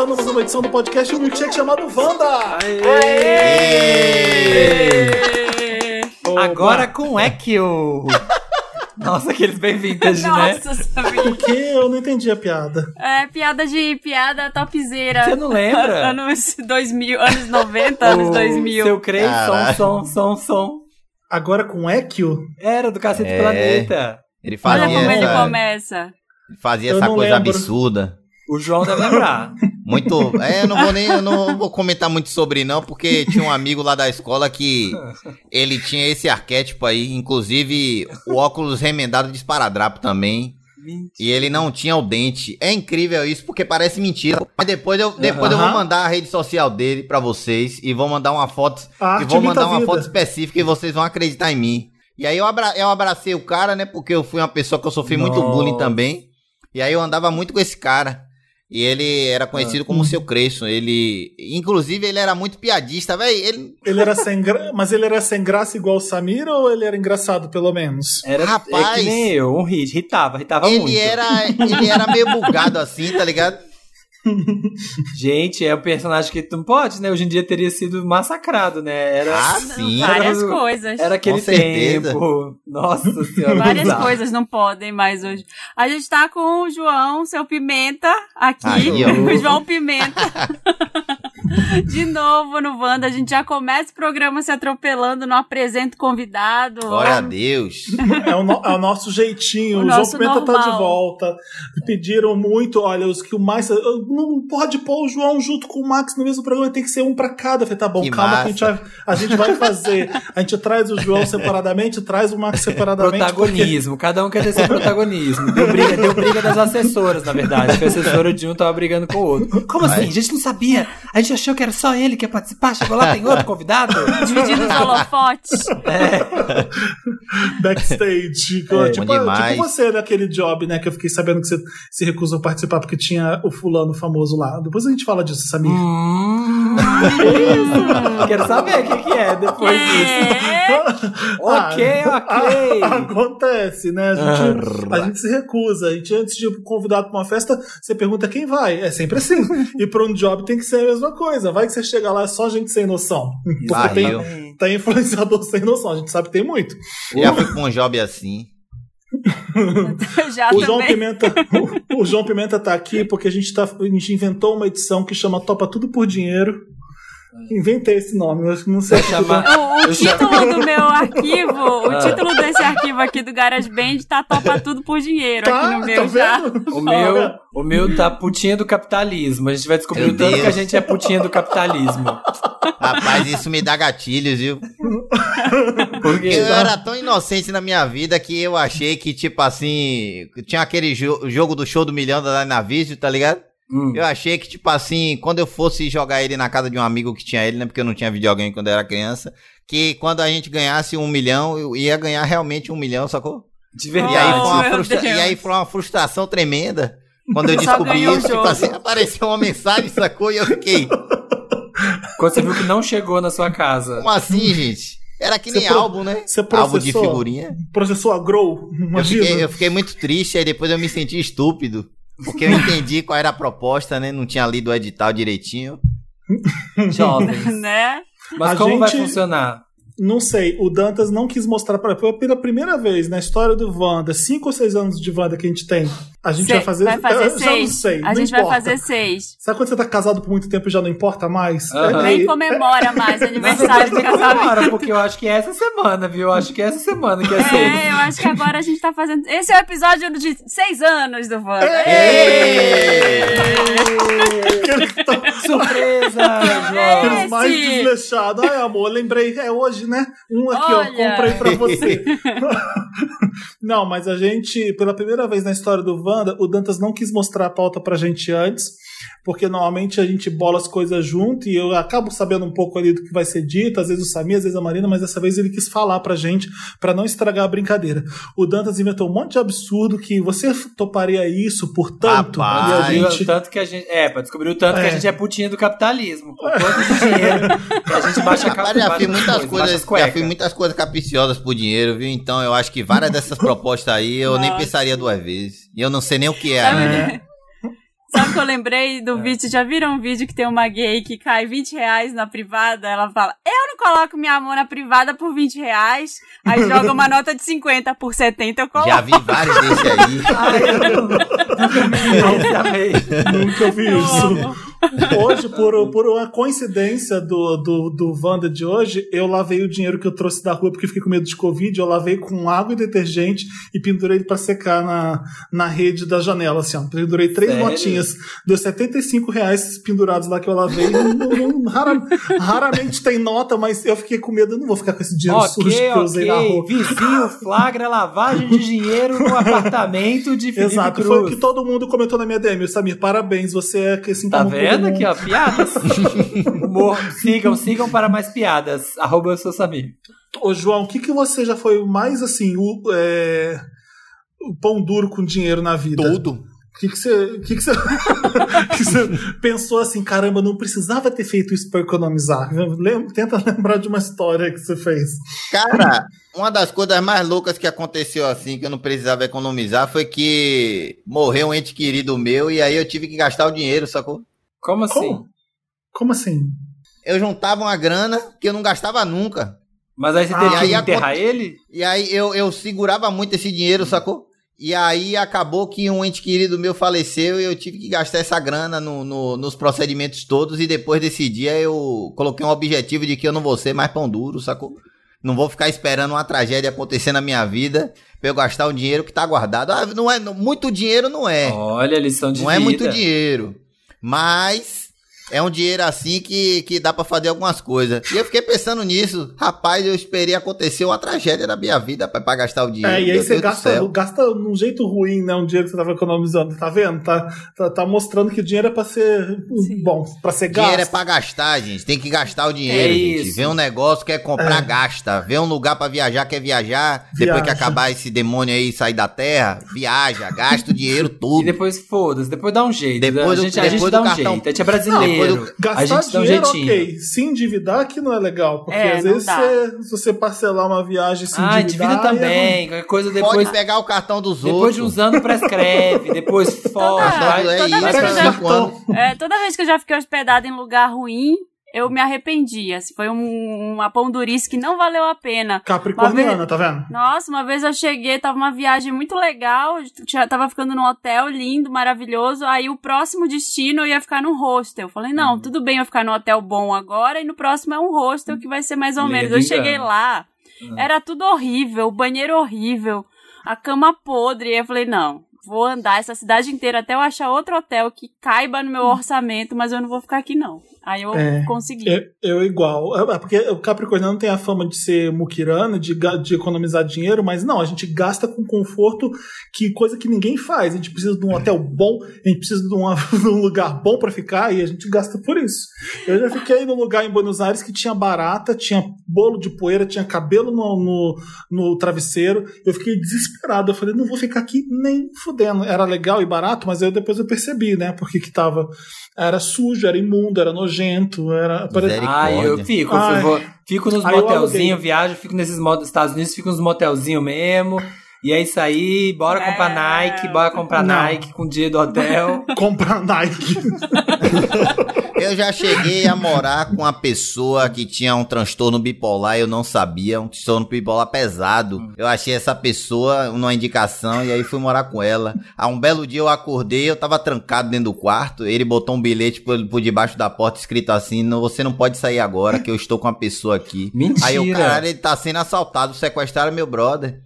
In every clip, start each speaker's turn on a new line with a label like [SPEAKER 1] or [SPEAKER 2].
[SPEAKER 1] Começando mais uma edição do podcast um milkshake chamado Wanda!
[SPEAKER 2] Agora com Ekio. Nossa, aqueles bem vintage, né?
[SPEAKER 3] Nossa.
[SPEAKER 1] O que? Eu não entendi a piada.
[SPEAKER 3] É piada de piada topzera.
[SPEAKER 2] Você não lembra?
[SPEAKER 3] Anos 2000, anos 90, anos
[SPEAKER 2] O
[SPEAKER 3] 2000.
[SPEAKER 2] Seu Crei, som,
[SPEAKER 4] Caralho.
[SPEAKER 2] som, som, som.
[SPEAKER 1] Agora com Ekio?
[SPEAKER 2] Era do Cacete
[SPEAKER 4] É.
[SPEAKER 2] Planeta.
[SPEAKER 4] Ele
[SPEAKER 3] Olha
[SPEAKER 4] fazia
[SPEAKER 3] como ele
[SPEAKER 4] essa,
[SPEAKER 3] começa.
[SPEAKER 4] fazia
[SPEAKER 1] Eu
[SPEAKER 4] essa coisa
[SPEAKER 1] lembro.
[SPEAKER 4] absurda.
[SPEAKER 2] O João deve lembrar.
[SPEAKER 4] Muito. É, eu não vou nem. Eu não vou comentar muito sobre, não, porque tinha um amigo lá da escola que ele tinha esse arquétipo aí. Inclusive, o óculos remendado de esparadrapo também. E ele não tinha o dente. É incrível isso, porque parece mentira. Mas depois eu, depois eu vou mandar a rede social dele pra vocês. E vou mandar uma foto. E vou mandar uma
[SPEAKER 1] vida.
[SPEAKER 4] foto específica e vocês vão acreditar em mim. E aí eu, abra- eu abracei o cara, né? Porque eu fui uma pessoa que eu sofri muito
[SPEAKER 2] Nossa.
[SPEAKER 4] bullying também. E aí eu andava muito com esse cara. E ele era conhecido como o seu Cresço. Ele. Inclusive, ele era muito piadista, velho. Ele.
[SPEAKER 1] Ele era sem gra... Mas ele era sem graça igual o Samir ou ele era engraçado pelo menos?
[SPEAKER 2] Era é
[SPEAKER 4] Rapaz.
[SPEAKER 2] que nem eu, um hit. Hitava, hitava muito.
[SPEAKER 4] Ele era. Ele era meio bugado assim, tá ligado?
[SPEAKER 2] Gente, é um personagem que tu não pode, né? Hoje em dia teria sido massacrado, né? Era,
[SPEAKER 4] Ah, sim.
[SPEAKER 3] Várias
[SPEAKER 2] Era-
[SPEAKER 3] coisas.
[SPEAKER 2] era aquele tempo. Nossa senhora.
[SPEAKER 3] Várias
[SPEAKER 2] bizarro.
[SPEAKER 3] coisas não podem mais hoje. A gente tá com o João, seu Pimenta, aqui.
[SPEAKER 4] Aí,
[SPEAKER 3] o João Pimenta. De novo no Wanda. A gente já começa o programa se atropelando, não apresenta o convidado.
[SPEAKER 4] Glória a Deus.
[SPEAKER 1] É o, no- é o nosso jeitinho.
[SPEAKER 3] O
[SPEAKER 1] O, João
[SPEAKER 3] nosso
[SPEAKER 1] Pimenta tá
[SPEAKER 3] normal.
[SPEAKER 1] de volta. Pediram muito, olha, os que o mais. Não pode pôr o João junto com o Max no mesmo programa, tem que ser um pra cada. Eu falei, tá bom,
[SPEAKER 4] Que
[SPEAKER 1] calma que a gente,
[SPEAKER 4] massa.
[SPEAKER 1] vai, a gente vai fazer. A gente traz o João separadamente, traz o Max separadamente.
[SPEAKER 2] Protagonismo, cada um quer ter seu protagonismo. Deu briga, deu briga das assessoras, na verdade. Que a assessora de um tava brigando com o outro. Como assim? A gente não sabia. A gente achou que era só ele que ia participar. Chegou lá, tem outro convidado.
[SPEAKER 3] Dividindo os holofotes.
[SPEAKER 2] É.
[SPEAKER 1] backstage.
[SPEAKER 2] É,
[SPEAKER 1] tipo, tipo você naquele job, né? Que eu fiquei sabendo que você se recusou a participar porque tinha o fulano famoso lá. Depois a gente fala disso, Samir.
[SPEAKER 2] Hum, Quero saber o que, que é depois disso.
[SPEAKER 3] É.
[SPEAKER 2] Ok, ok.
[SPEAKER 1] Ah, acontece, né? A gente, a gente se recusa. A gente, antes de ir convidado pra uma festa, você pergunta quem vai. É sempre assim. e pra um job tem que ser a mesma coisa. Vai que você chega lá, é só gente sem noção. Porque tem, tem influenciador sem noção. A gente sabe que tem muito.
[SPEAKER 4] Já fui com um job assim.
[SPEAKER 3] Já
[SPEAKER 1] O João,
[SPEAKER 3] também.
[SPEAKER 1] Pimenta, o, o João Pimenta tá aqui porque a gente, tá, a gente inventou uma edição que chama Topa Tudo por Dinheiro. Inventei esse nome, eu não sei.
[SPEAKER 2] Chamar.
[SPEAKER 3] O, o título do meu arquivo, o
[SPEAKER 2] Ah.
[SPEAKER 3] título desse arquivo aqui do GarageBand tá Topa Tudo por Dinheiro
[SPEAKER 1] Tá,
[SPEAKER 3] aqui no meu
[SPEAKER 1] tá
[SPEAKER 3] já.
[SPEAKER 2] O meu, o meu tá putinha do capitalismo. A gente vai descobrir
[SPEAKER 4] Meu
[SPEAKER 2] o tanto
[SPEAKER 4] Deus.
[SPEAKER 2] que a gente é putinha do capitalismo.
[SPEAKER 4] Rapaz, isso me dá gatilhos, viu?
[SPEAKER 2] Porque
[SPEAKER 4] Eu era tão inocente na minha vida que eu achei que, tipo assim, tinha aquele jo- jogo do show do milhão da Navício, tá ligado?
[SPEAKER 2] Hum.
[SPEAKER 4] Eu achei que, tipo assim, quando eu fosse jogar ele na casa de um amigo que tinha ele, né? Porque eu não tinha videogame quando eu era criança, que quando a gente ganhasse um milhão, eu ia ganhar realmente um milhão, sacou?
[SPEAKER 2] de
[SPEAKER 4] E aí, foi
[SPEAKER 2] verdade.
[SPEAKER 4] uma
[SPEAKER 3] meu
[SPEAKER 4] frustra- e aí foi uma frustração tremenda. Quando eu descobri isso, tipo assim, apareceu uma mensagem, sacou? E eu fiquei,
[SPEAKER 2] Quando você viu que não chegou na sua casa.
[SPEAKER 4] como assim, gente? Era que nem
[SPEAKER 1] pro-
[SPEAKER 4] álbum, né?
[SPEAKER 1] você
[SPEAKER 4] Álbum de
[SPEAKER 1] processou?
[SPEAKER 4] figurinha.
[SPEAKER 1] Processou a Grow,
[SPEAKER 4] Eu
[SPEAKER 1] imagina.
[SPEAKER 4] fiquei, eu fiquei muito triste, aí depois eu me senti estúpido. Porque eu entendi qual era a proposta, né? Não tinha lido o edital direitinho.
[SPEAKER 2] Jovens.
[SPEAKER 3] Né?
[SPEAKER 2] Mas
[SPEAKER 1] A
[SPEAKER 2] como vai
[SPEAKER 1] gente-
[SPEAKER 2] funcionar?
[SPEAKER 1] Não sei, o Dantas não quis mostrar pra pela primeira vez na história do Wanda, cinco ou seis anos de Wanda que a gente tem. A gente
[SPEAKER 3] Sei,
[SPEAKER 1] vai fazer.
[SPEAKER 3] vai fazer
[SPEAKER 1] eu já não
[SPEAKER 3] seis.
[SPEAKER 1] sei.
[SPEAKER 3] a
[SPEAKER 1] não
[SPEAKER 3] gente
[SPEAKER 1] importa.
[SPEAKER 3] vai fazer seis.
[SPEAKER 1] Sabe quando você tá casado por muito tempo e já não importa mais? É-
[SPEAKER 3] Nem
[SPEAKER 1] é-
[SPEAKER 3] comemora mais
[SPEAKER 2] Na
[SPEAKER 3] aniversário
[SPEAKER 2] nem
[SPEAKER 3] casamento.
[SPEAKER 2] comemora, porque eu acho que é essa semana, viu? Eu acho que é essa semana que é seis.
[SPEAKER 3] É, eu acho que agora a gente tá fazendo. Esse é o episódio de seis anos do Wanda.
[SPEAKER 2] Surpresa,
[SPEAKER 3] É.
[SPEAKER 1] Aqueles mais desleixados. Ai, amor, lembrei. É hoje, né? Um aqui,
[SPEAKER 3] Olha.
[SPEAKER 1] ó. Comprei pra você. não, mas a gente, pela primeira vez na história do Wanda, o Dantas não quis mostrar a pauta pra gente antes. Porque normalmente a gente bola as coisas junto e eu acabo sabendo um pouco ali do que vai ser dito, às vezes o Samir, às vezes a Marina, mas dessa vez ele quis falar pra gente, pra não estragar a brincadeira. O Dantas inventou um monte de absurdo que você toparia isso por tanto,
[SPEAKER 4] Rapaz.
[SPEAKER 1] e a gente
[SPEAKER 2] o tanto que a gente. É, pra descobrir o tanto que
[SPEAKER 1] É.
[SPEAKER 2] a gente é putinha do capitalismo. Por quanto de dinheiro que a gente baixa a
[SPEAKER 4] já fiz muitas coisas, já fiz muitas coisas capiciosas por dinheiro, viu? Então eu acho que várias dessas propostas aí eu nem
[SPEAKER 3] Nossa.
[SPEAKER 4] pensaria duas vezes. E eu não sei nem o que é ainda.
[SPEAKER 1] É.
[SPEAKER 3] Sabe que eu lembrei do vídeo? Já viram um vídeo que tem uma gay que cai 20 reais na privada? Ela fala: Eu não coloco minha mão na privada por 20 reais. Aí joga uma nota de 50 por 70, eu coloco.
[SPEAKER 4] Já vi vários desse aí.
[SPEAKER 2] Amei.
[SPEAKER 1] Nunca vi
[SPEAKER 3] Eu
[SPEAKER 1] isso. Hoje, por, por uma coincidência do, do, do Wanda de hoje, eu lavei o dinheiro que eu trouxe da rua porque fiquei com medo de Covid. Eu lavei com água e detergente e pendurei ele pra secar na, na rede da janela. Assim, ó. Pendurei três
[SPEAKER 2] Sério?
[SPEAKER 1] notinhas. Deu 75 reais pendurados lá que eu lavei. Não- não- rara- raramente tem nota, mas eu fiquei com medo. Eu não vou ficar com esse dinheiro sujo que eu usei na rua.
[SPEAKER 2] Vizinho flagra lavagem de dinheiro no apartamento de Felipe
[SPEAKER 1] Exato, foi o
[SPEAKER 2] Cruz.
[SPEAKER 1] que todo mundo comentou na minha DM. Samir, parabéns, você é que assim
[SPEAKER 2] Tá
[SPEAKER 1] como
[SPEAKER 2] vendo aqui, ó? Piadas. Humor. Sigam, sigam para mais piadas. Arroba eu sou Samir.
[SPEAKER 1] Ô, João, o que, que você já foi mais assim, o, é, o pão duro com dinheiro na vida?
[SPEAKER 4] Tudo.
[SPEAKER 1] O que, que você. o Que que você, que você pensou assim, caramba, não precisava ter feito isso pra economizar? Lem- tenta lembrar de uma história que você fez.
[SPEAKER 4] Cara, uma das coisas mais loucas que aconteceu assim, que eu não precisava economizar, foi que morreu um ente querido meu e aí eu tive que gastar o dinheiro, sacou?
[SPEAKER 2] Como assim?
[SPEAKER 1] Como? Como assim?
[SPEAKER 4] Eu juntava uma grana que eu não gastava nunca.
[SPEAKER 2] Mas aí você
[SPEAKER 1] Ah,
[SPEAKER 2] teve
[SPEAKER 4] e
[SPEAKER 2] que enterrar
[SPEAKER 4] conta-
[SPEAKER 2] ele?
[SPEAKER 4] E aí eu, eu segurava muito esse dinheiro, sacou? E aí acabou que um ente querido meu faleceu e eu tive que gastar essa grana no, no- nos procedimentos todos. E depois desse dia eu coloquei um objetivo de que eu não vou ser mais pão duro, sacou? Não vou ficar esperando uma tragédia acontecer na minha vida pra eu gastar o dinheiro que tá guardado. Ah, não é, não- muito dinheiro não é.
[SPEAKER 2] Olha, lição de
[SPEAKER 4] não
[SPEAKER 2] vida.
[SPEAKER 4] é muito dinheiro. Mas é um dinheiro assim que, que dá pra fazer algumas coisas. E eu fiquei pensando nisso. Rapaz, eu esperei acontecer uma tragédia na minha vida pra, pra gastar o dinheiro.
[SPEAKER 1] É, e aí
[SPEAKER 4] Meu
[SPEAKER 1] você
[SPEAKER 4] Deus
[SPEAKER 1] gasta, gasta num jeito ruim, né? Um dinheiro que você tava economizando, tá vendo? Tá, tá, tá mostrando que o dinheiro é pra ser
[SPEAKER 3] Sim.
[SPEAKER 1] bom, pra ser gasto.
[SPEAKER 4] Dinheiro é pra gastar, gente. Tem que gastar o dinheiro,
[SPEAKER 2] É
[SPEAKER 4] gente.
[SPEAKER 2] isso.
[SPEAKER 4] Vê um negócio, quer comprar,
[SPEAKER 1] É.
[SPEAKER 4] gasta. Vê um lugar pra viajar, quer viajar. Depois que
[SPEAKER 1] Viaja.
[SPEAKER 4] acabar esse demônio aí e sair da terra, viaja, gasta o dinheiro
[SPEAKER 2] E
[SPEAKER 4] tudo.
[SPEAKER 2] depois foda-se, depois dá um jeito.
[SPEAKER 4] Depois
[SPEAKER 2] a
[SPEAKER 4] do-
[SPEAKER 2] gente, a gente
[SPEAKER 4] depois
[SPEAKER 2] dá um
[SPEAKER 4] cartão-
[SPEAKER 2] jeito. A gente é brasileiro.
[SPEAKER 4] Não, depois
[SPEAKER 2] a
[SPEAKER 1] Gastar
[SPEAKER 2] gente dá um
[SPEAKER 1] dinheiro,
[SPEAKER 2] jeitinho.
[SPEAKER 1] ok. Se endividar que não é legal. Porque
[SPEAKER 3] É,
[SPEAKER 1] às vezes você, se você parcelar uma viagem e se
[SPEAKER 2] Ah,
[SPEAKER 1] endividar...
[SPEAKER 2] endivida
[SPEAKER 1] aí é
[SPEAKER 2] também. Qualquer coisa depois.
[SPEAKER 4] Pode pegar o cartão dos
[SPEAKER 2] Depois
[SPEAKER 4] outros.
[SPEAKER 2] de uns anos prescreve, depois foge,
[SPEAKER 3] Toda-
[SPEAKER 2] vai,
[SPEAKER 4] é
[SPEAKER 3] toda
[SPEAKER 4] isso,
[SPEAKER 3] vez que eu
[SPEAKER 4] é
[SPEAKER 3] já-. É, toda vez que eu já fiquei hospedada em lugar ruim, eu me arrependia. Assim, foi um, uma pão durice que não valeu a pena.
[SPEAKER 1] Capricorniana,
[SPEAKER 3] Uma
[SPEAKER 1] tá vendo?
[SPEAKER 3] Nossa, uma vez eu cheguei, tava uma viagem muito legal, tinha, tava ficando num hotel lindo, maravilhoso. Aí o próximo destino eu ia ficar num hostel. Eu Falei, não, tudo bem eu ficar num hotel bom agora e no próximo é um hostel que vai ser mais ou menos. Eu cheguei lá, era tudo horrível, o banheiro horrível, a cama podre. Eu falei, não. Vou andar essa cidade inteira até eu achar outro hotel que caiba no meu orçamento, mas eu não vou ficar aqui, não. Aí eu
[SPEAKER 1] É.
[SPEAKER 3] consegui.
[SPEAKER 1] Eu, eu igual. É porque o Capricorniano tem a fama de ser muquirana, de, de economizar dinheiro, mas não, a gente gasta com conforto, que coisa que ninguém faz. A gente precisa de um hotel bom, a gente precisa de, uma- de um lugar bom pra ficar e a gente gasta por isso. Eu já fiquei num lugar em Buenos Aires que tinha barata, tinha bolo de poeira, tinha cabelo no, no, no travesseiro. Eu fiquei desesperado. Eu falei, não vou ficar aqui nem fudendo. Era legal e barato, mas eu depois eu percebi, né? Porque que tava. Era sujo, era imundo, era nojento, era.
[SPEAKER 2] Ah, eu fico.
[SPEAKER 1] Ai.
[SPEAKER 2] eu vou- fico nos motelzinhos, viajo, fico nesses mo- Estados Unidos, fico nos motelzinhos mesmo. E é isso aí, bora comprar
[SPEAKER 3] É.
[SPEAKER 2] Nike, bora comprar
[SPEAKER 1] Não.
[SPEAKER 2] Nike com o dia do hotel.
[SPEAKER 1] Comprar Nike.
[SPEAKER 4] Eu já cheguei a morar com uma pessoa que tinha um transtorno bipolar, eu não sabia, um transtorno bipolar pesado. Eu achei essa pessoa numa indicação e aí fui morar com ela. Há um belo dia eu acordei, eu tava trancado dentro do quarto, ele botou um bilhete por, por debaixo da porta escrito assim: "Não, você não pode sair agora que eu estou com uma pessoa aqui".
[SPEAKER 2] Mentira.
[SPEAKER 4] Aí o caralho, ele tá sendo assaltado, sequestraram meu brother.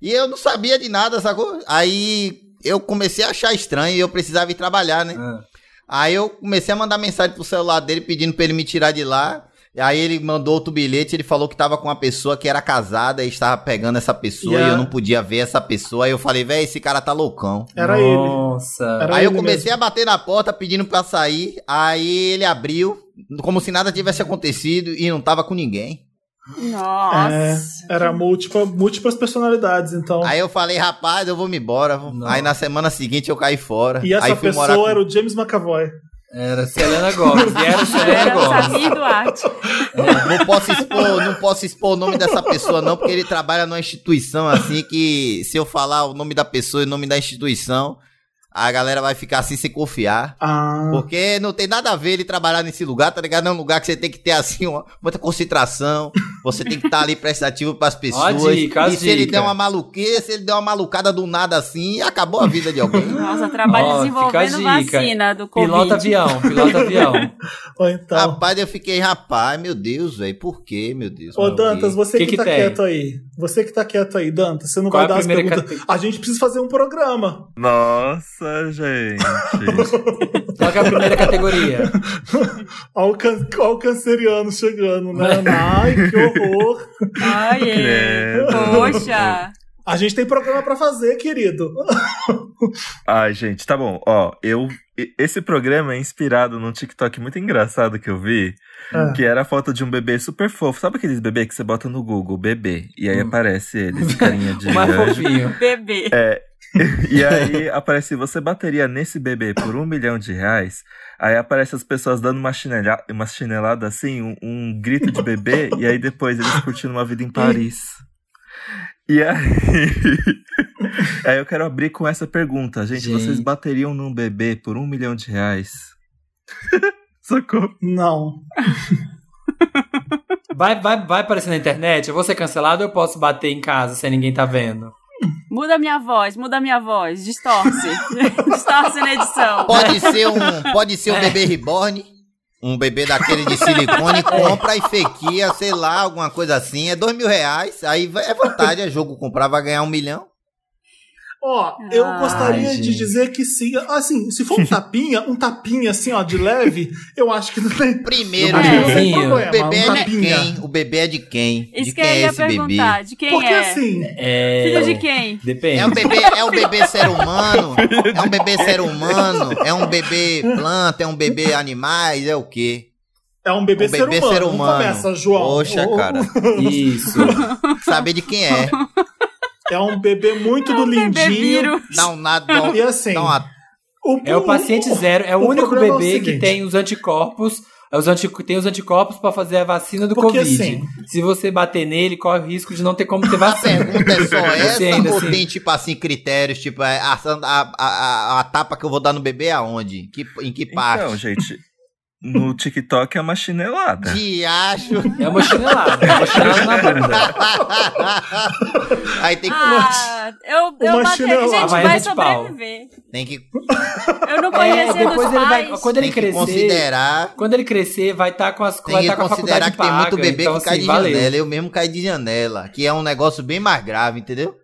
[SPEAKER 4] E eu não sabia de nada, sacou? Aí eu comecei a achar estranho e eu precisava ir trabalhar, né?
[SPEAKER 2] Ah.
[SPEAKER 4] Aí eu comecei a mandar mensagem pro celular dele pedindo pra ele me tirar de lá. E aí ele mandou outro bilhete, ele falou que tava com uma pessoa que era casada e estava pegando essa pessoa
[SPEAKER 1] E
[SPEAKER 4] e eu não podia ver essa pessoa. Aí eu falei, véi, esse cara tá loucão.
[SPEAKER 1] Era ele.
[SPEAKER 2] Nossa.
[SPEAKER 4] Aí eu comecei
[SPEAKER 1] mesmo.
[SPEAKER 4] a bater na porta pedindo pra sair. Aí ele abriu, como se nada tivesse acontecido e não tava com ninguém.
[SPEAKER 3] Nossa.
[SPEAKER 1] É, era múltipla, múltiplas personalidades, então.
[SPEAKER 4] Aí eu falei, rapaz, eu vou me embora.
[SPEAKER 2] Não.
[SPEAKER 4] Aí na semana seguinte eu caí fora.
[SPEAKER 1] e essa
[SPEAKER 4] aí fui morar
[SPEAKER 1] pessoa
[SPEAKER 4] com-
[SPEAKER 1] era o James McAvoy.
[SPEAKER 2] Era Selena Gomes. E era Selena
[SPEAKER 3] Era
[SPEAKER 2] Gomes.
[SPEAKER 3] Samir Duarte.
[SPEAKER 4] Não posso expor, não posso expor o nome dessa pessoa não, porque ele trabalha numa instituição assim que se eu falar o nome da pessoa e o nome da instituição, a galera vai ficar assim sem confiar.
[SPEAKER 1] Ah,
[SPEAKER 4] Porque não tem nada a ver ele trabalhar nesse lugar, tá ligado? É um lugar que você tem que ter, assim, uma, muita concentração. Você tem que estar ali prestativo pras pessoas.
[SPEAKER 2] Ó dica,
[SPEAKER 4] e se ele der uma maluqueira, se ele der uma malucada do nada assim, acabou a vida de alguém.
[SPEAKER 3] Nossa, trabalho
[SPEAKER 2] Ó,
[SPEAKER 3] desenvolvendo vacina do Covid.
[SPEAKER 2] Pilota avião, pilota avião.
[SPEAKER 1] ou então.
[SPEAKER 4] Rapaz, eu fiquei, rapaz, meu Deus, velho, por quê, meu Deus?
[SPEAKER 1] Ô, Dantas, você
[SPEAKER 2] Que
[SPEAKER 1] que,
[SPEAKER 2] que
[SPEAKER 1] tá
[SPEAKER 2] tem?
[SPEAKER 1] quieto aí. Você que tá quieto aí, Dantas, você não
[SPEAKER 2] Qual
[SPEAKER 1] vai
[SPEAKER 2] é a
[SPEAKER 1] dar as perguntas. A gente precisa fazer um programa.
[SPEAKER 5] Nossa, gente.
[SPEAKER 2] Qual que é a primeira categoria?
[SPEAKER 1] Olha o, can... Olha o canceriano chegando, né? Ai, que horror.
[SPEAKER 3] Ai, é. Poxa.
[SPEAKER 1] A gente tem programa pra fazer, querido.
[SPEAKER 5] Ai, gente, tá bom. Ó, eu. Esse programa é inspirado num TikTok muito engraçado que eu vi.
[SPEAKER 1] Ah.
[SPEAKER 5] Que era a foto de um bebê super fofo. Sabe aqueles bebês que você bota no Google, bebê? E aí
[SPEAKER 2] Hum.
[SPEAKER 5] aparece ele, esse carinha de anjo.
[SPEAKER 2] fofinho.
[SPEAKER 3] Bebê.
[SPEAKER 5] E aí aparece, você bateria nesse bebê por um milhão de reais. Aí aparece as pessoas dando uma, chinelha, uma chinelada assim, um, um grito de bebê, e aí depois eles curtindo uma vida em Paris. E aí. aí eu quero abrir com essa pergunta, gente.
[SPEAKER 2] Gente.
[SPEAKER 5] Vocês bateriam num bebê por um milhão de reais? Socorro.
[SPEAKER 1] Não.
[SPEAKER 2] Vai, vai, vai aparecer na internet? Eu vou ser cancelado ou eu posso bater em casa sem ninguém tá vendo?
[SPEAKER 3] Muda a minha voz, muda a minha voz. Distorce. Distorce na edição.
[SPEAKER 4] Pode ser um, pode ser um
[SPEAKER 2] É.
[SPEAKER 4] bebê reborn. Um bebê daquele de silicone, compra e fequia, sei lá, alguma coisa assim. É dois mil reais. Aí vai- é vantagem, é jogo comprar, vai ganhar um milhão.
[SPEAKER 1] Ó, eu
[SPEAKER 3] Ai,
[SPEAKER 1] gostaria de
[SPEAKER 2] gente.
[SPEAKER 1] dizer que sim. Assim, se for um tapinha, um tapinha assim, ó, de leve, eu acho que não tem.
[SPEAKER 4] Primeiro,
[SPEAKER 1] Não,
[SPEAKER 2] É,
[SPEAKER 1] não tem
[SPEAKER 2] sim,
[SPEAKER 1] problema.
[SPEAKER 4] o bebê
[SPEAKER 1] um
[SPEAKER 4] é de
[SPEAKER 1] tapinha.
[SPEAKER 4] quem? O bebê é de quem?
[SPEAKER 3] Isso
[SPEAKER 4] de
[SPEAKER 3] que
[SPEAKER 4] quem
[SPEAKER 3] eu
[SPEAKER 4] é esse bebê?
[SPEAKER 3] De quem
[SPEAKER 1] Porque
[SPEAKER 3] é?
[SPEAKER 1] assim,
[SPEAKER 2] É...
[SPEAKER 3] Filho de quem?
[SPEAKER 2] Depende.
[SPEAKER 4] É um bebê, é um bebê ser humano? É um bebê ser humano? É um bebê planta? É um bebê animais? É o quê?
[SPEAKER 1] é um bebê,
[SPEAKER 4] um
[SPEAKER 1] ser,
[SPEAKER 4] bebê
[SPEAKER 1] humano.
[SPEAKER 4] ser
[SPEAKER 1] Não
[SPEAKER 4] humano.
[SPEAKER 1] começa, João.
[SPEAKER 4] Poxa, cara.
[SPEAKER 2] Isso.
[SPEAKER 4] Saber de quem é.
[SPEAKER 1] É um bebê muito do
[SPEAKER 3] Bebê
[SPEAKER 1] lindinho.
[SPEAKER 4] um nada, um,
[SPEAKER 1] E assim,
[SPEAKER 4] dá uma
[SPEAKER 1] o,
[SPEAKER 2] É o paciente zero, é o,
[SPEAKER 1] o
[SPEAKER 2] único
[SPEAKER 1] é o
[SPEAKER 2] bebê que
[SPEAKER 1] seguinte.
[SPEAKER 2] tem os anticorpos. é Os anti, tem os anticorpos pra fazer a vacina do
[SPEAKER 1] Porque,
[SPEAKER 2] Covid.
[SPEAKER 1] assim,
[SPEAKER 2] Se você bater nele, corre o risco de não ter como ter
[SPEAKER 4] A
[SPEAKER 2] vacina.
[SPEAKER 4] pergunta é só essa
[SPEAKER 2] ainda
[SPEAKER 4] ou
[SPEAKER 2] assim-
[SPEAKER 4] tem, tipo assim, critérios? Tipo, é, a, a, a, a, a tapa que eu vou dar no bebê é aonde? Que, em que parte?
[SPEAKER 5] Então, gente, no TikTok é uma chinelada.
[SPEAKER 4] De acho.
[SPEAKER 2] É uma chinelada, é uma chinelada na bunda.
[SPEAKER 4] Aí tem que,
[SPEAKER 3] Ah, eu, eu
[SPEAKER 1] Uma
[SPEAKER 3] matei.
[SPEAKER 1] chinelada.
[SPEAKER 3] Gente, vai
[SPEAKER 2] pau.
[SPEAKER 3] sobreviver.
[SPEAKER 4] tem que,
[SPEAKER 3] Eu não
[SPEAKER 2] É,
[SPEAKER 3] conhecia
[SPEAKER 2] depois ele vai. Quando ele
[SPEAKER 4] tem que
[SPEAKER 2] crescer.
[SPEAKER 4] considerar.
[SPEAKER 2] Quando ele crescer, vai estar com as
[SPEAKER 4] Tem
[SPEAKER 2] vai
[SPEAKER 4] que
[SPEAKER 2] tá
[SPEAKER 4] considerar que tem
[SPEAKER 2] paga,
[SPEAKER 4] muito bebê
[SPEAKER 2] então,
[SPEAKER 4] que cai
[SPEAKER 2] assim,
[SPEAKER 4] de
[SPEAKER 2] valeu.
[SPEAKER 4] janela. Eu mesmo caí de janela. Que é um negócio bem mais grave, entendeu?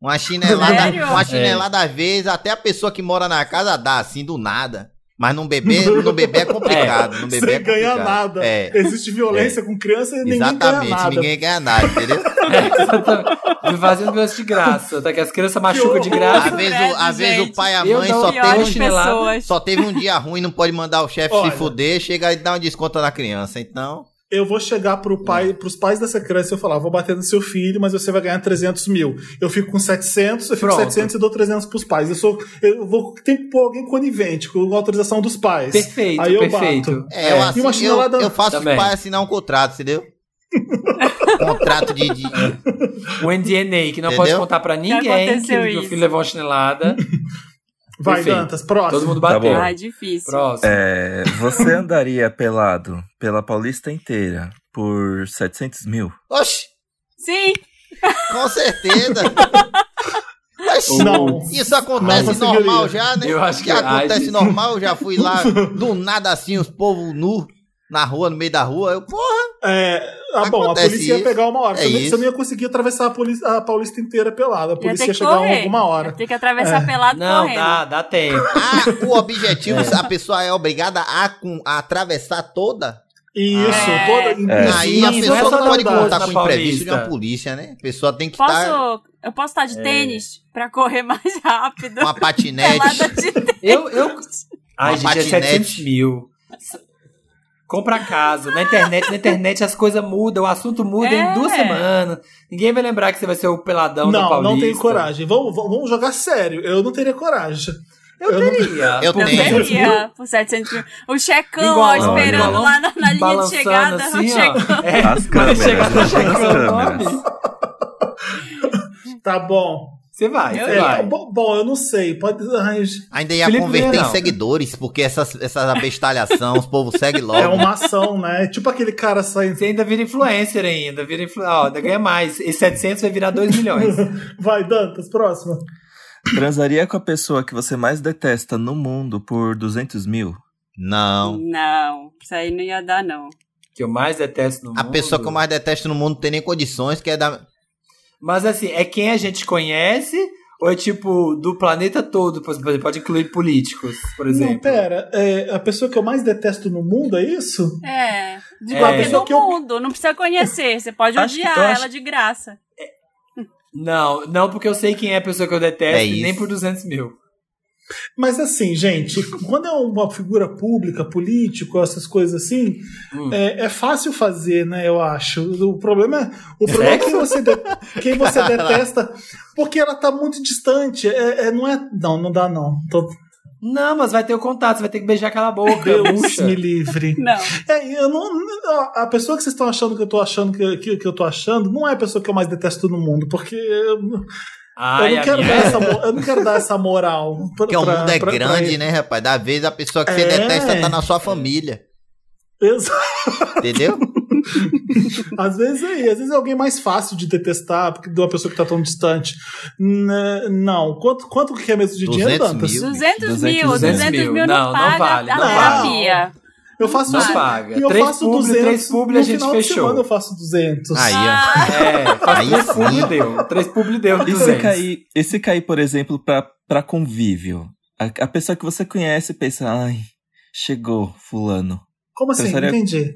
[SPEAKER 4] Uma chinelada,
[SPEAKER 3] Sério?
[SPEAKER 4] uma chinelada às vezes, até a pessoa que mora na casa dá, assim, do nada. Mas num bebê, no bebê é complicado. No bebê é
[SPEAKER 1] sem ganhar
[SPEAKER 4] complicado.
[SPEAKER 1] nada.
[SPEAKER 4] É,
[SPEAKER 1] Existe violência com criança e ninguém ganha
[SPEAKER 4] exatamente.
[SPEAKER 1] nada.
[SPEAKER 4] Ninguém ganha nada, entendeu?
[SPEAKER 2] É, fazendo violência de graça. Tá que as crianças machucam de graça.
[SPEAKER 4] Às vezes, o-
[SPEAKER 3] credo,
[SPEAKER 4] às vezes o pai e a mãe só teve, um, só teve um dia ruim, não pode mandar o chefe se fuder, chega e dá um desconto na criança. Então,
[SPEAKER 1] Eu vou chegar pro pai, pros pais dessa criança e eu falar, vou bater no seu filho, mas você vai ganhar 300 mil. Eu fico com 700, eu fico com
[SPEAKER 2] Pronto.
[SPEAKER 1] 700 e dou 300 pros pais. Eu sou, eu vou, tem que pôr alguém conivente, com autorização dos pais.
[SPEAKER 2] Perfeito,
[SPEAKER 1] Aí eu
[SPEAKER 2] perfeito.
[SPEAKER 1] bato.
[SPEAKER 4] é,
[SPEAKER 2] É.
[SPEAKER 4] eu,
[SPEAKER 1] E
[SPEAKER 4] assi-
[SPEAKER 1] uma
[SPEAKER 4] eu,
[SPEAKER 1] chinelada
[SPEAKER 4] eu faço
[SPEAKER 2] também.
[SPEAKER 4] o pai assinar um contrato, entendeu? contrato de, de-
[SPEAKER 2] O NDNA, que não pode
[SPEAKER 4] Entendeu?
[SPEAKER 2] contar pra ninguém que o filho levou uma chinelada.
[SPEAKER 1] Vai,
[SPEAKER 2] Perfeito.
[SPEAKER 1] Dantas, próximo.
[SPEAKER 2] Todo mundo
[SPEAKER 5] Tá
[SPEAKER 2] bateu.
[SPEAKER 5] bom.
[SPEAKER 3] Ai, difícil.
[SPEAKER 2] Próximo.
[SPEAKER 5] É, você andaria pelado pela Paulista inteira por 700 mil?
[SPEAKER 4] Oxi,
[SPEAKER 3] Sim.
[SPEAKER 4] com certeza. Oxi,
[SPEAKER 1] Não.
[SPEAKER 4] Isso acontece
[SPEAKER 1] Não
[SPEAKER 4] normal já, né?
[SPEAKER 2] Eu acho que-
[SPEAKER 4] já acontece
[SPEAKER 2] ai, gente.
[SPEAKER 4] normal, eu já fui lá do nada assim, os povos nu na rua, no meio da rua. Eu, porra,
[SPEAKER 1] É, ah, bom, a polícia ia
[SPEAKER 4] isso.
[SPEAKER 1] pegar uma hora.
[SPEAKER 4] É
[SPEAKER 1] você, não- não ia conseguir atravessar a, polícia, a Paulista inteira pelada. A
[SPEAKER 3] Ia
[SPEAKER 1] polícia ia
[SPEAKER 3] que
[SPEAKER 1] chegar
[SPEAKER 3] correr.
[SPEAKER 1] alguma hora.
[SPEAKER 3] Ia ter que atravessar pelado
[SPEAKER 2] Não,
[SPEAKER 3] correndo.
[SPEAKER 2] dá, dá tempo.
[SPEAKER 4] ah, o objetivo, a pessoa é obrigada a, com- a atravessar toda?
[SPEAKER 1] Isso,
[SPEAKER 3] É.
[SPEAKER 1] toda.
[SPEAKER 5] É.
[SPEAKER 4] Aí a
[SPEAKER 2] não é
[SPEAKER 4] pessoa não
[SPEAKER 2] dar
[SPEAKER 4] pode contar com o imprevisto de uma polícia, né? A pessoa tem que estar
[SPEAKER 3] Posso. Eu posso estar de
[SPEAKER 2] É.
[SPEAKER 3] tênis pra correr mais rápido.
[SPEAKER 4] uma patinete.
[SPEAKER 3] Pelada de tênis.
[SPEAKER 2] Eu, eu... Ai,
[SPEAKER 4] Uma
[SPEAKER 2] gente, é
[SPEAKER 4] patinete.
[SPEAKER 2] 700 mil. Compra casa. Na internet, na internet as coisas mudam, o assunto muda
[SPEAKER 3] É.
[SPEAKER 2] em duas semanas. Ninguém vai lembrar que você vai ser o peladão da
[SPEAKER 1] Não,
[SPEAKER 2] Paulista.
[SPEAKER 1] não tenho coragem. Vamos, vamos jogar sério. Eu não teria coragem.
[SPEAKER 2] Eu,
[SPEAKER 1] Eu não-
[SPEAKER 2] teria.
[SPEAKER 4] Eu tenho.
[SPEAKER 2] 700 mil,
[SPEAKER 3] Teria por 700 mil. O checão,
[SPEAKER 2] Igual,
[SPEAKER 3] ó, esperando lá na, na linha de chegada.
[SPEAKER 2] assim,
[SPEAKER 3] o checão.
[SPEAKER 2] ó. É,
[SPEAKER 5] As câmeras, as.
[SPEAKER 1] Tá bom.
[SPEAKER 2] Você vai,
[SPEAKER 3] Eu
[SPEAKER 2] você
[SPEAKER 1] É,
[SPEAKER 2] vai.
[SPEAKER 1] bom, bom, eu não sei. Pode. ai,
[SPEAKER 4] Ainda ia
[SPEAKER 2] Felipe
[SPEAKER 4] converter
[SPEAKER 2] Vieira,
[SPEAKER 4] em seguidores, porque essas, essas abestalhação, os povos seguem logo.
[SPEAKER 1] é uma ação, né? É Tipo aquele cara saindo.
[SPEAKER 2] Você ainda vira influencer ainda, vira influ... ó, ainda ganha mais. Esse 700 vai virar 2 milhões.
[SPEAKER 1] Vai, Dantas, próxima.
[SPEAKER 5] Transaria com a pessoa que você mais detesta no mundo por 200 mil?
[SPEAKER 4] Não.
[SPEAKER 3] Não, isso aí não ia dar, não.
[SPEAKER 2] que eu mais detesto no
[SPEAKER 4] A
[SPEAKER 2] mundo.
[SPEAKER 4] pessoa que eu mais detesto no mundo não tem nem condições, que é da.
[SPEAKER 2] Mas assim, é quem a gente conhece ou é tipo do planeta todo? Pode incluir políticos, por exemplo.
[SPEAKER 1] Não, pera. é, a pessoa que eu mais detesto no mundo é isso?
[SPEAKER 3] É, de
[SPEAKER 2] É.
[SPEAKER 3] qualquer
[SPEAKER 1] Pessoa
[SPEAKER 3] do
[SPEAKER 1] eu-
[SPEAKER 3] mundo, não precisa conhecer, você pode
[SPEAKER 5] Acho
[SPEAKER 3] odiar
[SPEAKER 5] acho-
[SPEAKER 3] ela de graça.
[SPEAKER 2] Não, não porque eu sei quem é a pessoa que eu detesto,
[SPEAKER 4] É
[SPEAKER 2] nem por 200 mil.
[SPEAKER 1] Mas assim, gente, quando é uma figura pública, político, essas coisas assim,
[SPEAKER 2] Hum.
[SPEAKER 1] é, é fácil fazer, né? Eu acho. O problema é, o problema é quem você, de- quem você detesta, porque ela tá muito distante. É, é- não é. Não, não dá, não. Tô,
[SPEAKER 2] Não, mas vai ter o contato, você vai ter que beijar aquela boca,
[SPEAKER 1] Deus me livre.
[SPEAKER 3] Não.
[SPEAKER 1] É, eu não, a pessoa que vocês estão achando que eu tô achando que, que, que eu tô achando não é a pessoa que eu mais detesto no mundo, porque eu,
[SPEAKER 2] Ai,
[SPEAKER 1] eu, não,
[SPEAKER 2] a
[SPEAKER 1] quero
[SPEAKER 2] minha-
[SPEAKER 1] dar essa, mo- eu não quero dar essa moral. pra-
[SPEAKER 4] Porque o
[SPEAKER 1] pra-
[SPEAKER 4] mundo é
[SPEAKER 1] pra- pra
[SPEAKER 4] grande, né, rapaz? Da vez a pessoa que você
[SPEAKER 1] É.
[SPEAKER 4] detesta tá na sua família.
[SPEAKER 1] Exa-
[SPEAKER 4] Entendeu?
[SPEAKER 1] Às vezes é, às vezes é alguém mais fácil de detestar porque de uma pessoa que tá tão distante. N- não. Quanto, quanto que é mesmo de dinheiro,
[SPEAKER 4] 200
[SPEAKER 1] Dantas?
[SPEAKER 4] mil.
[SPEAKER 3] 200 mil,
[SPEAKER 5] 200
[SPEAKER 3] 200
[SPEAKER 2] mil.
[SPEAKER 3] mil,
[SPEAKER 2] Não,
[SPEAKER 3] não,
[SPEAKER 2] não
[SPEAKER 3] paga
[SPEAKER 2] vale,
[SPEAKER 3] a
[SPEAKER 2] não
[SPEAKER 3] terapia.
[SPEAKER 1] Eu faço
[SPEAKER 2] Não paga.
[SPEAKER 1] E eu
[SPEAKER 2] Três
[SPEAKER 1] faço
[SPEAKER 2] publi,
[SPEAKER 1] 200.
[SPEAKER 2] três publi, a gente
[SPEAKER 1] final de
[SPEAKER 2] fechou.
[SPEAKER 1] semana eu faço 200.
[SPEAKER 4] Aí, ó.
[SPEAKER 3] Ah,
[SPEAKER 2] É,
[SPEAKER 4] Aí
[SPEAKER 2] três
[SPEAKER 4] sim.
[SPEAKER 2] publi deu. Três publi deu,
[SPEAKER 5] E se
[SPEAKER 2] 200.
[SPEAKER 5] cair, e se cair por exemplo, pra, pra convívio? A, a pessoa que você conhece pensa, ai, chegou fulano.
[SPEAKER 1] Como assim?
[SPEAKER 5] Pensaria-
[SPEAKER 1] entendi.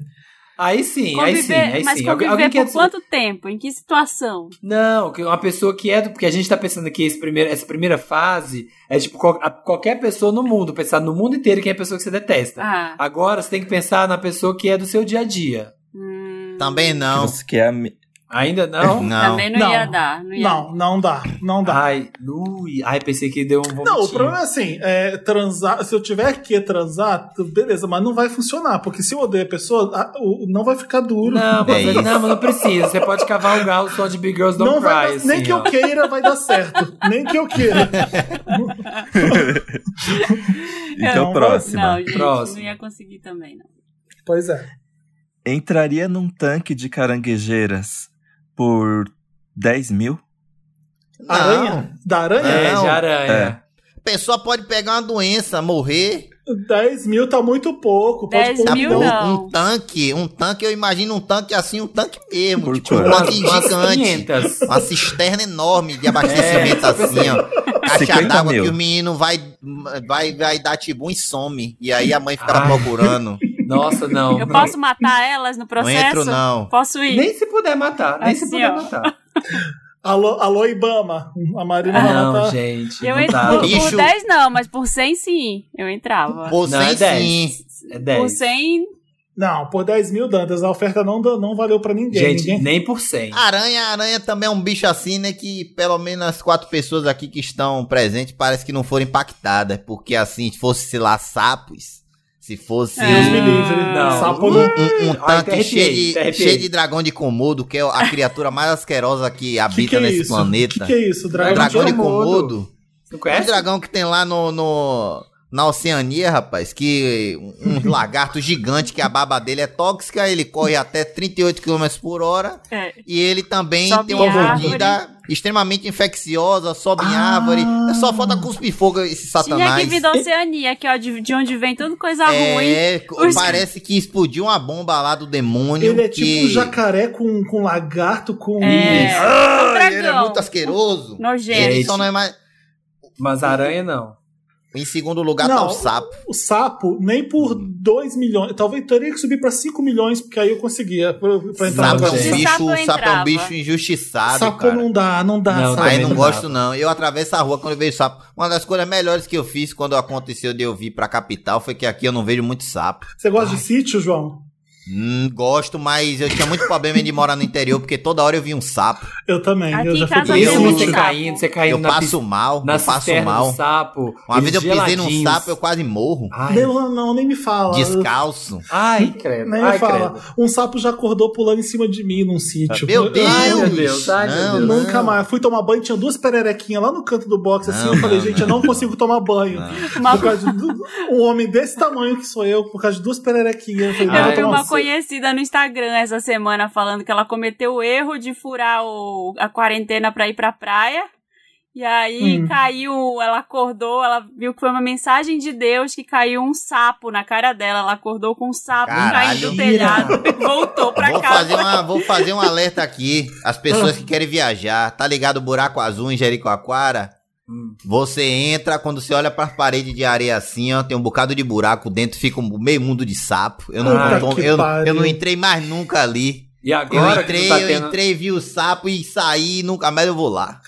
[SPEAKER 2] Aí sim, aí sim,
[SPEAKER 3] conviver,
[SPEAKER 2] aí
[SPEAKER 3] mas
[SPEAKER 2] sim.
[SPEAKER 3] conviver
[SPEAKER 2] Alguém, alguém
[SPEAKER 3] por
[SPEAKER 2] quer
[SPEAKER 3] quanto tempo? Em que situação?
[SPEAKER 2] Não, que uma pessoa que é do. Porque a gente tá pensando que esse primeiro, essa primeira fase é tipo qual- a- qualquer pessoa no mundo, pensar no mundo inteiro quem é a pessoa que você detesta.
[SPEAKER 3] Ah,
[SPEAKER 2] Agora você tem que pensar na pessoa que é do seu dia a dia.
[SPEAKER 3] hum,
[SPEAKER 4] Também
[SPEAKER 5] Que
[SPEAKER 4] não.
[SPEAKER 5] você quer ami-
[SPEAKER 2] Ainda não?
[SPEAKER 4] Não.
[SPEAKER 3] Também não,
[SPEAKER 1] Não.
[SPEAKER 3] ia dar. Não, ia
[SPEAKER 1] Não, não dá. Não dá.
[SPEAKER 2] Ai, ui, ai, pensei que deu um vomitinho.
[SPEAKER 1] Não, o problema é assim, é, transar, se eu tiver que transar, beleza, mas não vai funcionar, porque se eu odeio a pessoa, a- o- não vai ficar duro.
[SPEAKER 2] Não, mas,
[SPEAKER 4] É
[SPEAKER 2] não, mas não precisa. Você pode cavalgar o som de Big Girls Don't
[SPEAKER 1] Não
[SPEAKER 2] Cry.
[SPEAKER 1] vai dar-
[SPEAKER 2] assim,
[SPEAKER 1] nem que
[SPEAKER 2] ó.
[SPEAKER 1] eu queira vai dar certo. nem que eu queira.
[SPEAKER 5] Então,
[SPEAKER 1] Não,
[SPEAKER 5] próxima.
[SPEAKER 3] Não, gente,
[SPEAKER 2] Próxima.
[SPEAKER 3] não ia conseguir também, não.
[SPEAKER 1] Pois é.
[SPEAKER 5] Entraria num tanque de caranguejeiras por 10 mil?
[SPEAKER 4] Não.
[SPEAKER 1] Aranha? Da aranha?
[SPEAKER 2] É,
[SPEAKER 4] Não.
[SPEAKER 2] de aranha.
[SPEAKER 4] A pessoa pode pegar uma doença, morrer.
[SPEAKER 1] 10 mil tá muito pouco. Pode
[SPEAKER 3] 10
[SPEAKER 1] pôr
[SPEAKER 4] Tá
[SPEAKER 3] mil
[SPEAKER 4] bom?
[SPEAKER 3] não.
[SPEAKER 4] Um tanque, um tanque, eu imagino um tanque assim, um tanque mesmo.
[SPEAKER 5] Por
[SPEAKER 4] tipo, um tanque gigante.
[SPEAKER 2] 500.
[SPEAKER 4] Uma cisterna enorme de abastecimento
[SPEAKER 2] É,
[SPEAKER 4] assim, ó. Caixa
[SPEAKER 5] 50
[SPEAKER 4] d'água que o menino vai, vai, vai dar tibum e some. E aí a mãe fica
[SPEAKER 2] Ai.
[SPEAKER 4] procurando.
[SPEAKER 2] Nossa, não.
[SPEAKER 3] Eu
[SPEAKER 2] não.
[SPEAKER 3] posso matar elas no
[SPEAKER 4] Não
[SPEAKER 3] processo?
[SPEAKER 4] entro, não.
[SPEAKER 3] Posso ir?
[SPEAKER 2] Nem se puder matar, nem se
[SPEAKER 3] Assim,
[SPEAKER 2] puder
[SPEAKER 3] ó.
[SPEAKER 2] matar.
[SPEAKER 1] Alô, alô, Ibama. A Marina vai
[SPEAKER 2] Não,
[SPEAKER 1] matar.
[SPEAKER 2] gente,
[SPEAKER 3] Eu
[SPEAKER 2] não
[SPEAKER 3] entro
[SPEAKER 2] dá.
[SPEAKER 3] por,
[SPEAKER 4] Bicho.
[SPEAKER 3] por 10 não, mas por 100 sim. Eu entrava.
[SPEAKER 4] Você
[SPEAKER 2] Não, é 10.
[SPEAKER 4] sim.
[SPEAKER 2] É
[SPEAKER 3] Por
[SPEAKER 2] 10.
[SPEAKER 3] 100,
[SPEAKER 1] Não, por 10 mil, Dantas, a oferta não, não valeu pra ninguém.
[SPEAKER 2] Gente,
[SPEAKER 1] ninguém...
[SPEAKER 2] nem por 100.
[SPEAKER 4] Aranha, aranha também é um bicho assim, né? Que pelo menos as quatro pessoas aqui que estão presentes parece que não foram impactadas. Porque assim, se fosse, sei lá, sapos. Se fosse.
[SPEAKER 1] Sapo
[SPEAKER 4] um, um- um tanque cheio de,
[SPEAKER 2] arrepiei.
[SPEAKER 4] cheio de dragão de Komodo, que é a criatura mais asquerosa que
[SPEAKER 1] Que
[SPEAKER 4] habita
[SPEAKER 1] que é
[SPEAKER 4] nesse
[SPEAKER 1] isso?
[SPEAKER 4] planeta.
[SPEAKER 1] Que que é isso? Dragão,
[SPEAKER 4] dragão de
[SPEAKER 2] Komodo.
[SPEAKER 4] Komodo.
[SPEAKER 2] Não
[SPEAKER 4] Um dragão que tem lá no, no- na Oceania, rapaz, que um lagarto gigante que a baba dele é tóxica, ele corre até 38 km por hora
[SPEAKER 3] é.
[SPEAKER 4] e ele também
[SPEAKER 3] Sobe
[SPEAKER 4] tem uma mordida extremamente infecciosa, sobe em
[SPEAKER 1] Ah.
[SPEAKER 4] árvore. É só falta cuspir fogo esse
[SPEAKER 3] Tinha
[SPEAKER 4] satanás.
[SPEAKER 3] que vir da Oceania, que ó, de, de onde vem tanta coisa ruim.
[SPEAKER 4] É,
[SPEAKER 3] Os-
[SPEAKER 4] parece que explodiu uma bomba lá do demônio.
[SPEAKER 1] Ele é
[SPEAKER 4] que...
[SPEAKER 1] tipo um jacaré com, com lagarto, com.
[SPEAKER 3] É, é um
[SPEAKER 4] Ah, ele é muito asqueroso.
[SPEAKER 3] Nojento.
[SPEAKER 4] Ele só não é mais.
[SPEAKER 2] Mas aranha não.
[SPEAKER 4] Em segundo lugar tá
[SPEAKER 1] Não.
[SPEAKER 4] o sapo.
[SPEAKER 1] O sapo, nem por 2 milhões. Talvez teria que subir pra 5 milhões, porque aí eu conseguia. Pra, pra entrar
[SPEAKER 4] Sapo
[SPEAKER 1] no
[SPEAKER 4] é um bicho,
[SPEAKER 3] sapo
[SPEAKER 4] sapo é um
[SPEAKER 3] entrava.
[SPEAKER 4] bicho injustiçado,
[SPEAKER 1] Sapo
[SPEAKER 4] cara.
[SPEAKER 1] não dá, não dá.
[SPEAKER 2] Não,
[SPEAKER 1] sapo.
[SPEAKER 4] Aí não
[SPEAKER 2] não
[SPEAKER 4] gosto não. Eu atravesso a rua quando eu vejo sapo. Uma das coisas melhores que eu fiz quando aconteceu de eu vir pra capital foi que aqui eu não vejo muito sapo.
[SPEAKER 1] Você gosta de sítio, João?
[SPEAKER 4] Hum, gosto, mas eu tinha muito problema de morar no interior, porque toda hora eu via um sapo.
[SPEAKER 1] Eu também.
[SPEAKER 3] Aqui
[SPEAKER 1] eu já sítio.
[SPEAKER 3] muito
[SPEAKER 2] você
[SPEAKER 3] sapo.
[SPEAKER 2] caindo, você caindo
[SPEAKER 4] Eu
[SPEAKER 2] na,
[SPEAKER 4] passo mal,
[SPEAKER 2] na
[SPEAKER 4] eu passo mal.
[SPEAKER 2] sapo.
[SPEAKER 4] Uma vez eu pisei num sapo, eu quase morro.
[SPEAKER 2] Ai,
[SPEAKER 1] Não, não, nem me fala.
[SPEAKER 4] Descalço.
[SPEAKER 2] ai credo.
[SPEAKER 1] Nem
[SPEAKER 2] ai,
[SPEAKER 1] me fala.
[SPEAKER 2] credo.
[SPEAKER 1] Um sapo já acordou pulando em cima de mim num sítio.
[SPEAKER 4] Meu Deus!
[SPEAKER 2] Ai, meu Deus, ai, meu
[SPEAKER 4] não,
[SPEAKER 2] Deus.
[SPEAKER 4] não.
[SPEAKER 1] Nunca mais. Fui tomar banho, tinha duas pererequinhas lá no canto do box, assim.
[SPEAKER 4] Não,
[SPEAKER 1] eu falei,
[SPEAKER 4] não,
[SPEAKER 1] gente, eu não consigo tomar banho. Por causa de um homem desse tamanho que sou eu, por causa de duas pererequinhas. Eu falei, não,
[SPEAKER 3] Eu
[SPEAKER 1] vou
[SPEAKER 3] vi
[SPEAKER 1] tomar
[SPEAKER 3] uma conhecida no Instagram essa semana falando que ela cometeu o erro de furar o- a quarentena pra ir pra praia. E aí
[SPEAKER 1] Hum.
[SPEAKER 3] caiu, ela acordou, ela viu que foi uma mensagem de Deus que caiu um sapo na cara dela. Ela acordou com um sapo caindo do telhado e voltou pra
[SPEAKER 4] Vou
[SPEAKER 3] casa.
[SPEAKER 4] fazer, uma, vou fazer um alerta aqui. As pessoas que querem viajar, tá ligado o buraco azul em Jericoacoara?
[SPEAKER 2] Hum.
[SPEAKER 4] Você entra, quando você olha pras paredes de areia assim, ó, tem um bocado de buraco dentro, fica um meio mundo de sapo. Eu não,
[SPEAKER 1] que
[SPEAKER 4] eu,
[SPEAKER 1] pariu.
[SPEAKER 4] eu não entrei mais nunca ali.
[SPEAKER 2] E
[SPEAKER 4] Eu
[SPEAKER 2] agora
[SPEAKER 4] entrei,
[SPEAKER 2] que tu tá
[SPEAKER 4] eu
[SPEAKER 2] tendo...
[SPEAKER 4] entrei, vi o sapo e saí, nunca mais eu vou lá.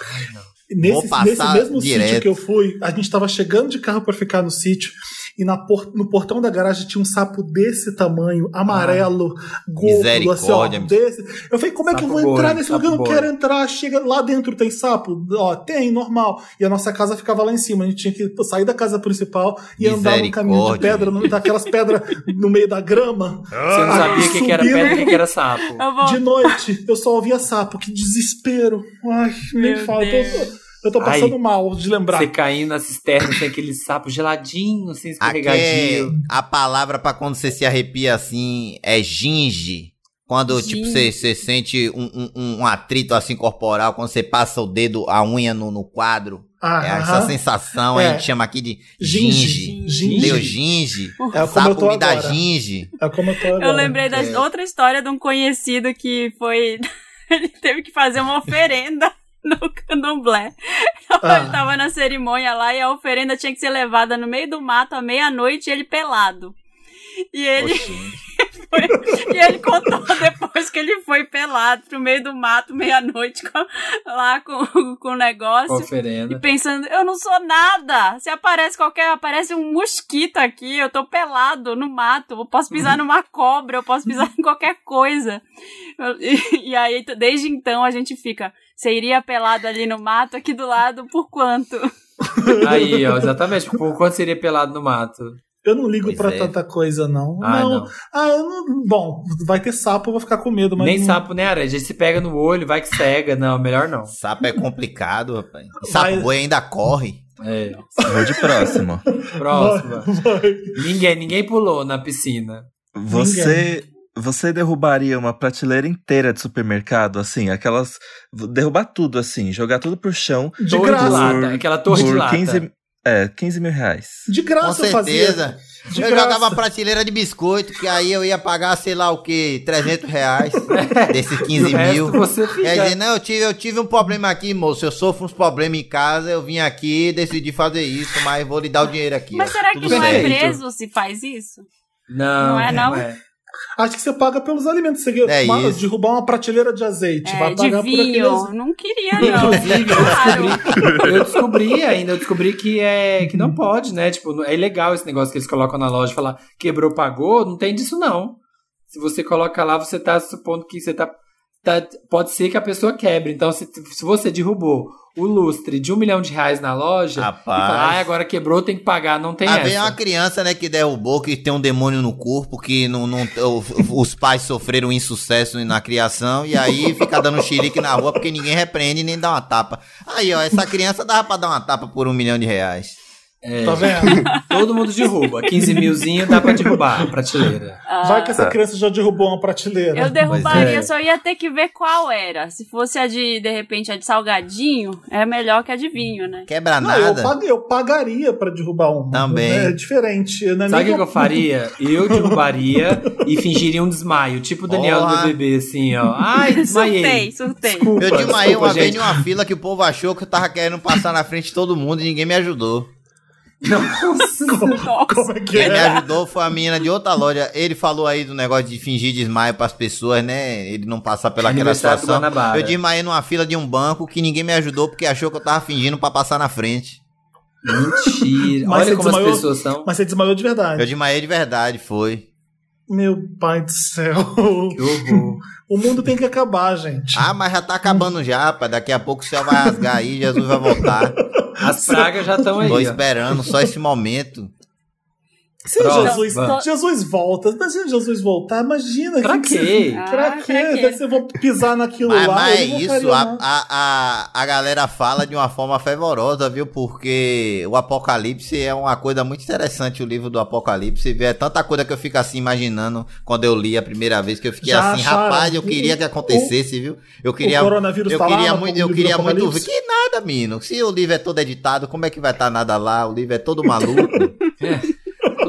[SPEAKER 1] Nesse,
[SPEAKER 4] Vou passar
[SPEAKER 1] nesse mesmo
[SPEAKER 4] direto.
[SPEAKER 1] sítio que eu fui, a gente tava chegando de carro pra ficar no sítio. E na por- no portão da garagem tinha um sapo desse tamanho, amarelo, gordo, assim, ó, desse. Eu falei, como é que eu vou entrar
[SPEAKER 2] boi,
[SPEAKER 1] nesse lugar? Eu não quero entrar. Chega lá dentro, tem sapo? Ó, tem, normal. E a nossa casa ficava lá em cima. A gente tinha que sair da casa principal e andar no caminho de pedra, no- daquelas pedras no meio da grama.
[SPEAKER 2] Você não sabia o que, que era pedra e o que, que era sapo.
[SPEAKER 1] De noite, eu só ouvia sapo. Que desespero. Ai, nem fala. Eu tô, passando
[SPEAKER 2] Ai.
[SPEAKER 1] mal de lembrar.
[SPEAKER 2] Você caindo na cisterna, tem aquele sapo geladinho, assim,
[SPEAKER 4] Aqui é, a palavra pra quando você se arrepia assim é ginge. Quando, tipo, você você sente um, um- um atrito assim corporal, quando você passa o dedo, a unha no, no quadro.
[SPEAKER 1] Ah,
[SPEAKER 4] é essa
[SPEAKER 1] aham.
[SPEAKER 4] sensação,
[SPEAKER 1] É.
[SPEAKER 4] a gente chama aqui de
[SPEAKER 1] Ginge.
[SPEAKER 4] ginge.
[SPEAKER 1] Ginge.
[SPEAKER 4] Deu ginge.
[SPEAKER 1] É eu
[SPEAKER 4] Sapo me dá ginge.
[SPEAKER 1] É como eu tô agora.
[SPEAKER 3] Eu lembrei da
[SPEAKER 4] É.
[SPEAKER 3] outra história de um conhecido que foi. Ele teve que fazer uma oferenda no candomblé.
[SPEAKER 1] Ah.
[SPEAKER 3] Ele tava na cerimônia lá e a oferenda tinha que ser levada no meio do mato à meia-noite e ele pelado. E ele, foi- e ele contou depois que ele foi pelado pro meio do mato, meia-noite, lá com, com o negócio. E
[SPEAKER 2] Oferenda.
[SPEAKER 3] pensando, eu não sou nada. Se aparece qualquer, aparece um mosquito aqui, eu tô pelado no mato, eu posso pisar numa cobra, eu posso pisar em qualquer coisa. E, e aí, desde então, a gente fica, você iria pelado ali no mato, aqui do lado, por quanto?
[SPEAKER 2] Aí, ó, exatamente. Por quanto seria pelado no mato?
[SPEAKER 1] Eu não ligo pra
[SPEAKER 4] é.
[SPEAKER 1] tanta coisa, não.
[SPEAKER 2] Ah,
[SPEAKER 1] não.
[SPEAKER 2] não.
[SPEAKER 1] Ah, eu não. Bom, vai ter sapo, eu vou ficar com medo, mas.
[SPEAKER 2] Nem
[SPEAKER 1] não-
[SPEAKER 2] sapo, nem aranha. A gente se pega no olho, vai que cega. Não, melhor não.
[SPEAKER 4] Sapo é complicado, rapaz. Sapo
[SPEAKER 1] Vai-
[SPEAKER 4] boi ainda corre.
[SPEAKER 2] É.
[SPEAKER 5] Vou de próximo.
[SPEAKER 2] Próxima.
[SPEAKER 1] Vai.
[SPEAKER 2] Ninguém, ninguém pulou na piscina.
[SPEAKER 5] Você, você derrubaria uma prateleira inteira de supermercado, assim, aquelas. Derrubar tudo, assim, jogar tudo pro chão.
[SPEAKER 1] De
[SPEAKER 2] torre de
[SPEAKER 1] graça.
[SPEAKER 2] lata. Aquela torre de
[SPEAKER 5] por
[SPEAKER 2] lata.
[SPEAKER 5] 15, é, 15 mil reais.
[SPEAKER 1] De
[SPEAKER 4] Com
[SPEAKER 1] graça eu fazia.
[SPEAKER 4] certeza.
[SPEAKER 1] De
[SPEAKER 4] eu
[SPEAKER 1] graça.
[SPEAKER 4] jogava uma prateleira de biscoito, que aí eu ia pagar, sei lá o que, 300 reais desses
[SPEAKER 2] E
[SPEAKER 4] 15
[SPEAKER 2] o resto
[SPEAKER 4] mil.
[SPEAKER 2] você fica...
[SPEAKER 4] Quer dizer, não, eu tive, eu tive um problema aqui, moço. Eu sofro uns problemas em casa, eu vim aqui, decidi fazer isso, mas vou lhe dar o dinheiro aqui.
[SPEAKER 3] Mas
[SPEAKER 4] ó.
[SPEAKER 3] será que não é preso se faz isso?
[SPEAKER 2] Não,
[SPEAKER 3] Não é, não?
[SPEAKER 1] Acho que você paga pelos alimentos. Você
[SPEAKER 4] É isso.
[SPEAKER 1] derrubar uma prateleira de azeite.
[SPEAKER 3] É,
[SPEAKER 1] vai
[SPEAKER 3] de
[SPEAKER 1] pagar por
[SPEAKER 3] vinho.
[SPEAKER 1] aqueles.
[SPEAKER 3] Não queria, não.
[SPEAKER 2] Inclusive, eu
[SPEAKER 3] Claro.
[SPEAKER 2] descobri, eu descobri ainda, eu descobri que é que não pode, né? Tipo, é ilegal esse negócio que eles colocam na loja, falar quebrou, pagou, não tem disso não. Se você coloca lá, você tá supondo que você tá, tá- pode ser que a pessoa quebre. Então, se, se você derrubou o lustre de um milhão de reais na loja,
[SPEAKER 4] Rapaz.
[SPEAKER 2] e fala, ah, agora quebrou, tem que pagar, não tem
[SPEAKER 4] Ah,
[SPEAKER 2] essa.
[SPEAKER 4] vem uma criança, né, que derrubou, que tem um demônio no corpo, que não, não, os pais sofreram insucesso na criação, e aí fica dando xilique na rua porque ninguém repreende nem dá uma tapa. Aí, ó, essa criança dava pra dar uma tapa por um milhão de reais.
[SPEAKER 2] É,
[SPEAKER 1] Tá vendo?
[SPEAKER 2] todo mundo derruba. 15 milzinho dá pra derrubar a prateleira.
[SPEAKER 1] Vai que essa criança já derrubou uma prateleira.
[SPEAKER 3] Eu derrubaria,
[SPEAKER 2] é.
[SPEAKER 3] só ia ter que ver qual era. Se fosse a de, de repente, a de salgadinho, é melhor que a de vinho, né?
[SPEAKER 4] Quebra
[SPEAKER 1] Não, eu,
[SPEAKER 4] nada.
[SPEAKER 1] pag- eu pagaria pra derrubar uma.
[SPEAKER 4] Também.
[SPEAKER 1] É diferente. Não é
[SPEAKER 2] Sabe o que, eu faria? Eu derrubaria e fingiria um desmaio, tipo o Daniel
[SPEAKER 4] Porra.
[SPEAKER 2] do BBB, assim, ó. Ai, desmaiei.
[SPEAKER 3] Surtei, surtei.
[SPEAKER 2] Desculpa,
[SPEAKER 4] Eu desmaiei
[SPEAKER 2] desculpa,
[SPEAKER 4] uma vez
[SPEAKER 2] gente.
[SPEAKER 4] em uma fila que o povo achou que eu tava querendo passar na frente de todo mundo e ninguém me ajudou.
[SPEAKER 1] Como é que
[SPEAKER 4] Quem me
[SPEAKER 1] é?
[SPEAKER 4] ajudou foi a menina de outra loja. Ele falou aí do negócio de fingir desmaio pras pessoas, né? Ele não passar pelaquela situação. Eu desmaiei numa fila de um banco que ninguém me ajudou porque achou que eu tava fingindo pra passar na frente.
[SPEAKER 2] Mentira.
[SPEAKER 1] Mas
[SPEAKER 2] Olha como as
[SPEAKER 1] desmaiou?
[SPEAKER 2] pessoas são.
[SPEAKER 1] Mas você desmaiou de verdade.
[SPEAKER 4] Eu desmaiei de verdade, foi.
[SPEAKER 1] Meu pai do céu.
[SPEAKER 2] Que horror.
[SPEAKER 1] O mundo tem que acabar, gente.
[SPEAKER 4] Ah, mas já tá acabando já, pai. Daqui a pouco o céu vai rasgar aí, Jesus vai voltar.
[SPEAKER 2] As pragas já estão aí.
[SPEAKER 4] Tô
[SPEAKER 2] ó.
[SPEAKER 4] esperando só esse momento.
[SPEAKER 1] Se. Jesus. Jesus volta, imagina Jesus voltar, imagina.
[SPEAKER 2] Pra
[SPEAKER 1] que
[SPEAKER 2] quê?
[SPEAKER 1] você- Pra
[SPEAKER 3] Ah,
[SPEAKER 1] quê?
[SPEAKER 3] pra quê?
[SPEAKER 1] Se eu vou pisar naquilo
[SPEAKER 4] Mas,
[SPEAKER 1] lá.
[SPEAKER 4] mas
[SPEAKER 1] não
[SPEAKER 4] isso, a, a, a, a galera fala de uma forma fervorosa, viu? Porque o Apocalipse é uma coisa muito interessante, o livro do Apocalipse. É tanta coisa que eu fico assim imaginando quando eu li a primeira vez, que eu fiquei
[SPEAKER 1] Já
[SPEAKER 4] assim,
[SPEAKER 1] acharam?
[SPEAKER 4] rapaz, eu queria que acontecesse, viu? Eu queria.
[SPEAKER 1] o coronavírus
[SPEAKER 4] eu
[SPEAKER 1] tá lá
[SPEAKER 4] queria muito, eu queria muito ver. Que nada, menino. Se o livro é todo editado, como é que vai estar nada lá? O livro é todo maluco.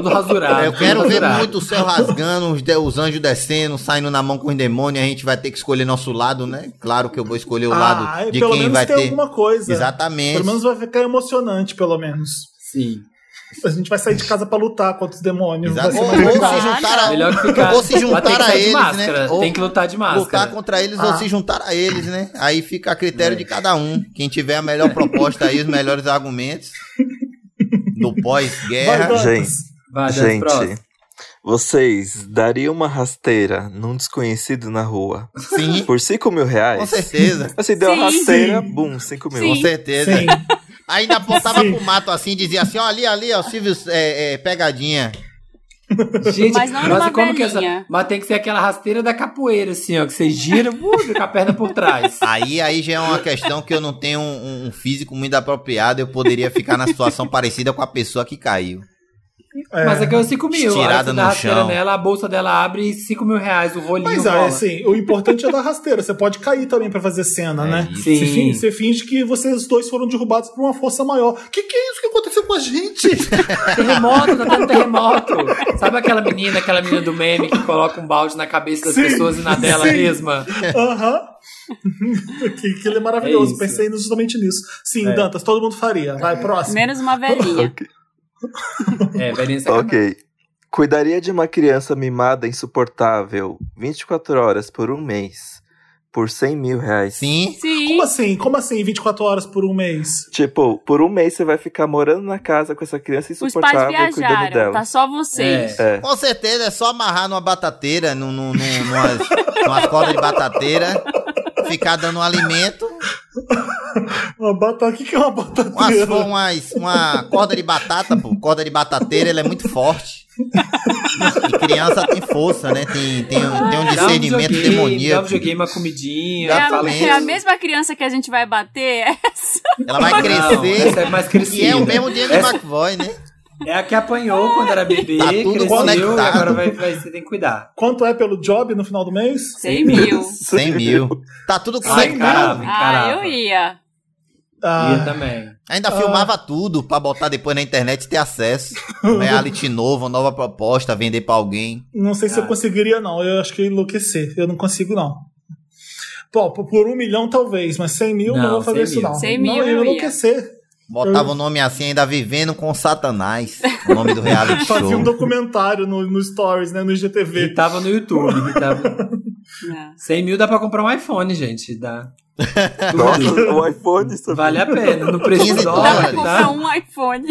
[SPEAKER 2] Tudo rasurado.
[SPEAKER 4] Eu
[SPEAKER 2] tudo
[SPEAKER 4] quero ver muito o céu rasgando, os, de- os anjos descendo, saindo na mão com os demônios. A gente vai ter que escolher nosso lado, né? Claro que eu vou escolher o
[SPEAKER 1] Ah,
[SPEAKER 4] lado de
[SPEAKER 1] pelo
[SPEAKER 4] quem
[SPEAKER 1] menos
[SPEAKER 4] vai
[SPEAKER 1] tem
[SPEAKER 4] ter.
[SPEAKER 1] alguma coisa.
[SPEAKER 4] Exatamente.
[SPEAKER 1] Pelo menos vai ficar emocionante, pelo menos.
[SPEAKER 2] Sim.
[SPEAKER 1] A gente vai sair de casa pra lutar contra os demônios.
[SPEAKER 4] Ou, ou se juntar a,
[SPEAKER 2] Melhor que ficar.
[SPEAKER 4] ou se juntar a eles,
[SPEAKER 2] máscara.
[SPEAKER 4] né? Ou
[SPEAKER 2] Tem que lutar de máscara.
[SPEAKER 4] lutar contra eles ou
[SPEAKER 1] Ah.
[SPEAKER 4] se juntar a eles, né? Aí fica a critério de cada um. Quem tiver a melhor proposta aí, os melhores argumentos do pós-guerra.
[SPEAKER 5] Gente.
[SPEAKER 2] Vai,
[SPEAKER 5] Gente,
[SPEAKER 2] próximo.
[SPEAKER 5] vocês dariam uma rasteira num desconhecido na rua
[SPEAKER 4] Sim,
[SPEAKER 5] por 5 mil reais?
[SPEAKER 4] com certeza.
[SPEAKER 5] Assim, deu uma
[SPEAKER 3] Sim.
[SPEAKER 5] rasteira,
[SPEAKER 1] Sim.
[SPEAKER 5] bum, 5 mil.
[SPEAKER 4] Com certeza.
[SPEAKER 1] Sim.
[SPEAKER 4] Ainda apontava
[SPEAKER 1] Sim.
[SPEAKER 4] pro mato assim, dizia assim: ó, ali, ali, ó, Silvio, é, é, pegadinha.
[SPEAKER 2] Gente,
[SPEAKER 3] Mas não numa
[SPEAKER 2] como que é essa. Mas tem que ser aquela rasteira da capoeira, assim, ó. Que você gira, uh, com a perna por trás.
[SPEAKER 4] Aí, aí já é uma questão que eu não tenho um, um físico muito apropriado. Eu poderia ficar na situação parecida com a pessoa que caiu.
[SPEAKER 1] É.
[SPEAKER 2] Mas aqui é 5 mil. Dá
[SPEAKER 4] no
[SPEAKER 2] rasteira
[SPEAKER 4] chão.
[SPEAKER 2] nela, a bolsa dela abre e 5 mil reais, o rolinho
[SPEAKER 1] Mas é,
[SPEAKER 2] rola.
[SPEAKER 1] assim, o importante é dar rasteira. Você pode cair também pra fazer cena,
[SPEAKER 4] É
[SPEAKER 1] né?
[SPEAKER 4] isso.
[SPEAKER 1] Você,
[SPEAKER 2] Sim.
[SPEAKER 1] fin- você finge que vocês dois foram derrubados por uma força maior. Que que é isso que aconteceu com a gente?
[SPEAKER 2] Terremoto, tá tendo terremoto. Sabe aquela menina, aquela menina do meme que coloca um balde na cabeça das
[SPEAKER 1] Sim,
[SPEAKER 2] pessoas e na dela
[SPEAKER 1] sim.
[SPEAKER 2] mesma?
[SPEAKER 1] Aham. que, que ele é maravilhoso.
[SPEAKER 2] É isso.
[SPEAKER 1] Pensei justamente nisso. Sim,
[SPEAKER 2] É.
[SPEAKER 1] Dantas, todo mundo faria. Vai, próximo.
[SPEAKER 3] Menos uma velhinha.
[SPEAKER 2] É, velhinha sacanagem.
[SPEAKER 5] Ok. Cuidaria de uma criança mimada insuportável 24 horas por um mês por 100 mil reais.
[SPEAKER 4] Sim.
[SPEAKER 3] Sim.
[SPEAKER 1] Como assim? Como assim 24 horas por um mês?
[SPEAKER 5] Tipo, por um mês você vai ficar morando na casa com essa criança
[SPEAKER 3] Os pais
[SPEAKER 5] insuportável e cuidando
[SPEAKER 3] viajaram,
[SPEAKER 5] dela.
[SPEAKER 3] tá só vocês.
[SPEAKER 2] É.
[SPEAKER 5] É.
[SPEAKER 4] Com certeza, é só amarrar numa batateira, num, num, num, numas, numas cordas de batateira, ficar dando um alimento,
[SPEAKER 1] Uma batata. O que que é uma batateira?
[SPEAKER 4] umas, uma corda de batata, pô. Corda de batateira, ela é muito forte. E criança tem força, né? Tem, tem, um, tem um
[SPEAKER 2] Dá um
[SPEAKER 4] discernimento
[SPEAKER 2] videogame, Dá um
[SPEAKER 4] demoníaco.
[SPEAKER 2] videogame, uma comidinha.
[SPEAKER 3] É a, é a mesma criança que a gente vai bater? É essa?
[SPEAKER 4] Ela vai
[SPEAKER 2] Não,
[SPEAKER 4] crescer.
[SPEAKER 2] essa é mais crescida.
[SPEAKER 4] E é o mesmo James
[SPEAKER 2] Essa-
[SPEAKER 4] McVoy, né?
[SPEAKER 2] É a que apanhou quando era bebê,
[SPEAKER 4] Tá tudo
[SPEAKER 2] cresceu
[SPEAKER 4] conectado.
[SPEAKER 2] e agora vai, vai, você tem que cuidar.
[SPEAKER 1] Quanto é pelo job no final do mês?
[SPEAKER 3] 100 mil.
[SPEAKER 4] 100 mil. Tá tudo conectado.
[SPEAKER 2] encarava,
[SPEAKER 3] Ah,
[SPEAKER 2] encarava.
[SPEAKER 3] eu ia.
[SPEAKER 1] Ah,
[SPEAKER 2] Ia também.
[SPEAKER 4] Ainda
[SPEAKER 1] Ah.
[SPEAKER 4] filmava tudo pra botar depois na internet e ter acesso. Reality novo, uma nova proposta, vender pra alguém.
[SPEAKER 1] não sei se eu conseguiria, não. Eu acho que ia enlouquecer. Eu não consigo, não. Pô, por- um milhão talvez, mas 100 mil não,
[SPEAKER 2] Não,
[SPEAKER 1] vou fazer
[SPEAKER 2] 100
[SPEAKER 1] isso,
[SPEAKER 2] mil.
[SPEAKER 1] não.
[SPEAKER 3] 100
[SPEAKER 1] não,
[SPEAKER 3] mil
[SPEAKER 1] eu ia
[SPEAKER 3] eu ia.
[SPEAKER 1] enlouquecer.
[SPEAKER 4] Botava o nome assim, ainda vivendo com Satanás. O nome do reality show.
[SPEAKER 1] Fazia um documentário no, no Stories, né? No
[SPEAKER 2] E
[SPEAKER 1] IGTV.
[SPEAKER 2] tava no YouTube. e tava...
[SPEAKER 3] Não.
[SPEAKER 2] 100 mil dá pra comprar um iPhone, gente. Dá.
[SPEAKER 5] Nossa, o iPhone isso
[SPEAKER 2] Vale a pena. No preço
[SPEAKER 4] 15
[SPEAKER 2] do
[SPEAKER 3] Dá
[SPEAKER 2] dólar,
[SPEAKER 3] pra
[SPEAKER 4] dólares.
[SPEAKER 3] comprar
[SPEAKER 2] tá?
[SPEAKER 3] um iPhone.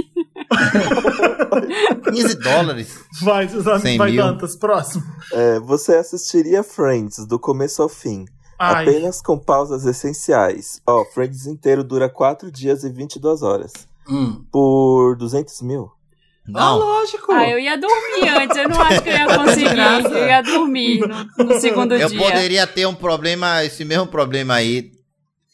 [SPEAKER 4] 15 dólares.
[SPEAKER 1] Vai, vai,
[SPEAKER 4] 100
[SPEAKER 1] vai
[SPEAKER 4] mil.
[SPEAKER 1] Dantas, próximo.
[SPEAKER 5] É, você assistiria Friends do começo ao fim,
[SPEAKER 1] Ai,
[SPEAKER 5] apenas com pausas essenciais. Ó, Friends inteiro dura 4 dias e 22 horas.
[SPEAKER 2] Hum.
[SPEAKER 5] Por 200 mil.
[SPEAKER 2] Ah,
[SPEAKER 4] Não.
[SPEAKER 2] lógico.
[SPEAKER 3] Ah, eu ia dormir antes. Eu não acho que eu ia conseguir. Eu ia dormir no, no segundo
[SPEAKER 4] Eu
[SPEAKER 3] dia.
[SPEAKER 4] poderia ter um problema, esse mesmo problema aí,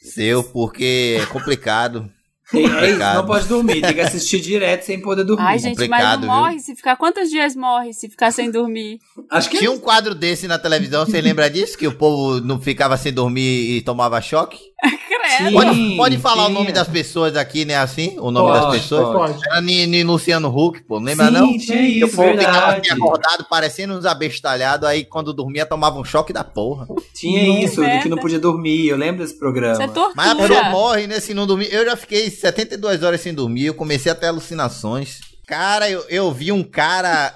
[SPEAKER 4] seu, porque é complicado.
[SPEAKER 2] Tem- é isso, não pode dormir. Tem que assistir direto sem poder dormir.
[SPEAKER 3] Ai, gente, mas não
[SPEAKER 4] viu?
[SPEAKER 3] morre se ficar. Quantos dias morre se ficar sem dormir?
[SPEAKER 2] Acho que
[SPEAKER 4] Tinha um quadro desse na televisão, você lembra disso? Que o povo não ficava sem dormir e tomava choque?
[SPEAKER 3] Credo.
[SPEAKER 2] Sim,
[SPEAKER 4] Pode, pode falar o
[SPEAKER 2] tinha.
[SPEAKER 4] nome das pessoas aqui, né? Assim? O nome das
[SPEAKER 2] Pode,
[SPEAKER 4] pessoas?
[SPEAKER 1] pode.
[SPEAKER 4] Era ni, ni Luciano Huck, pô, lembra
[SPEAKER 2] Sim,
[SPEAKER 4] não?
[SPEAKER 2] tinha
[SPEAKER 4] o
[SPEAKER 2] isso,
[SPEAKER 4] povo ficava assim acordado, parecendo uns abestalhados, aí quando dormia tomava um choque da porra.
[SPEAKER 2] Tinha isso, de que não podia dormir. Eu lembro desse programa.
[SPEAKER 3] Isso é.
[SPEAKER 4] Mas a pessoa morre, né, se não dormir. Eu já fiquei 72 horas sem dormir, eu comecei a ter alucinações. Cara, eu, eu vi um cara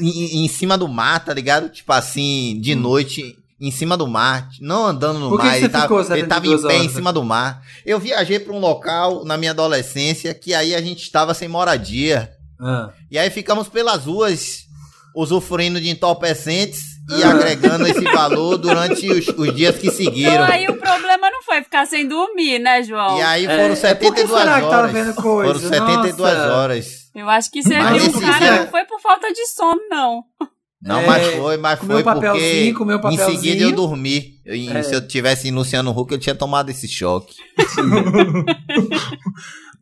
[SPEAKER 4] em, em cima do mar, tá ligado? Tipo assim, de noite, em cima do mar, não andando no
[SPEAKER 2] Por que
[SPEAKER 4] mar,
[SPEAKER 2] que
[SPEAKER 4] ele tava, ele tava em
[SPEAKER 2] 72
[SPEAKER 4] pé em
[SPEAKER 2] horas?
[SPEAKER 4] cima do mar. Eu viajei pra um local na minha adolescência que aí a gente estava sem moradia.
[SPEAKER 2] Ah.
[SPEAKER 4] E aí ficamos pelas ruas usufruindo de entorpecentes e agregando esse valor durante os, os dias que
[SPEAKER 3] Então
[SPEAKER 4] seguiram.
[SPEAKER 3] aí o problema não foi ficar sem dormir, né, João?
[SPEAKER 4] E aí
[SPEAKER 2] É,
[SPEAKER 4] foram
[SPEAKER 2] é,
[SPEAKER 4] 72
[SPEAKER 2] por que será que tava
[SPEAKER 4] horas.
[SPEAKER 2] vendo coisa?
[SPEAKER 4] Foram 72
[SPEAKER 2] Nossa.
[SPEAKER 4] horas.
[SPEAKER 3] Eu acho que você
[SPEAKER 4] Mas
[SPEAKER 3] viu
[SPEAKER 4] esse
[SPEAKER 3] o cara não foi por falta de sono, não.
[SPEAKER 4] Não,
[SPEAKER 2] É,
[SPEAKER 4] mas foi, mas
[SPEAKER 2] comeu
[SPEAKER 4] foi
[SPEAKER 2] papelzinho,
[SPEAKER 4] porque
[SPEAKER 2] comeu
[SPEAKER 4] em seguida eu dormi. Eu- e
[SPEAKER 2] É.
[SPEAKER 4] Se eu tivesse em Luciano Huck, eu tinha tomado esse choque.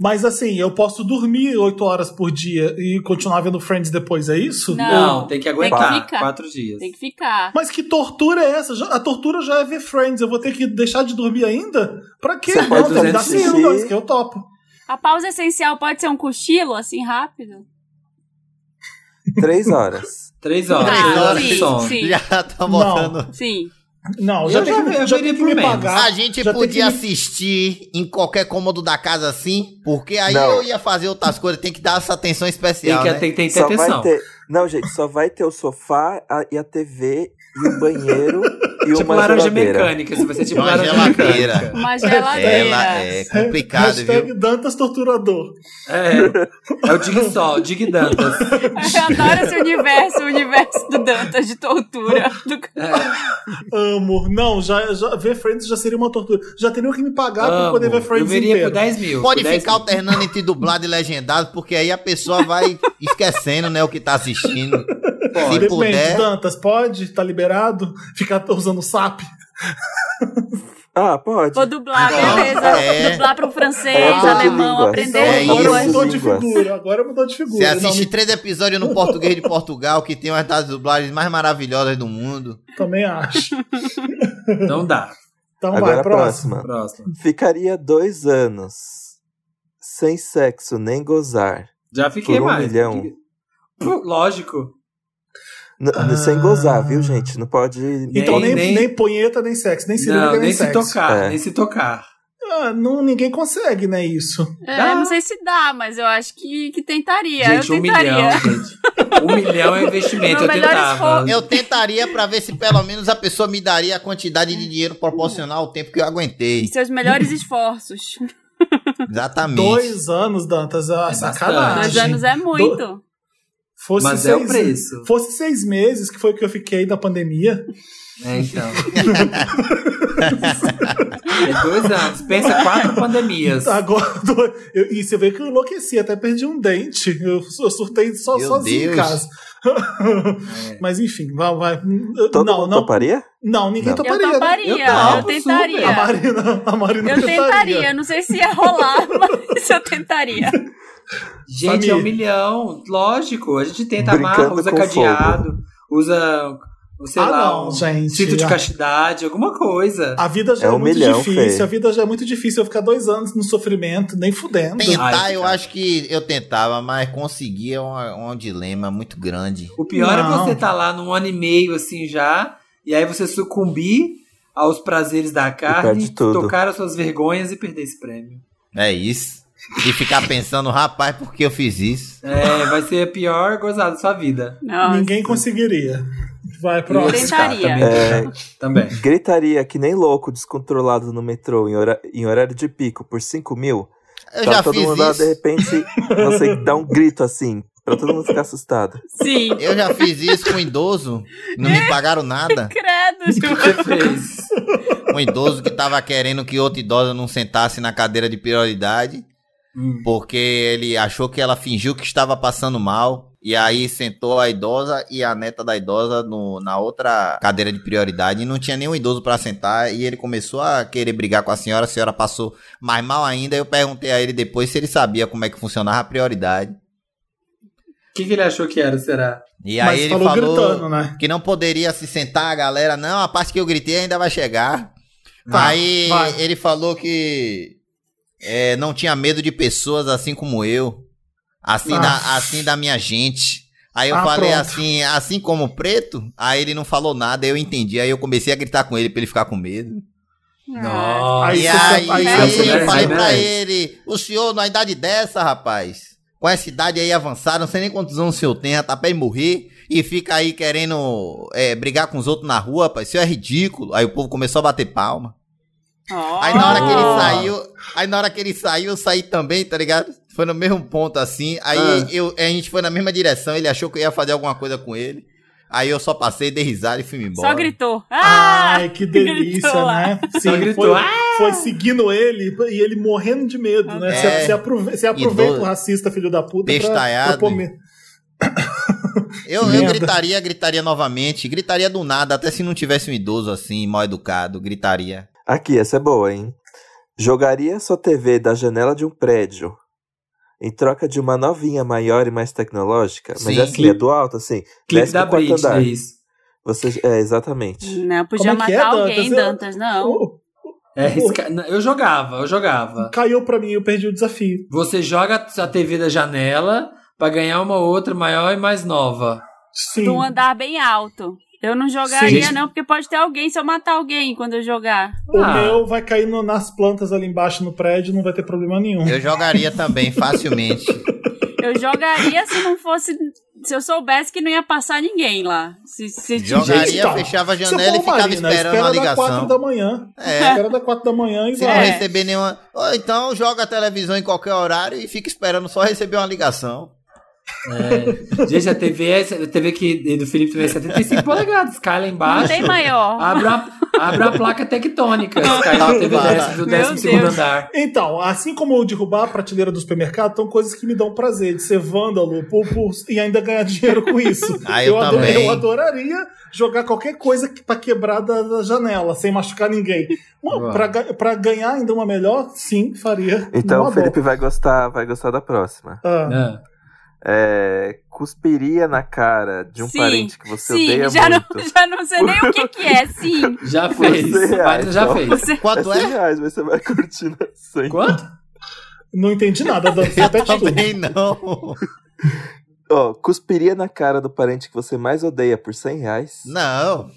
[SPEAKER 1] Mas assim, eu posso dormir 8 horas por dia e continuar vendo Friends depois, é isso?
[SPEAKER 2] Não, tem que aguentar.
[SPEAKER 3] Tem que ficar.
[SPEAKER 2] Quatro dias.
[SPEAKER 3] Tem que ficar.
[SPEAKER 1] Mas que tortura é essa? A tortura já é ver Friends. Eu vou ter que deixar de dormir ainda? Pra quê?
[SPEAKER 5] Você
[SPEAKER 1] Não,
[SPEAKER 5] pode
[SPEAKER 1] então me dá dois, que eu topo.
[SPEAKER 3] A pausa essencial pode ser um cochilo, assim, rápido?
[SPEAKER 5] Três horas.
[SPEAKER 2] Três horas.
[SPEAKER 3] Ah,
[SPEAKER 2] Três horas
[SPEAKER 3] sim,
[SPEAKER 2] de sono.
[SPEAKER 3] sim.
[SPEAKER 4] Já tá botando.
[SPEAKER 3] Sim.
[SPEAKER 1] Não,
[SPEAKER 2] Eu
[SPEAKER 1] já tem
[SPEAKER 2] já eu
[SPEAKER 1] já tem que me
[SPEAKER 2] menos.
[SPEAKER 1] pagar.
[SPEAKER 4] A gente
[SPEAKER 1] já tem
[SPEAKER 4] podia
[SPEAKER 1] me-
[SPEAKER 4] assistir em qualquer cômodo da casa assim, porque aí
[SPEAKER 5] Não.
[SPEAKER 4] eu ia fazer outras coisas. Tem que dar essa atenção
[SPEAKER 2] Tem
[SPEAKER 4] especial,
[SPEAKER 2] que
[SPEAKER 4] né?
[SPEAKER 2] tem, tem que ter
[SPEAKER 5] Só
[SPEAKER 2] atenção.
[SPEAKER 5] vai ter. Não, gente, só vai ter o sofá a- e a TV e o banheiro e
[SPEAKER 2] Tipo
[SPEAKER 5] uma
[SPEAKER 2] laranja
[SPEAKER 5] geladeira.
[SPEAKER 2] mecânica. Você vai ser tipo
[SPEAKER 4] Uma
[SPEAKER 2] laranja
[SPEAKER 4] geladeira.
[SPEAKER 2] mecânica.
[SPEAKER 3] Uma geladeira.
[SPEAKER 4] Ela é complicado,
[SPEAKER 1] Hashtag
[SPEAKER 4] viu?
[SPEAKER 1] Dantas torturador.
[SPEAKER 2] É, é o Dig Sol, Dig Dantas.
[SPEAKER 3] Eu adoro esse universo, o universo do Dantas de tortura. Do...
[SPEAKER 2] É,
[SPEAKER 1] Amo. Não, já, já ver Friends já seria uma tortura. Já teriam que me pagar pra
[SPEAKER 2] amo.
[SPEAKER 1] poder ver
[SPEAKER 2] Eu
[SPEAKER 1] Friends
[SPEAKER 2] veria
[SPEAKER 1] inteiro.
[SPEAKER 2] por 10 mil.
[SPEAKER 4] Pode
[SPEAKER 2] por 10
[SPEAKER 4] ficar
[SPEAKER 2] mil.
[SPEAKER 4] alternando entre dublado e legendado, porque aí a pessoa vai esquecendo, né, o que tá assistindo. Se
[SPEAKER 1] Depende,
[SPEAKER 4] puder.
[SPEAKER 1] Dantas, pode? Tá liberado? Ficar usando SAP?
[SPEAKER 5] Ah, pode.
[SPEAKER 3] Vou dublar,
[SPEAKER 4] Bom,
[SPEAKER 3] beleza.
[SPEAKER 4] é.
[SPEAKER 3] Dublar pro francês,
[SPEAKER 5] É,
[SPEAKER 3] alemão, aprender
[SPEAKER 4] É
[SPEAKER 1] agora mudou de figura. Agora mudou de figura.
[SPEAKER 4] Você
[SPEAKER 1] Não,
[SPEAKER 4] assiste
[SPEAKER 1] me-
[SPEAKER 4] três episódios no português de Portugal, que tem uma das dublagens mais maravilhosas do mundo.
[SPEAKER 1] também acho.
[SPEAKER 2] Então dá.
[SPEAKER 1] Então
[SPEAKER 5] Agora
[SPEAKER 1] vai,
[SPEAKER 5] próxima.
[SPEAKER 2] Próximo.
[SPEAKER 5] Ficaria dois anos sem sexo nem gozar.
[SPEAKER 2] Já fiquei
[SPEAKER 5] Por um
[SPEAKER 2] mais.
[SPEAKER 5] milhão.
[SPEAKER 2] Lógico.
[SPEAKER 5] N-
[SPEAKER 1] Ah.
[SPEAKER 5] Sem gozar, viu, gente? Não pode.
[SPEAKER 1] Então nem,
[SPEAKER 2] Nem-
[SPEAKER 1] nem,
[SPEAKER 2] nem-
[SPEAKER 1] punheta, nem sexo, nem
[SPEAKER 2] Não,
[SPEAKER 1] nem,
[SPEAKER 2] nem se
[SPEAKER 1] sexo.
[SPEAKER 2] tocar,
[SPEAKER 5] É.
[SPEAKER 2] nem se tocar.
[SPEAKER 1] Ah, não, ninguém consegue, né, isso.
[SPEAKER 3] É,
[SPEAKER 2] Dá.
[SPEAKER 3] não sei se dá, mas eu acho que, que tentaria.
[SPEAKER 2] Gente,
[SPEAKER 3] eu
[SPEAKER 2] um
[SPEAKER 3] tentaria.
[SPEAKER 2] milhão, gente. Um milhão é investimento,
[SPEAKER 3] Meu
[SPEAKER 2] eu
[SPEAKER 3] melhor
[SPEAKER 2] tentava.
[SPEAKER 3] esforço.
[SPEAKER 4] Eu tentaria pra ver se pelo menos a pessoa me daria a quantidade de dinheiro proporcional ao tempo que eu
[SPEAKER 3] E
[SPEAKER 4] aguentei.
[SPEAKER 3] seus melhores esforços.
[SPEAKER 4] Exatamente.
[SPEAKER 1] Dois anos, Dantas, ah,
[SPEAKER 2] É
[SPEAKER 1] sacanagem.
[SPEAKER 3] Dois anos é muito.
[SPEAKER 1] Fosse
[SPEAKER 2] Mas
[SPEAKER 1] seis,
[SPEAKER 2] é o preço.
[SPEAKER 1] Fosse seis meses, que foi o que eu fiquei da pandemia.
[SPEAKER 2] É, então. é dois anos. Pensa quatro pandemias.
[SPEAKER 1] Agora, eu- e você vê que eu enlouqueci, até perdi um dente. Eu, eu surtei só,
[SPEAKER 4] Meu
[SPEAKER 1] sozinho
[SPEAKER 4] Deus.
[SPEAKER 1] em casa. Mas enfim, vai. vai.
[SPEAKER 5] Todo
[SPEAKER 1] não,
[SPEAKER 5] mundo
[SPEAKER 1] não,
[SPEAKER 5] toparia?
[SPEAKER 1] não, ninguém
[SPEAKER 3] Eu
[SPEAKER 1] toparia. né?
[SPEAKER 3] toparia,
[SPEAKER 2] Eu
[SPEAKER 3] eu,
[SPEAKER 2] topo,
[SPEAKER 3] tentaria.
[SPEAKER 1] A Marina, a Marina
[SPEAKER 3] Eu
[SPEAKER 1] tentaria.
[SPEAKER 3] tentaria, não sei se ia rolar, mas eu tentaria.
[SPEAKER 2] Gente,
[SPEAKER 1] Samir.
[SPEAKER 2] é um milhão. Lógico. A gente tenta
[SPEAKER 5] Brincando
[SPEAKER 2] amar, usa cadeado, usa, sei
[SPEAKER 1] Ah,
[SPEAKER 2] lá,
[SPEAKER 1] não,
[SPEAKER 2] um
[SPEAKER 1] gente.
[SPEAKER 2] cinto de castidade, alguma coisa.
[SPEAKER 1] A vida já
[SPEAKER 5] É
[SPEAKER 1] é,
[SPEAKER 5] um
[SPEAKER 1] muito
[SPEAKER 5] milhão,
[SPEAKER 1] difícil.
[SPEAKER 5] Fê.
[SPEAKER 1] A vida já é muito difícil. Eu ficar dois anos no sofrimento, nem fudendo.
[SPEAKER 4] Tentar,
[SPEAKER 2] Ai,
[SPEAKER 4] eu
[SPEAKER 2] cara.
[SPEAKER 4] acho que eu tentava, mas conseguir é um, um dilema muito grande.
[SPEAKER 2] O pior
[SPEAKER 1] Não.
[SPEAKER 2] é você estar lá num ano e meio assim já, e aí você sucumbir aos prazeres da carne, tocar as suas vergonhas e perder esse prêmio.
[SPEAKER 4] É isso. E ficar pensando, rapaz, por que eu fiz isso?
[SPEAKER 2] É, vai ser a pior gozada da sua vida.
[SPEAKER 3] Nossa.
[SPEAKER 1] Ninguém conseguiria. Vai, próximo.
[SPEAKER 2] Também,
[SPEAKER 5] É,
[SPEAKER 2] também.
[SPEAKER 5] gritaria que nem louco, descontrolado no metrô em, hora- em horário de pico por 5 mil.
[SPEAKER 4] Eu
[SPEAKER 5] Tá
[SPEAKER 4] já
[SPEAKER 5] todo
[SPEAKER 4] fiz
[SPEAKER 5] mundo lá, de
[SPEAKER 4] isso.
[SPEAKER 5] repente, você dá um grito assim, pra todo mundo ficar assustado.
[SPEAKER 3] Sim.
[SPEAKER 4] Eu já fiz isso com um idoso. Não me pagaram nada.
[SPEAKER 3] Credo, Gil.
[SPEAKER 2] Você fez.
[SPEAKER 4] Um idoso que tava querendo que outra idosa não sentasse na cadeira de prioridade.
[SPEAKER 2] Hum.
[SPEAKER 4] Porque ele achou que ela fingiu que estava passando mal. E aí sentou a idosa e a neta da idosa no, na outra cadeira de prioridade. E não tinha nenhum idoso para sentar. E ele começou a querer brigar com a senhora. A senhora passou mais mal ainda. Eu perguntei a ele depois se ele sabia como é que funcionava a prioridade.
[SPEAKER 2] O que, que ele achou que era, será?
[SPEAKER 4] E aí
[SPEAKER 1] Mas
[SPEAKER 4] ele
[SPEAKER 1] falou,
[SPEAKER 4] falou,
[SPEAKER 1] gritando, né?
[SPEAKER 4] que não poderia se sentar a galera. Não, a parte que eu gritei ainda vai chegar.
[SPEAKER 1] Tá,
[SPEAKER 4] aí
[SPEAKER 1] vai.
[SPEAKER 4] ele falou que é, não tinha medo de pessoas assim como eu. Assim,
[SPEAKER 1] Ah.
[SPEAKER 4] da, assim da minha gente. Aí eu
[SPEAKER 1] Ah,
[SPEAKER 4] falei
[SPEAKER 1] pronto.
[SPEAKER 4] assim, assim como preto. Aí ele não falou nada, eu entendi. Aí eu comecei a gritar com ele pra ele ficar com medo.
[SPEAKER 2] Nossa.
[SPEAKER 1] Aí
[SPEAKER 4] e
[SPEAKER 1] você-
[SPEAKER 4] aí,
[SPEAKER 1] aí
[SPEAKER 4] aí eu falei
[SPEAKER 2] aí
[SPEAKER 4] pra
[SPEAKER 2] merece.
[SPEAKER 4] ele, o senhor, na idade dessa, rapaz, com essa idade aí avançada, não sei nem quantos anos o senhor tem, já tá pra ir morrer, e fica aí querendo é, brigar com os outros na rua, rapaz, isso é ridículo. Aí o povo começou a bater palma.
[SPEAKER 3] Ó.
[SPEAKER 4] Aí na hora que ele saiu, aí na hora que ele saiu, eu saí também, tá ligado? Foi no mesmo ponto assim. Aí
[SPEAKER 2] Ah.
[SPEAKER 4] eu, a gente foi na mesma direção. Ele achou que eu ia fazer alguma coisa com ele. Aí eu só passei, dei risada e fui embora.
[SPEAKER 3] Só gritou. Ah!
[SPEAKER 1] Ai, que delícia,
[SPEAKER 3] Gritou
[SPEAKER 1] né?
[SPEAKER 2] Só gritou,
[SPEAKER 1] foi,
[SPEAKER 2] "Ah!"
[SPEAKER 1] foi seguindo ele e ele morrendo de medo, né?
[SPEAKER 4] É.
[SPEAKER 1] Você, você aprove- você aproveita
[SPEAKER 4] Idoso.
[SPEAKER 1] o racista, filho da puta, pra,
[SPEAKER 4] Bestalhado.
[SPEAKER 1] pra medo.
[SPEAKER 4] Eu, eu gritaria, gritaria novamente. Gritaria do nada, até se não tivesse um idoso assim, mal educado, gritaria.
[SPEAKER 5] Aqui, essa é boa, hein? Jogaria sua TV da janela de um prédio em troca de uma novinha maior e mais tecnológica? Mas
[SPEAKER 4] Sim.
[SPEAKER 5] assim,
[SPEAKER 2] Clipe-
[SPEAKER 5] é do alto, assim.
[SPEAKER 2] Clipe da Britney,
[SPEAKER 5] andar.
[SPEAKER 2] é isso.
[SPEAKER 5] Você, é, exatamente.
[SPEAKER 3] Não, podia
[SPEAKER 1] Como é é,
[SPEAKER 3] matar
[SPEAKER 1] Dantas?
[SPEAKER 3] alguém,
[SPEAKER 1] Eu-
[SPEAKER 3] Dantas, não.
[SPEAKER 1] O-
[SPEAKER 2] É, eu jogava, eu jogava.
[SPEAKER 1] Caiu pra mim, eu perdi o desafio.
[SPEAKER 2] Você joga a TV da janela pra ganhar uma outra maior e mais nova.
[SPEAKER 1] Sim.
[SPEAKER 3] Um andar bem alto. Eu não jogaria,
[SPEAKER 2] Sim.
[SPEAKER 3] não, porque pode ter alguém se eu matar alguém quando eu jogar.
[SPEAKER 1] O
[SPEAKER 2] Ah.
[SPEAKER 1] meu vai cair no- nas plantas ali embaixo no prédio, não vai ter problema nenhum.
[SPEAKER 4] Eu jogaria também, facilmente.
[SPEAKER 3] Eu jogaria se não fosse. Se eu soubesse que não ia passar ninguém lá. Se, se
[SPEAKER 4] Jogaria,
[SPEAKER 1] Então,
[SPEAKER 4] fechava a janela e ficava
[SPEAKER 1] Marina,
[SPEAKER 4] esperando
[SPEAKER 1] espera
[SPEAKER 4] a
[SPEAKER 1] da 4
[SPEAKER 4] ligação.
[SPEAKER 1] da manhã.
[SPEAKER 4] É.
[SPEAKER 1] Espera da 4 da manhã e
[SPEAKER 4] Se não
[SPEAKER 1] vai.
[SPEAKER 3] É.
[SPEAKER 4] receber nenhuma. Ou então joga a televisão em qualquer horário e fica esperando só receber uma ligação.
[SPEAKER 2] É. Gente, a TV, é- a TV que, do Felipe também é 75 polegadas. Cai lá
[SPEAKER 3] Não
[SPEAKER 2] embaixo.
[SPEAKER 3] tem maior.
[SPEAKER 2] Abre uma, abre uma placa tectônica. Se cai na TV desce do
[SPEAKER 3] Meu
[SPEAKER 2] 12 segundo
[SPEAKER 3] Deus.
[SPEAKER 2] andar.
[SPEAKER 1] Então, assim como eu derrubar a prateleira do supermercado, são coisas que me dão prazer, de ser vândalo por- por- e ainda ganhar dinheiro com isso.
[SPEAKER 4] Ah, eu
[SPEAKER 1] ado-
[SPEAKER 4] também.
[SPEAKER 1] eu adoraria jogar qualquer coisa que- pra quebrar da, da janela, sem machucar ninguém. Bom, pra, pra ganhar ainda uma melhor, sim, faria.
[SPEAKER 5] Então o Felipe
[SPEAKER 1] boa.
[SPEAKER 5] vai gostar, vai gostar da próxima.
[SPEAKER 1] Ah,
[SPEAKER 2] Ah.
[SPEAKER 5] É, cuspiria na cara de um
[SPEAKER 3] sim,
[SPEAKER 5] parente que você
[SPEAKER 3] sim,
[SPEAKER 5] odeia
[SPEAKER 3] já
[SPEAKER 5] muito.
[SPEAKER 3] Não, já não sei nem o que, que é, sim.
[SPEAKER 2] Já fez.
[SPEAKER 5] Você
[SPEAKER 2] Marina já
[SPEAKER 5] acha?
[SPEAKER 2] fez.
[SPEAKER 3] Você-
[SPEAKER 4] Quanto
[SPEAKER 5] é 100
[SPEAKER 4] é?
[SPEAKER 5] reais, mas você vai curtir na 100.
[SPEAKER 2] Quanto?
[SPEAKER 1] não entendi nada, Dan. Você repete tudo.
[SPEAKER 4] Também não.
[SPEAKER 5] Ó, cuspiria na cara do parente que você mais odeia por 100 reais?
[SPEAKER 4] Não.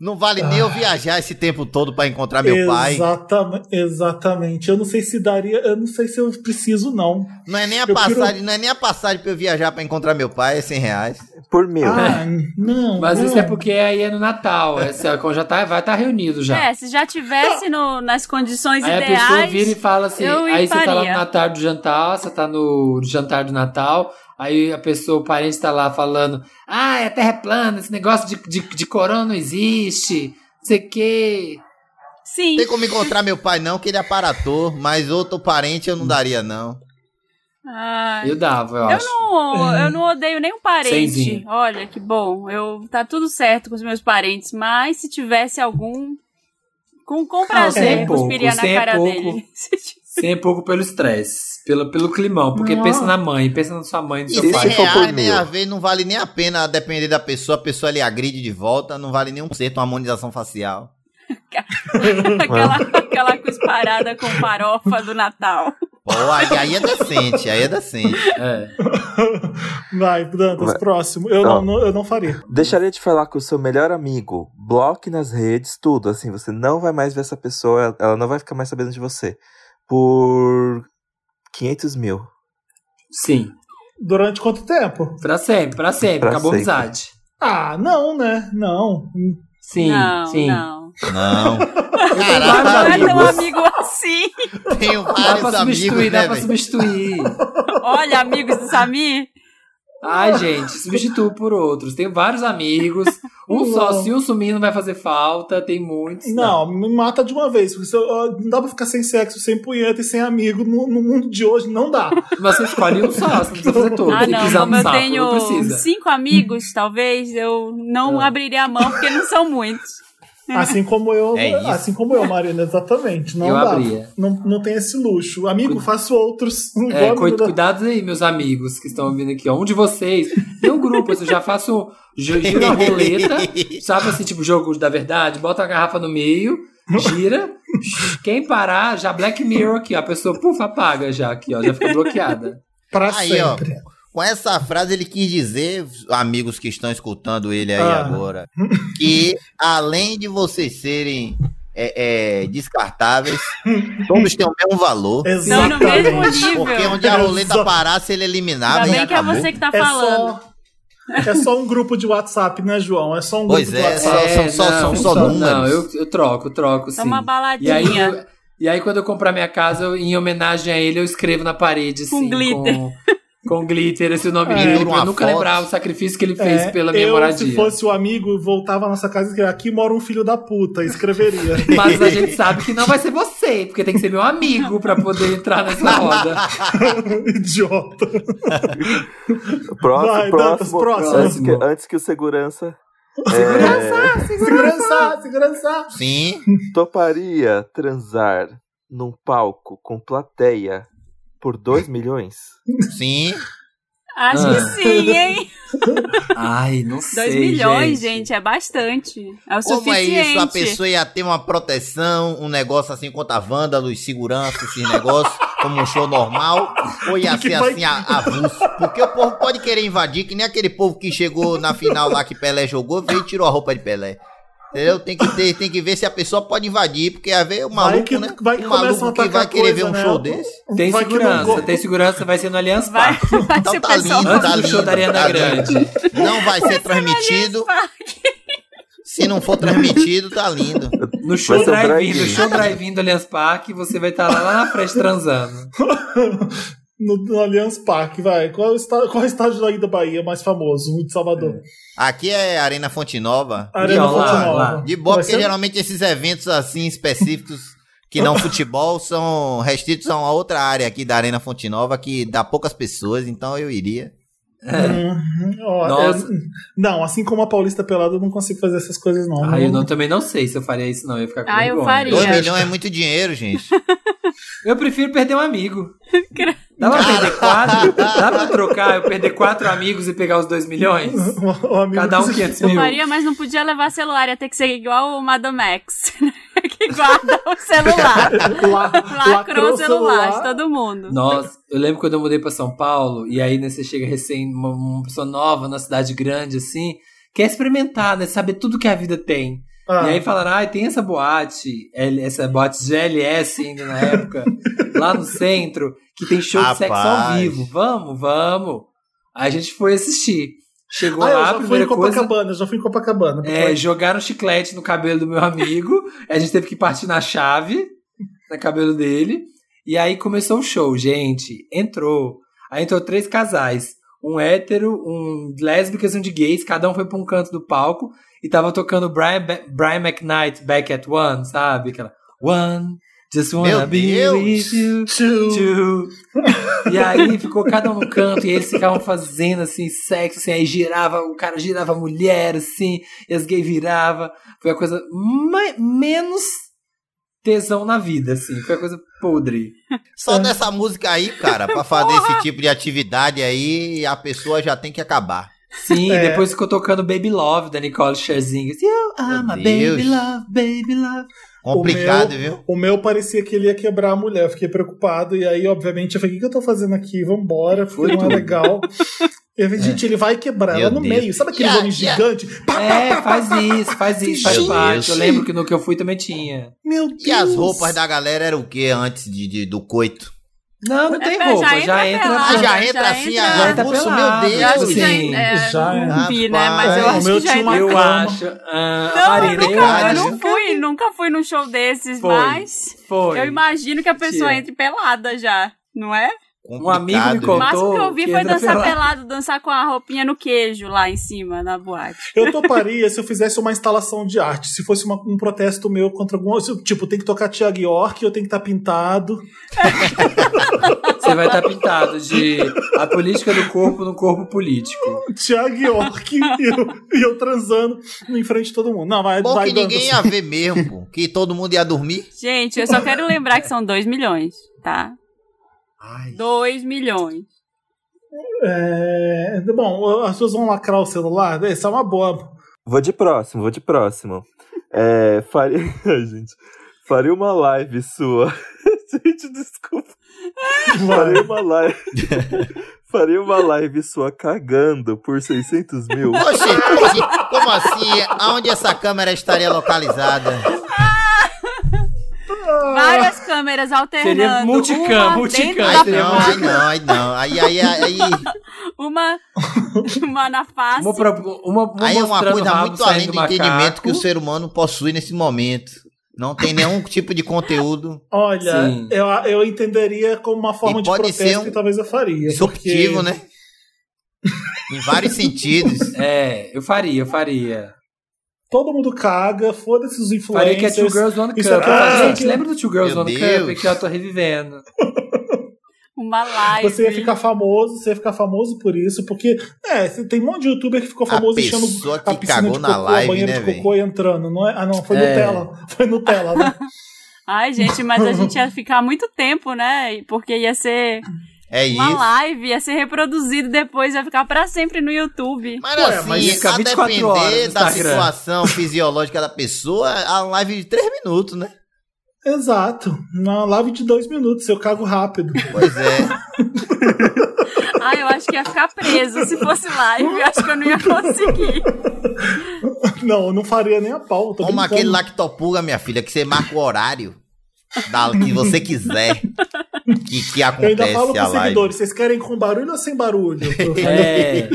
[SPEAKER 4] Não vale nem eu viajar esse tempo todo pra encontrar meu pai.
[SPEAKER 1] Exatamente, exatamente. Eu não sei se daria, eu não sei se eu preciso, não.
[SPEAKER 4] Não é nem a
[SPEAKER 1] Eu
[SPEAKER 4] passagem,
[SPEAKER 1] prefiro-
[SPEAKER 4] não é nem a passagem pra eu viajar pra encontrar meu pai, é 100 reais.
[SPEAKER 5] Por mil.
[SPEAKER 1] Ah, não.
[SPEAKER 2] Mas
[SPEAKER 1] não.
[SPEAKER 2] isso é porque aí é no Natal. Esse, é já tá, vai estar reunido já.
[SPEAKER 3] É, se já tivesse no, nas condições
[SPEAKER 2] Aí a pessoa
[SPEAKER 3] ideais.
[SPEAKER 2] vira e fala assim, aí você tá lá no. Natal do jantar, você tá no jantar do Natal, aí a pessoa, o parente tá lá falando, ah, a terra é plana, esse negócio de, de, de corona não existe, não sei o quê.
[SPEAKER 3] Sim.
[SPEAKER 4] Não tem como encontrar meu pai não, que ele é aparator, mas outro parente eu não daria não.
[SPEAKER 3] Ah,
[SPEAKER 2] Eu dava, eu,
[SPEAKER 3] eu
[SPEAKER 2] acho.
[SPEAKER 3] não, eu não odeio nem um parente. Olha, que bom. Eu tá tudo certo com os meus parentes, mas se tivesse algum com, com prazer,
[SPEAKER 2] é pouco,
[SPEAKER 3] cuspiria na
[SPEAKER 2] é
[SPEAKER 3] cara
[SPEAKER 2] pouco.
[SPEAKER 3] dele.
[SPEAKER 2] Sem pouco pelo estresse, pelo, pelo climão, porque
[SPEAKER 1] Não.
[SPEAKER 2] pensa na mãe, pensa na sua mãe, no
[SPEAKER 4] E
[SPEAKER 2] seu
[SPEAKER 5] se
[SPEAKER 4] 100
[SPEAKER 2] pai.
[SPEAKER 4] reais, né,
[SPEAKER 5] mil?
[SPEAKER 4] às vezes não vale nem a pena, a depender da pessoa, a pessoa lhe agride de volta, não vale nem um certo, uma harmonização facial.
[SPEAKER 3] aquela, aquela cusparada com farofa do Natal.
[SPEAKER 4] Pô, aí, aí é decente, aí é decente.
[SPEAKER 2] É.
[SPEAKER 1] Vai, Dantas,
[SPEAKER 5] Vai.
[SPEAKER 1] próximo. Eu não, não- eu não faria.
[SPEAKER 5] Deixaria de falar com o seu melhor amigo, bloque nas redes, tudo. Assim, você não vai mais ver essa pessoa, ela não vai ficar mais sabendo de você. Por 500 mil.
[SPEAKER 2] Sim,
[SPEAKER 1] Durante quanto tempo?
[SPEAKER 2] pra sempre, pra sempre,
[SPEAKER 5] Pra
[SPEAKER 2] acabou a amizade.
[SPEAKER 1] Ah, não, né? Não.
[SPEAKER 2] Sim,
[SPEAKER 3] não,
[SPEAKER 2] sim.
[SPEAKER 3] não.
[SPEAKER 4] Não.
[SPEAKER 2] vários
[SPEAKER 3] Não é
[SPEAKER 4] Caralho,
[SPEAKER 2] amigos.
[SPEAKER 3] amigo assim.
[SPEAKER 4] tenho
[SPEAKER 2] Dá
[SPEAKER 4] vários
[SPEAKER 2] pra substituir,
[SPEAKER 4] amigos,
[SPEAKER 2] dá
[SPEAKER 4] né,
[SPEAKER 2] pra substituir.
[SPEAKER 3] Olha, amigos do Samir.
[SPEAKER 2] Ai, gente, substituo por outros. Tenho vários amigos. Um só,
[SPEAKER 1] Não.
[SPEAKER 2] se um sumir não vai fazer falta, tem muitos.
[SPEAKER 1] Não, me mata de uma vez. Porque não dá pra ficar sem sexo, sem punheta e sem amigo no, no mundo de hoje. Não dá.
[SPEAKER 2] Mas você escolhe um só, você não precisa fazer todos.
[SPEAKER 3] Ah, não, como eu
[SPEAKER 2] saco,
[SPEAKER 3] tenho
[SPEAKER 2] não
[SPEAKER 3] cinco amigos, talvez, eu não
[SPEAKER 2] Ah.
[SPEAKER 3] abriria a mão, porque não são muitos.
[SPEAKER 1] Assim como eu,
[SPEAKER 4] É
[SPEAKER 1] assim como eu, Marina, exatamente. Não
[SPEAKER 2] Eu
[SPEAKER 1] dá.
[SPEAKER 2] abria.
[SPEAKER 1] Não, não tem esse luxo. Amigo, faço outros. Não
[SPEAKER 2] É, cuid- cuidado aí, meus amigos que estão ouvindo aqui. Ó. Um de vocês tem um grupo, eu já faço gi- gira a roleta, sabe assim, tipo jogo da verdade, bota a garrafa no meio, gira, quem parar, já Black Mirror aqui, ó, a pessoa, puf, apaga já aqui, ó, já fica bloqueada.
[SPEAKER 1] Pra
[SPEAKER 4] Aí, ó,
[SPEAKER 1] sempre.
[SPEAKER 4] Com essa frase ele quis dizer, amigos que estão escutando ele aí
[SPEAKER 1] Ah.
[SPEAKER 4] agora, que além de vocês serem é, é, descartáveis, todos têm o mesmo valor.
[SPEAKER 3] Estão no mesmo
[SPEAKER 1] Exatamente.
[SPEAKER 3] nível.
[SPEAKER 4] Porque onde a roleta
[SPEAKER 1] Exato.
[SPEAKER 4] parasse, ele eliminava
[SPEAKER 3] Ainda
[SPEAKER 4] e
[SPEAKER 3] bem que é
[SPEAKER 4] acabou.
[SPEAKER 3] você que tá
[SPEAKER 1] É
[SPEAKER 3] falando.
[SPEAKER 1] só, é só um grupo de WhatsApp, né, João? É só um
[SPEAKER 4] Pois
[SPEAKER 1] grupo
[SPEAKER 4] é,
[SPEAKER 1] de WhatsApp.
[SPEAKER 4] são só- são só
[SPEAKER 2] Não,
[SPEAKER 4] números.
[SPEAKER 2] eu, eu troco, eu troco, sim.
[SPEAKER 3] É uma
[SPEAKER 2] E aí,
[SPEAKER 3] baladinha.
[SPEAKER 2] eu- E aí, quando eu comprar minha casa, eu- em homenagem a ele, eu escrevo na parede,
[SPEAKER 3] Com
[SPEAKER 2] assim,
[SPEAKER 3] glitter.
[SPEAKER 2] Com, com glitter, esse nome
[SPEAKER 1] É.
[SPEAKER 2] dele, eu nunca
[SPEAKER 4] foto.
[SPEAKER 2] lembrar o sacrifício que ele fez
[SPEAKER 1] É,
[SPEAKER 2] pela minha
[SPEAKER 1] eu,
[SPEAKER 2] moradia.
[SPEAKER 1] se fosse o amigo, voltava à nossa casa e escrevia, aqui mora um filho da puta, escreveria.
[SPEAKER 2] Mas a gente sabe que não vai ser você, porque tem que ser meu amigo pra poder entrar nessa roda.
[SPEAKER 1] Idiota.
[SPEAKER 5] Próximo,
[SPEAKER 1] Vai, Dantas,
[SPEAKER 5] próximo,
[SPEAKER 1] próximo.
[SPEAKER 5] Antes, que, antes que o segurança. é,
[SPEAKER 1] Segurança, segurança.
[SPEAKER 4] Sim.
[SPEAKER 5] toparia transar num palco com plateia por 2 milhões?
[SPEAKER 4] Sim.
[SPEAKER 3] Acho
[SPEAKER 2] Ah.
[SPEAKER 3] que sim, hein?
[SPEAKER 2] Ai, não sei.
[SPEAKER 3] 2 milhões, gente. é bastante. É o
[SPEAKER 4] Como é
[SPEAKER 3] suficiente.
[SPEAKER 4] isso? A pessoa ia ter uma proteção, um negócio assim contra vândalos, segurança, esses negócios, como um show normal? Ou ia ser
[SPEAKER 1] vai-
[SPEAKER 4] assim, a- avulso? Porque o povo pode querer invadir, que nem aquele povo que chegou na final lá que Pelé jogou, veio e tirou a roupa de Pelé. Entendeu? Tem que, ter, tem que ver se a pessoa pode invadir, porque às vezes o maluco,
[SPEAKER 1] que-
[SPEAKER 4] né?
[SPEAKER 1] vai que
[SPEAKER 4] o maluco que vai querer ver
[SPEAKER 1] coisa,
[SPEAKER 4] um
[SPEAKER 1] né?
[SPEAKER 4] show desse.
[SPEAKER 2] Tem
[SPEAKER 1] Vai
[SPEAKER 2] segurança, tem segurança, vai ser no Allianz
[SPEAKER 3] Vai,
[SPEAKER 2] Parque.
[SPEAKER 3] vai
[SPEAKER 4] Então tá lindo, tá
[SPEAKER 2] do show
[SPEAKER 4] lindo,
[SPEAKER 2] da Ariana
[SPEAKER 4] tá
[SPEAKER 2] Grande.
[SPEAKER 4] Não vai ser transmitido. Se não for transmitido, tá lindo.
[SPEAKER 2] No show
[SPEAKER 5] Vai
[SPEAKER 2] drive-in, no show drive-in do Allianz Parque, você vai estar lá, lá na frente transando.
[SPEAKER 1] No, no Allianz Parque, vai. Qual é, o estádio, qual é o estádio daí da Bahia mais famoso? O de Salvador.
[SPEAKER 4] Aqui é Arena Fonte Nova.
[SPEAKER 1] Arena Fonte Nova.
[SPEAKER 2] lá.
[SPEAKER 4] De boa,
[SPEAKER 1] Vai
[SPEAKER 4] porque
[SPEAKER 1] ser-
[SPEAKER 4] geralmente esses eventos assim específicos que não futebol são restritos a uma outra área aqui da Arena Fonte Nova que dá poucas pessoas, então eu iria.
[SPEAKER 1] Uhum. Ó,
[SPEAKER 2] Nossa.
[SPEAKER 1] eu- não, assim como a Paulista Pelada, eu não consigo fazer essas coisas, não.
[SPEAKER 2] Ah, eu não, também não sei se eu faria isso, não. Eu ia ficar com
[SPEAKER 3] Ah, eu faria.
[SPEAKER 4] 2
[SPEAKER 3] Sim, acho
[SPEAKER 4] milhões é muito dinheiro, gente.
[SPEAKER 2] Eu prefiro perder um amigo. Dá pra perder quatro? Dá pra trocar, eu perder quatro amigos e pegar os dois milhões? Cada um
[SPEAKER 1] que se-
[SPEAKER 2] 500
[SPEAKER 3] Eu
[SPEAKER 2] mil.
[SPEAKER 3] faria, mas não podia levar celular. Ia ter que ser igual o Madame Max. que guarda o celular.
[SPEAKER 1] La-
[SPEAKER 3] Lacrou o celular de todo mundo.
[SPEAKER 2] Nossa, eu lembro quando eu mudei pra São Paulo, e aí né, você chega recém, uma, uma pessoa nova na cidade grande, assim, quer experimentar, né? Saber tudo que a vida tem.
[SPEAKER 1] Ah,
[SPEAKER 2] E aí falaram, ah, tem essa boate, essa boate GLS ainda na época, lá no centro, que tem show de sexo ao
[SPEAKER 4] Rapaz.
[SPEAKER 2] vivo. Vamos, vamos. Aí a gente foi assistir. Chegou
[SPEAKER 1] ah, eu
[SPEAKER 2] lá, a
[SPEAKER 1] já fui em
[SPEAKER 2] primeira coisa.
[SPEAKER 1] Copacabana, já fui em Copacabana.
[SPEAKER 2] É, jogaram chiclete no cabelo do meu amigo. a gente teve que partir na chave, no cabelo dele. E aí começou o show, gente. Entrou. Aí entrou três casais. Um hétero, um lésbicas e um de gays. Cada um foi pra um canto do palco. E tava tocando Brian, Brian McKnight Back at One, sabe? Aquela One, just wanna
[SPEAKER 4] Meu
[SPEAKER 2] be
[SPEAKER 4] Deus!
[SPEAKER 2] with you.
[SPEAKER 1] Tchu.
[SPEAKER 2] Tchu. E aí ficou cada um no canto e eles ficavam fazendo assim, sexo, assim, aí girava, o cara girava a mulher, assim, e as gays virava. Foi a coisa ma- menos tesão na vida, assim, foi a coisa podre.
[SPEAKER 4] Só dessa música aí, cara, pra fazer esse tipo de atividade aí, a pessoa já tem que acabar.
[SPEAKER 2] Sim,
[SPEAKER 1] É.
[SPEAKER 2] depois ficou tocando Baby Love da Nicole Scherzinger. You are my baby love, baby love.
[SPEAKER 4] Complicado,
[SPEAKER 1] o meu,
[SPEAKER 4] viu?
[SPEAKER 1] O meu parecia que ele ia quebrar a mulher. Eu fiquei preocupado. E aí, obviamente, eu falei: o que, eu tô fazendo aqui? Vambora,
[SPEAKER 2] Foi
[SPEAKER 1] não é legal. E eu falei, gente, ele vai quebrar
[SPEAKER 4] Meu
[SPEAKER 1] ela no
[SPEAKER 4] Deus.
[SPEAKER 1] meio. Sabe aquele
[SPEAKER 4] Yeah,
[SPEAKER 1] homem
[SPEAKER 4] yeah.
[SPEAKER 1] gigante? Pá,
[SPEAKER 2] É, faz isso, faz isso, faz parte. Eu lembro que no que eu fui também tinha.
[SPEAKER 1] Meu Deus.
[SPEAKER 4] E as roupas da galera eram o que antes de, de- do coito?
[SPEAKER 2] Não, não
[SPEAKER 3] É,
[SPEAKER 2] tem
[SPEAKER 3] já
[SPEAKER 2] roupa,
[SPEAKER 3] entra
[SPEAKER 2] já entra.
[SPEAKER 3] pelado.
[SPEAKER 4] Ah, já
[SPEAKER 3] já
[SPEAKER 4] entra assim,
[SPEAKER 3] entra-
[SPEAKER 4] a
[SPEAKER 2] Já entra
[SPEAKER 4] avulso, meu. Deus.
[SPEAKER 3] Eu acho que já,
[SPEAKER 2] Sim.
[SPEAKER 3] é,
[SPEAKER 1] Já é.
[SPEAKER 3] não vi, né? Mas eu
[SPEAKER 4] Rapaz.
[SPEAKER 3] acho
[SPEAKER 1] O meu
[SPEAKER 3] que já entra-
[SPEAKER 2] Eu acho. ah,
[SPEAKER 3] Não,
[SPEAKER 2] Marina,
[SPEAKER 3] eu nunca, eu não fui, nunca fui num show desses,
[SPEAKER 2] Foi.
[SPEAKER 3] mas
[SPEAKER 2] Foi.
[SPEAKER 3] eu imagino que a pessoa
[SPEAKER 2] Mentira.
[SPEAKER 3] entre pelada já, não é?
[SPEAKER 2] Um amigo me contou.
[SPEAKER 3] O máximo que eu vi
[SPEAKER 2] que
[SPEAKER 3] foi dançar
[SPEAKER 2] pelado.
[SPEAKER 3] pelado, dançar com a roupinha no queijo lá em cima, na boate.
[SPEAKER 1] Eu toparia se eu fizesse uma instalação de arte. Se fosse uma- um protesto meu contra algum. Tipo, tem que tocar Tiago York, eu tenho que estar pintado.
[SPEAKER 2] Você vai estar pintado de a política do corpo no corpo político.
[SPEAKER 1] Tiago York e eu, e eu transando em frente de todo mundo. Não, vai,
[SPEAKER 4] Bom
[SPEAKER 1] vai
[SPEAKER 4] que ninguém ia ver mesmo, pô, que todo mundo ia dormir.
[SPEAKER 3] Gente, eu só quero lembrar que são 2 milhões, tá?
[SPEAKER 2] Ai.
[SPEAKER 3] 2 milhões.
[SPEAKER 1] É, bom, as pessoas vão lacrar o celular. Essa é uma boa.
[SPEAKER 5] Vou de próximo, vou de próximo. É, faria. Ai, gente. Faria uma live sua. gente, desculpa. Faria uma live. faria uma live sua cagando por 600 mil.
[SPEAKER 4] Oxe, como assim? Aonde essa câmera estaria localizada?
[SPEAKER 3] Várias câmeras alternando.
[SPEAKER 2] Seria multicam,
[SPEAKER 3] uma
[SPEAKER 2] multicam.
[SPEAKER 4] Ai não, não, ai não. Aí, aí, aí,
[SPEAKER 3] Uma, uma na face.
[SPEAKER 2] Uma, uma, uma
[SPEAKER 4] aí é uma coisa muito além do entendimento
[SPEAKER 2] macaco.
[SPEAKER 4] que o ser humano possui nesse momento. Não tem nenhum tipo de conteúdo
[SPEAKER 1] Olha,
[SPEAKER 2] Sim.
[SPEAKER 1] eu, eu entenderia como uma forma
[SPEAKER 4] E
[SPEAKER 1] de
[SPEAKER 4] pode
[SPEAKER 1] protesto
[SPEAKER 4] ser um
[SPEAKER 1] que talvez eu faria.
[SPEAKER 4] disruptivo,
[SPEAKER 1] porque
[SPEAKER 4] né? em vários sentidos.
[SPEAKER 2] É, eu faria, eu faria.
[SPEAKER 1] Todo mundo caga, foda-se os
[SPEAKER 2] Faria que é Two
[SPEAKER 1] influencers.
[SPEAKER 2] Girls One Cup. Ah, gente, lembra do Two Girls
[SPEAKER 4] Meu
[SPEAKER 2] One
[SPEAKER 4] Deus.
[SPEAKER 2] Cup que eu tô revivendo?
[SPEAKER 3] Uma live.
[SPEAKER 1] Você ia ficar famoso, você ia ficar famoso por isso, porque, é, tem um monte de youtuber que ficou
[SPEAKER 4] A
[SPEAKER 1] famoso enchendo
[SPEAKER 4] pessoa
[SPEAKER 1] a
[SPEAKER 4] que
[SPEAKER 1] piscina
[SPEAKER 4] cagou
[SPEAKER 1] de
[SPEAKER 4] na
[SPEAKER 1] cocô,
[SPEAKER 4] live,
[SPEAKER 1] banheiro
[SPEAKER 4] né,
[SPEAKER 1] de cocô e entrando, não é? Ah, não, foi
[SPEAKER 2] É.
[SPEAKER 1] Nutella. Foi Nutella, né?
[SPEAKER 3] Ai, gente, mas a gente ia ficar muito tempo, né? Porque ia ser
[SPEAKER 4] É
[SPEAKER 3] uma
[SPEAKER 4] isso.
[SPEAKER 3] live, ia ser reproduzido depois, ia ficar pra sempre no YouTube.
[SPEAKER 4] Mas
[SPEAKER 1] Ué,
[SPEAKER 4] assim,
[SPEAKER 1] mas
[SPEAKER 4] a
[SPEAKER 2] 24 horas
[SPEAKER 4] depender da situação fisiológica da pessoa, a live de 3 minutos, né?
[SPEAKER 1] Exato. Uma live de dois minutos, eu cago rápido.
[SPEAKER 4] Pois é.
[SPEAKER 3] Ah, eu acho que ia ficar preso se fosse live. Eu acho que eu não ia conseguir.
[SPEAKER 1] Não, eu não faria nem a pau.
[SPEAKER 4] Como
[SPEAKER 1] brincando.
[SPEAKER 4] aquele lactopuga, minha filha, que você marca o horário da, que você quiser que, que
[SPEAKER 1] Eu ainda
[SPEAKER 4] acontece
[SPEAKER 1] falo pros seguidores, vocês querem com barulho ou sem barulho?
[SPEAKER 2] É.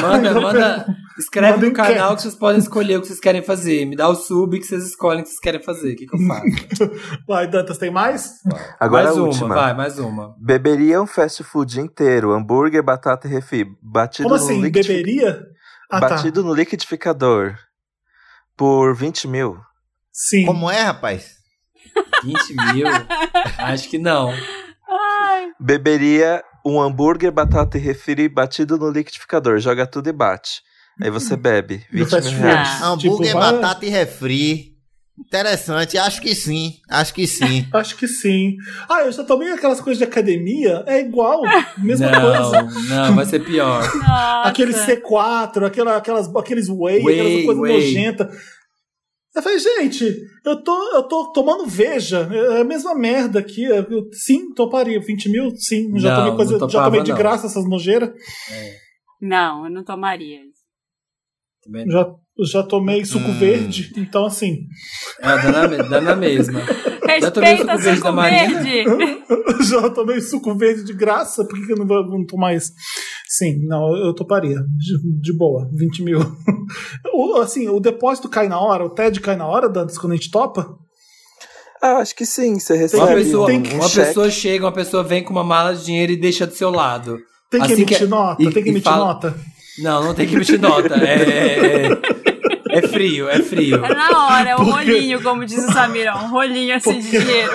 [SPEAKER 2] Manda, manda. Escreve
[SPEAKER 1] Manda
[SPEAKER 2] no canal
[SPEAKER 1] enquete.
[SPEAKER 2] que vocês podem escolher o que vocês querem fazer. Me dá o sub que vocês escolhem o que vocês querem fazer. O que, que eu faço?
[SPEAKER 1] Vai, Dantas, tem mais?
[SPEAKER 5] Agora
[SPEAKER 2] mais
[SPEAKER 5] a
[SPEAKER 2] uma,
[SPEAKER 5] última.
[SPEAKER 2] vai, mais uma.
[SPEAKER 5] Beberia um fast food inteiro, hambúrguer, batata e refri, batido
[SPEAKER 1] Como
[SPEAKER 5] no
[SPEAKER 1] assim?
[SPEAKER 5] liquidifi-
[SPEAKER 1] Beberia? Ah, tá.
[SPEAKER 5] batido no liquidificador por 20 mil.
[SPEAKER 1] Sim.
[SPEAKER 4] Como é, rapaz?
[SPEAKER 2] 20 mil? Acho que não.
[SPEAKER 5] Beberia um hambúrguer, batata e refri batido no liquidificador. Joga tudo e bate. Aí você bebe.
[SPEAKER 1] Do
[SPEAKER 5] 20
[SPEAKER 1] fast
[SPEAKER 5] mil reais.
[SPEAKER 3] Ah.
[SPEAKER 4] Hambúrguer,
[SPEAKER 1] Tipo, vai-
[SPEAKER 4] batata e refri. Interessante, acho que sim. Acho que sim.
[SPEAKER 1] Acho que sim. Ah, eu já tomei aquelas coisas de academia. É igual. Mesma
[SPEAKER 2] Não,
[SPEAKER 1] coisa.
[SPEAKER 2] não, vai ser pior.
[SPEAKER 3] Nossa.
[SPEAKER 1] Aquele C4, aquela, aquelas, aqueles whey,
[SPEAKER 2] Whey,
[SPEAKER 1] aquelas coisas nojentas. Eu falei, gente, eu tô, eu tô tomando veja. É a mesma merda aqui. Eu, sim, toparia. 20 mil? Sim. Já
[SPEAKER 2] Não,
[SPEAKER 1] tomei coisa.
[SPEAKER 2] não
[SPEAKER 1] já
[SPEAKER 2] topava,
[SPEAKER 1] tomei de
[SPEAKER 2] não.
[SPEAKER 1] graça essas nojeiras.
[SPEAKER 3] Não, eu não tomaria.
[SPEAKER 2] Também não.
[SPEAKER 1] Já, já tomei suco
[SPEAKER 4] Hum.
[SPEAKER 1] verde. Então, assim.
[SPEAKER 2] É, dá na, dá na mesma. Já tomei
[SPEAKER 3] Respeita
[SPEAKER 2] suco verde
[SPEAKER 3] suco
[SPEAKER 2] Marina?
[SPEAKER 3] verde.
[SPEAKER 1] já tomei suco verde de graça. Por que, eu não vou não tomar isso? Sim, não, eu toparia. De, de boa. 20 mil. O- assim, o depósito cai na hora, o TED cai na hora, Dantas, quando a gente topa?
[SPEAKER 5] Ah, acho que sim. Você recebe
[SPEAKER 2] Uma pessoa,
[SPEAKER 1] tem que-
[SPEAKER 5] um
[SPEAKER 2] uma
[SPEAKER 5] cheque.
[SPEAKER 2] pessoa chega, uma pessoa vem com uma mala de dinheiro e deixa do seu lado.
[SPEAKER 1] Tem que
[SPEAKER 2] Assim
[SPEAKER 1] emitir
[SPEAKER 2] que é-
[SPEAKER 1] nota?
[SPEAKER 2] e-
[SPEAKER 1] tem que emitir
[SPEAKER 2] fala-
[SPEAKER 1] nota?
[SPEAKER 2] Não, não tem que emitir nota. É, é, é, é frio, é frio.
[SPEAKER 3] É na hora, é um
[SPEAKER 1] Por quê?
[SPEAKER 3] rolinho, como diz o Samira. Um rolinho assim de dinheiro.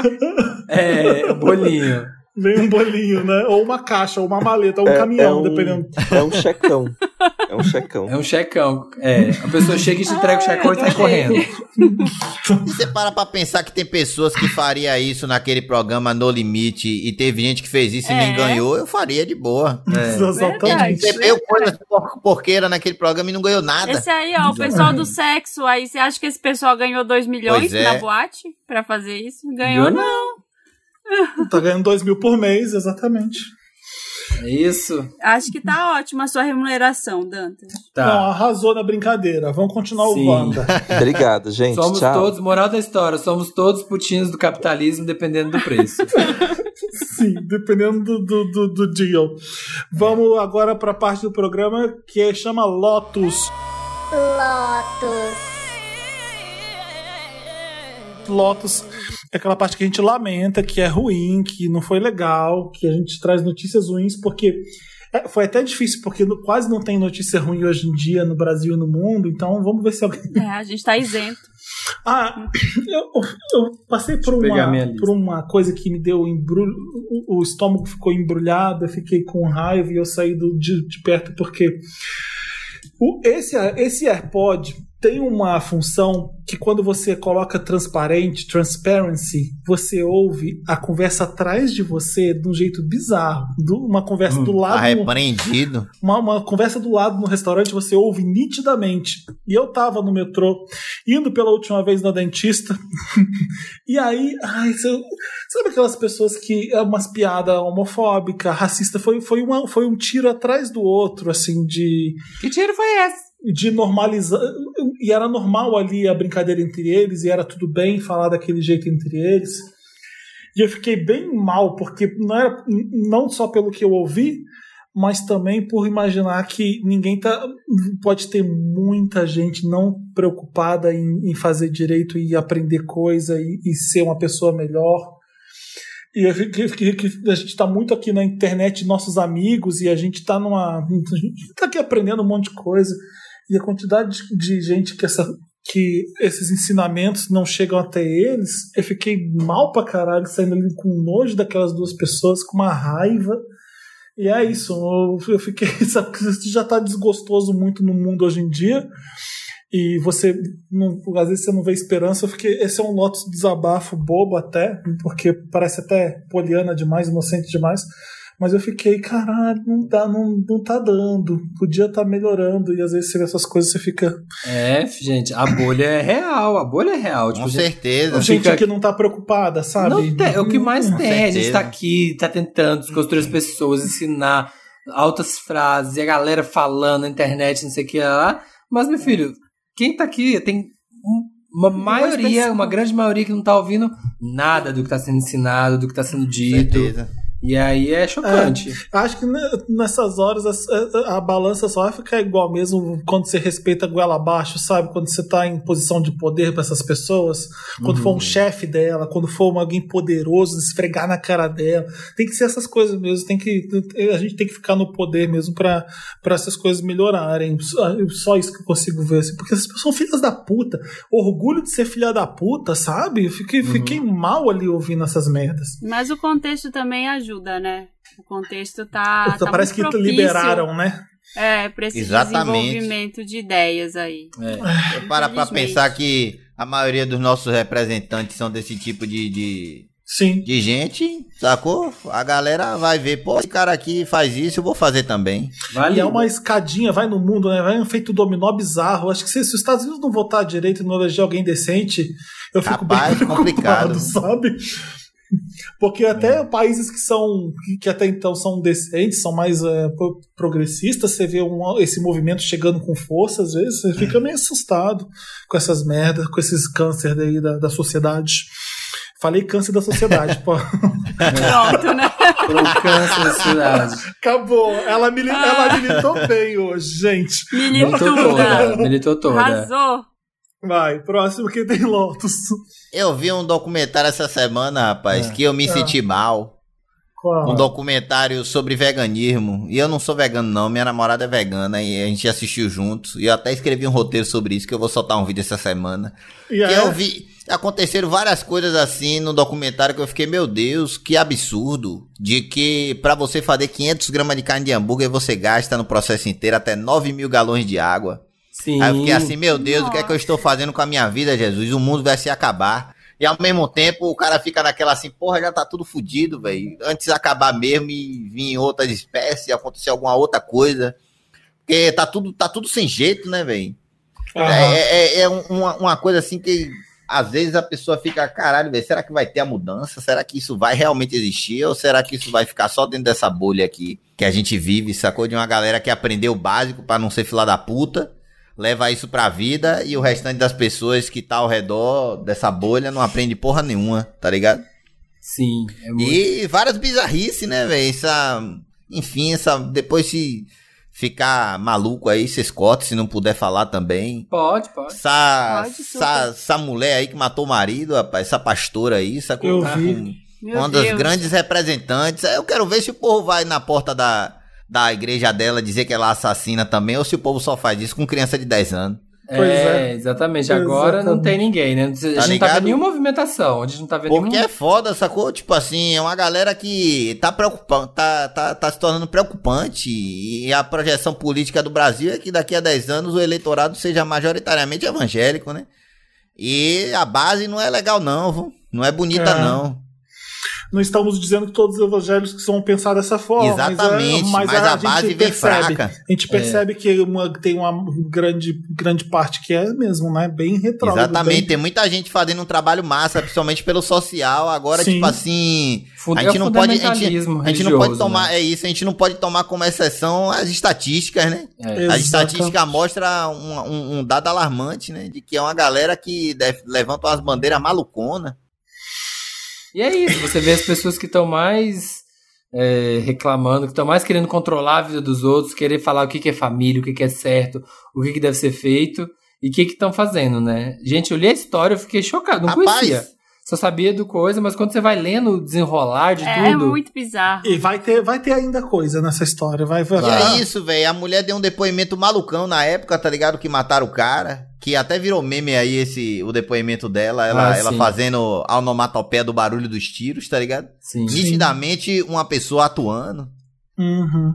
[SPEAKER 2] É, é um bolinho.
[SPEAKER 1] Vem um bolinho, né? Ou uma caixa, ou uma maleta, ou um
[SPEAKER 5] É-
[SPEAKER 1] caminhão,
[SPEAKER 5] é um-
[SPEAKER 1] dependendo.
[SPEAKER 5] É um checão. É um checão.
[SPEAKER 2] É um checão. É, a pessoa chega e te entrega o checão e sai correndo.
[SPEAKER 4] Você para pra pensar que tem pessoas que faria isso naquele programa No Limite e teve gente que fez isso e nem
[SPEAKER 3] É.
[SPEAKER 4] ganhou, eu faria de boa.
[SPEAKER 2] É.
[SPEAKER 4] Viu coisa por- porqueira naquele programa e não ganhou nada.
[SPEAKER 3] Esse aí, ó, o pessoal do sexo. Aí você acha que esse pessoal ganhou 2 milhões
[SPEAKER 4] é.
[SPEAKER 3] na boate pra fazer isso? Ganhou,
[SPEAKER 2] Ganhou
[SPEAKER 3] não.
[SPEAKER 1] Tá ganhando 2 mil por mês, exatamente.
[SPEAKER 2] É isso?
[SPEAKER 3] Acho que tá ótima a sua remuneração, Dantas.
[SPEAKER 1] Não,
[SPEAKER 2] Tá.
[SPEAKER 1] arrasou na brincadeira. Vamos continuar
[SPEAKER 2] Sim.
[SPEAKER 1] o Wanda.
[SPEAKER 5] Obrigado, gente.
[SPEAKER 2] Somos
[SPEAKER 5] Tchau.
[SPEAKER 2] todos, moral da história, somos todos putinhos do capitalismo dependendo do preço.
[SPEAKER 1] Sim, dependendo do, do, do, do deal. Vamos agora para a parte do programa que chama Lotus.
[SPEAKER 6] Lotus.
[SPEAKER 1] Lotus é aquela parte que a gente lamenta, que é ruim, que não foi legal, que a gente traz notícias ruins, porque é, foi até difícil, porque no- quase não tem notícia ruim hoje em dia no Brasil e no mundo, então vamos ver se alguém.
[SPEAKER 3] É, a gente tá isento.
[SPEAKER 1] Ah, eu, eu passei por uma, por uma coisa que me deu embrulho. O, o estômago ficou embrulhado, eu fiquei com raiva e eu saí do, de, de perto porque o, esse, esse AirPod tem uma função que quando você coloca transparente, transparency, você ouve a conversa atrás de você de um jeito bizarro. Do- uma conversa do
[SPEAKER 4] Tá
[SPEAKER 1] lado
[SPEAKER 4] repreendido.
[SPEAKER 1] uma, uma conversa do lado no restaurante, você ouve nitidamente. E eu tava no metrô, indo pela última vez na dentista, e aí, ai, sabe aquelas pessoas que é umas piadas homofóbicas, racista, foi, foi, uma, foi um tiro atrás do outro, assim, de,
[SPEAKER 2] que tiro foi esse?
[SPEAKER 1] De normalizar. E era normal ali a brincadeira entre eles, e era tudo bem falar daquele jeito entre eles. E eu fiquei bem mal, porque não, era, não só pelo que eu ouvi, mas também por imaginar que ninguém tá. Pode ter muita gente não preocupada em, em fazer direito e aprender coisa e, e ser uma pessoa melhor. E eu fiquei- fiquei- que a gente está muito aqui na internet, nossos amigos, e a gente está numa. A gente tá aqui aprendendo um monte de coisa. E a quantidade de, gente que, essa, que esses ensinamentos não chegam até eles, eu fiquei mal pra caralho, saindo ali com nojo daquelas duas pessoas, com uma raiva. E é isso, eu fiquei. Sabe que isso já tá desgostoso muito no mundo hoje em dia. E você, não, às vezes você não vê esperança. Eu fiquei, esse é um Lotus desabafo bobo até, porque parece até poliana demais, inocente demais. Mas eu fiquei, caralho, não, dá, não, não tá dando. Podia estar melhorando. E às vezes você vê essas coisas você fica.
[SPEAKER 2] É, gente, a bolha é real, a bolha é real. Tipo,
[SPEAKER 4] Com
[SPEAKER 2] gente,
[SPEAKER 4] certeza.
[SPEAKER 1] Gente
[SPEAKER 2] fica-
[SPEAKER 1] que não tá preocupada, sabe?
[SPEAKER 2] Não tem, é o que mais
[SPEAKER 4] Com
[SPEAKER 2] tem. A gente
[SPEAKER 4] certeza.
[SPEAKER 2] tá aqui, tá tentando desconstruir as pessoas, ensinar altas frases, e a galera falando na internet, não sei o que lá. Mas, meu filho, quem tá aqui tem um- uma maioria, uma grande maioria que não tá ouvindo nada do que tá sendo ensinado, do que tá sendo
[SPEAKER 4] Com
[SPEAKER 2] dito.
[SPEAKER 4] certeza.
[SPEAKER 2] E aí é chocante.
[SPEAKER 1] Acho que ne- nessas horas a, a- a balança só vai ficar igual mesmo quando você respeita a goela abaixo, sabe? Quando você tá em posição de poder para essas pessoas, quando for um chefe dela, quando for um alguém poderoso, esfregar na cara dela. Tem que ser essas coisas mesmo, tem que a gente tem que ficar no poder mesmo para essas coisas melhorarem. Só, isso que eu consigo ver, assim, porque essas pessoas são filhas da puta. Orgulho de ser filha da puta, sabe? Eu fiquei, fiquei mal ali ouvindo essas merdas.
[SPEAKER 3] Mas o contexto também ajuda, né? O contexto tá. tá
[SPEAKER 1] Parece que liberaram, né?
[SPEAKER 3] É, pra esse
[SPEAKER 4] Exatamente.
[SPEAKER 3] desenvolvimento de ideias aí.
[SPEAKER 2] É.
[SPEAKER 4] Para pra pensar que a maioria dos nossos representantes são desse tipo de, de,
[SPEAKER 1] Sim.
[SPEAKER 4] de gente, sacou? A galera vai ver, pô, esse cara aqui faz isso, eu vou fazer também.
[SPEAKER 2] Vale.
[SPEAKER 1] E é uma escadinha, vai no mundo, né? Vai um feito dominó bizarro. Acho que se, se os Estados Unidos não votar direito e não eleger alguém decente, eu fico
[SPEAKER 4] Rapaz,
[SPEAKER 1] bem
[SPEAKER 4] complicado.
[SPEAKER 1] sabe? Porque até países que são que, que até então são decentes, são mais é, pro- progressistas, você vê um- esse movimento chegando com força, às vezes você fica meio assustado com essas merdas, com esses câncer aí da, da sociedade. Falei câncer da sociedade, pô.
[SPEAKER 3] Pronto, né?
[SPEAKER 2] Pro câncer da cidade.
[SPEAKER 1] Acabou. Ela, mili ela militou bem hoje, gente.
[SPEAKER 2] Militou toda.
[SPEAKER 3] Milituda.
[SPEAKER 2] Militou toda.
[SPEAKER 3] Arrasou.
[SPEAKER 1] Vai, próximo que tem Lotus.
[SPEAKER 4] Eu vi um documentário essa semana, rapaz, que eu me senti mal.
[SPEAKER 1] Qual?
[SPEAKER 4] Um documentário sobre veganismo. E eu não sou vegano, não. Minha namorada é vegana e a gente assistiu juntos. E eu até escrevi um roteiro sobre isso, que eu vou soltar um vídeo essa semana.
[SPEAKER 1] E aí,
[SPEAKER 4] eu vi. Aconteceram várias coisas assim no documentário que eu fiquei, meu Deus, que absurdo. De que pra você fazer 500 gramas de carne de hambúrguer, você gasta no processo inteiro até 9 mil galões de água.
[SPEAKER 2] Sim.
[SPEAKER 4] Aí eu fiquei assim, meu Deus, o que é que eu estou fazendo com a minha vida, Jesus? O mundo vai se acabar. E ao mesmo tempo o cara fica naquela assim, porra, já tá tudo fudido, velho. Antes acabar mesmo e vir outras espécies, acontecer alguma outra coisa. Porque tá tudo, tá tudo sem jeito, né, velho?
[SPEAKER 1] Aham.
[SPEAKER 4] É, é, é um- uma, uma coisa assim que às vezes a pessoa fica, caralho, velho, será que vai ter a mudança? Será que isso vai realmente existir? Ou será que isso vai ficar só dentro dessa bolha aqui que a gente vive, sacou? De uma galera que aprendeu o básico pra não ser fila da puta, leva isso pra vida e o restante das pessoas que tá ao redor dessa bolha não aprende porra nenhuma, tá ligado?
[SPEAKER 2] Sim. É muito...
[SPEAKER 4] E várias bizarrices, né, velho? Essa. Enfim, essa. Depois se ficar maluco aí, se escote, se não puder falar também.
[SPEAKER 2] Pode, pode.
[SPEAKER 4] Essa,
[SPEAKER 3] Pode,
[SPEAKER 4] essa, essa mulher aí que matou o marido, rapaz, essa pastora aí, sacou?
[SPEAKER 1] Eu
[SPEAKER 4] Tá
[SPEAKER 1] vi.
[SPEAKER 4] com Uma das
[SPEAKER 3] Deus.
[SPEAKER 4] grandes representantes. Eu quero ver se o povo vai na porta da, da igreja dela dizer que ela assassina também, ou se o povo só faz isso com criança de 10 anos.
[SPEAKER 1] Pois
[SPEAKER 2] é,
[SPEAKER 1] é.
[SPEAKER 2] exatamente. Agora não
[SPEAKER 1] Exatamente.
[SPEAKER 2] tem ninguém, né? A gente não tá
[SPEAKER 4] ligado?
[SPEAKER 2] vendo nenhuma movimentação. A gente não tá vendo
[SPEAKER 4] Porque
[SPEAKER 2] nenhum...
[SPEAKER 4] é foda, sacou? Tipo assim, é uma galera que tá preocupando, tá, tá, tá se tornando preocupante. E a projeção política do Brasil é que daqui a 10 anos o eleitorado seja majoritariamente evangélico, né? E a base não é legal, não, viu? Não é bonita,
[SPEAKER 1] É.
[SPEAKER 4] não.
[SPEAKER 1] Não estamos dizendo que todos os evangélicos vão pensar dessa forma.
[SPEAKER 4] Exatamente,
[SPEAKER 1] mas, é,
[SPEAKER 4] mas a
[SPEAKER 1] gente
[SPEAKER 4] base vem
[SPEAKER 1] percebe,
[SPEAKER 4] fraca.
[SPEAKER 1] A gente percebe que uma- tem uma grande, grande parte que é mesmo, né? Bem retrógrado.
[SPEAKER 4] Exatamente,
[SPEAKER 1] bem-
[SPEAKER 4] tem muita gente fazendo um trabalho massa, principalmente pelo social. Agora,
[SPEAKER 1] Sim.
[SPEAKER 4] tipo assim, a gente
[SPEAKER 2] é o
[SPEAKER 4] não pode, a gente, a gente não pode tomar,
[SPEAKER 2] né?
[SPEAKER 4] é isso, a gente não pode tomar como exceção as estatísticas, né?
[SPEAKER 2] É.
[SPEAKER 4] A estatística mostra um, um- um dado alarmante, né? De que é uma galera que deve- levanta umas bandeiras maluconas.
[SPEAKER 2] E é isso, você vê as pessoas que estão mais é, reclamando, que estão mais querendo controlar a vida dos outros, querer falar o que, que é família, o que, que é certo, o que, que deve ser feito e o que estão fazendo, né? Gente, eu li a história, eu fiquei chocado, não
[SPEAKER 4] Rapaz,
[SPEAKER 2] conhecia. Só sabia do coisa, mas quando você vai lendo o desenrolar de
[SPEAKER 3] É,
[SPEAKER 2] tudo.
[SPEAKER 3] muito bizarro.
[SPEAKER 1] E vai ter, vai ter ainda coisa nessa história. Vai, vai,
[SPEAKER 4] E é isso, velho. A mulher deu um depoimento malucão na época, tá ligado? Que mataram o cara. Que até virou meme aí esse, o depoimento dela. Ela,
[SPEAKER 2] Ah,
[SPEAKER 4] ela fazendo a onomatopeia do barulho dos tiros, tá ligado?
[SPEAKER 2] Sim.
[SPEAKER 4] Nitidamente uma pessoa atuando.
[SPEAKER 1] Uhum.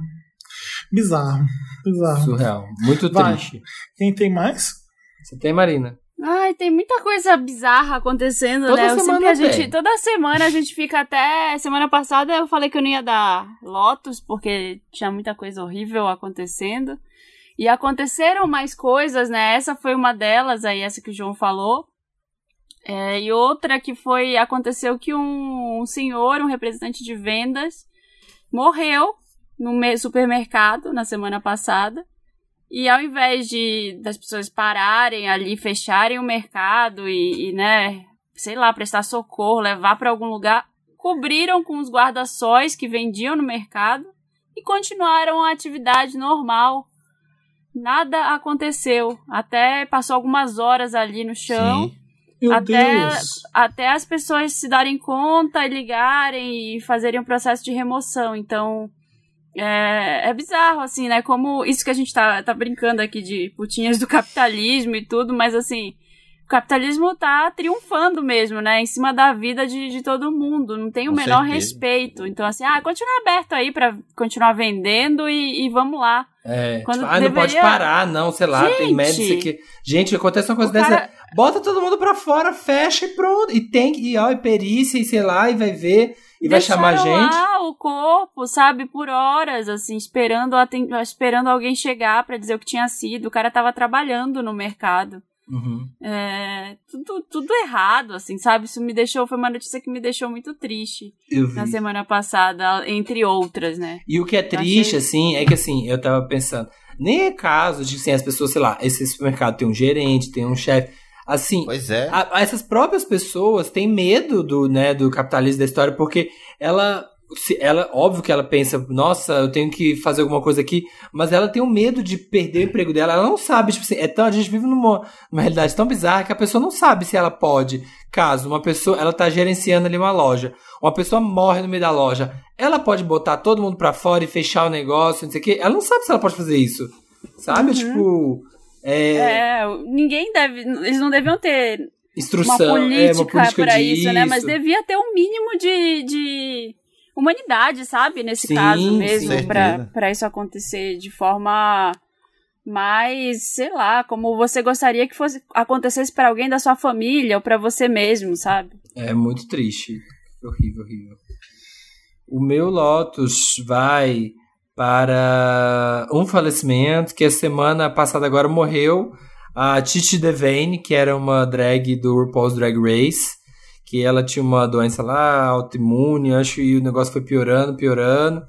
[SPEAKER 1] Bizarro. Bizarro.
[SPEAKER 2] Surreal. Muito
[SPEAKER 1] Vai.
[SPEAKER 2] triste.
[SPEAKER 1] Quem tem mais?
[SPEAKER 2] Você tem, Marina?
[SPEAKER 3] Ai, tem muita coisa bizarra acontecendo,
[SPEAKER 2] Toda
[SPEAKER 3] né?
[SPEAKER 2] Semana
[SPEAKER 3] sempre a gente, toda semana a gente fica até semana passada eu falei que eu não ia dar Lotus porque tinha muita coisa horrível acontecendo. E aconteceram mais coisas, né? Essa foi uma delas, aí essa que o João falou. É, e outra que foi aconteceu que um, um senhor, um representante de vendas, morreu no me- supermercado na semana passada. E ao invés de das pessoas pararem ali, fecharem o mercado e, e, né, sei lá, prestar socorro, levar para algum lugar, cobriram com os guarda-sóis que vendiam no mercado e continuaram a atividade normal. Nada aconteceu. Até passou algumas horas ali no chão
[SPEAKER 4] Sim.
[SPEAKER 1] Meu
[SPEAKER 3] Até-
[SPEAKER 1] Deus.
[SPEAKER 3] até as pessoas se darem conta e ligarem e fazerem um processo de remoção. Então, é, é bizarro, assim, né? Como isso que a gente tá, tá brincando aqui de putinhas do capitalismo e tudo, mas assim, o capitalismo tá triunfando mesmo, né? Em cima da vida de, de todo mundo. Não tem o
[SPEAKER 4] Com
[SPEAKER 3] menor
[SPEAKER 4] certeza.
[SPEAKER 3] respeito. Então, assim, ah, continua aberto aí pra continuar vendendo e, e vamos lá.
[SPEAKER 2] É,
[SPEAKER 3] Quando
[SPEAKER 2] tipo, ah, não pode
[SPEAKER 3] deveria-
[SPEAKER 2] parar, não, sei lá, tem
[SPEAKER 3] Gente!
[SPEAKER 2] médico isso aqui. Gente, acontece uma coisa dessa.
[SPEAKER 3] cara-
[SPEAKER 2] Bota todo mundo pra fora, fecha e pronto. E tem que, e, ó, e perícia, e sei lá, e vai ver, e vai chamar a gente.
[SPEAKER 3] lá o corpo, sabe, por horas, assim, esperando, esperando alguém chegar pra dizer o que tinha sido. O cara tava trabalhando no mercado.
[SPEAKER 2] Uhum.
[SPEAKER 3] É, tudo, tudo errado, assim, sabe? Isso me deixou, foi uma notícia que me deixou muito triste na semana passada, entre outras, né?
[SPEAKER 2] E o que é triste, assim, é que assim, eu tava pensando, nem é caso de assim, as pessoas, sei lá, esse supermercado tem um gerente, tem um chefe. Assim,
[SPEAKER 4] Pois é.
[SPEAKER 2] a- essas próprias pessoas têm medo do, né, do capitalismo da história, porque ela, se, ela, óbvio que ela pensa, nossa, eu tenho que fazer alguma coisa aqui, mas ela tem um medo de perder o emprego dela, ela não sabe, tipo assim, é tão, a gente vive numa, numa realidade tão bizarra que a pessoa não sabe se ela pode, caso uma pessoa, ela tá gerenciando ali uma loja, uma pessoa morre no meio da loja, ela pode botar todo mundo pra fora e fechar o negócio, não sei o quê, ela não sabe se ela pode fazer isso, sabe?
[SPEAKER 3] Uhum.
[SPEAKER 2] Tipo, é,
[SPEAKER 3] É, ninguém deve, eles não deviam ter
[SPEAKER 2] instrução,
[SPEAKER 3] uma política,
[SPEAKER 2] é, uma política
[SPEAKER 3] pra
[SPEAKER 2] disso.
[SPEAKER 3] isso, né? Mas devia ter um mínimo de, de humanidade, sabe? Nesse
[SPEAKER 2] Sim,
[SPEAKER 3] caso mesmo, pra isso acontecer de forma mais, sei lá, como você gostaria que fosse acontecesse pra alguém da sua família ou pra você mesmo, sabe?
[SPEAKER 2] É muito triste. Horrível, horrível. O meu Lotus vai para um falecimento que a semana passada agora morreu. A Titi Devane, que era uma drag do RuPaul's Drag Race, que ela tinha uma doença lá, autoimune, acho, e o negócio foi piorando, piorando.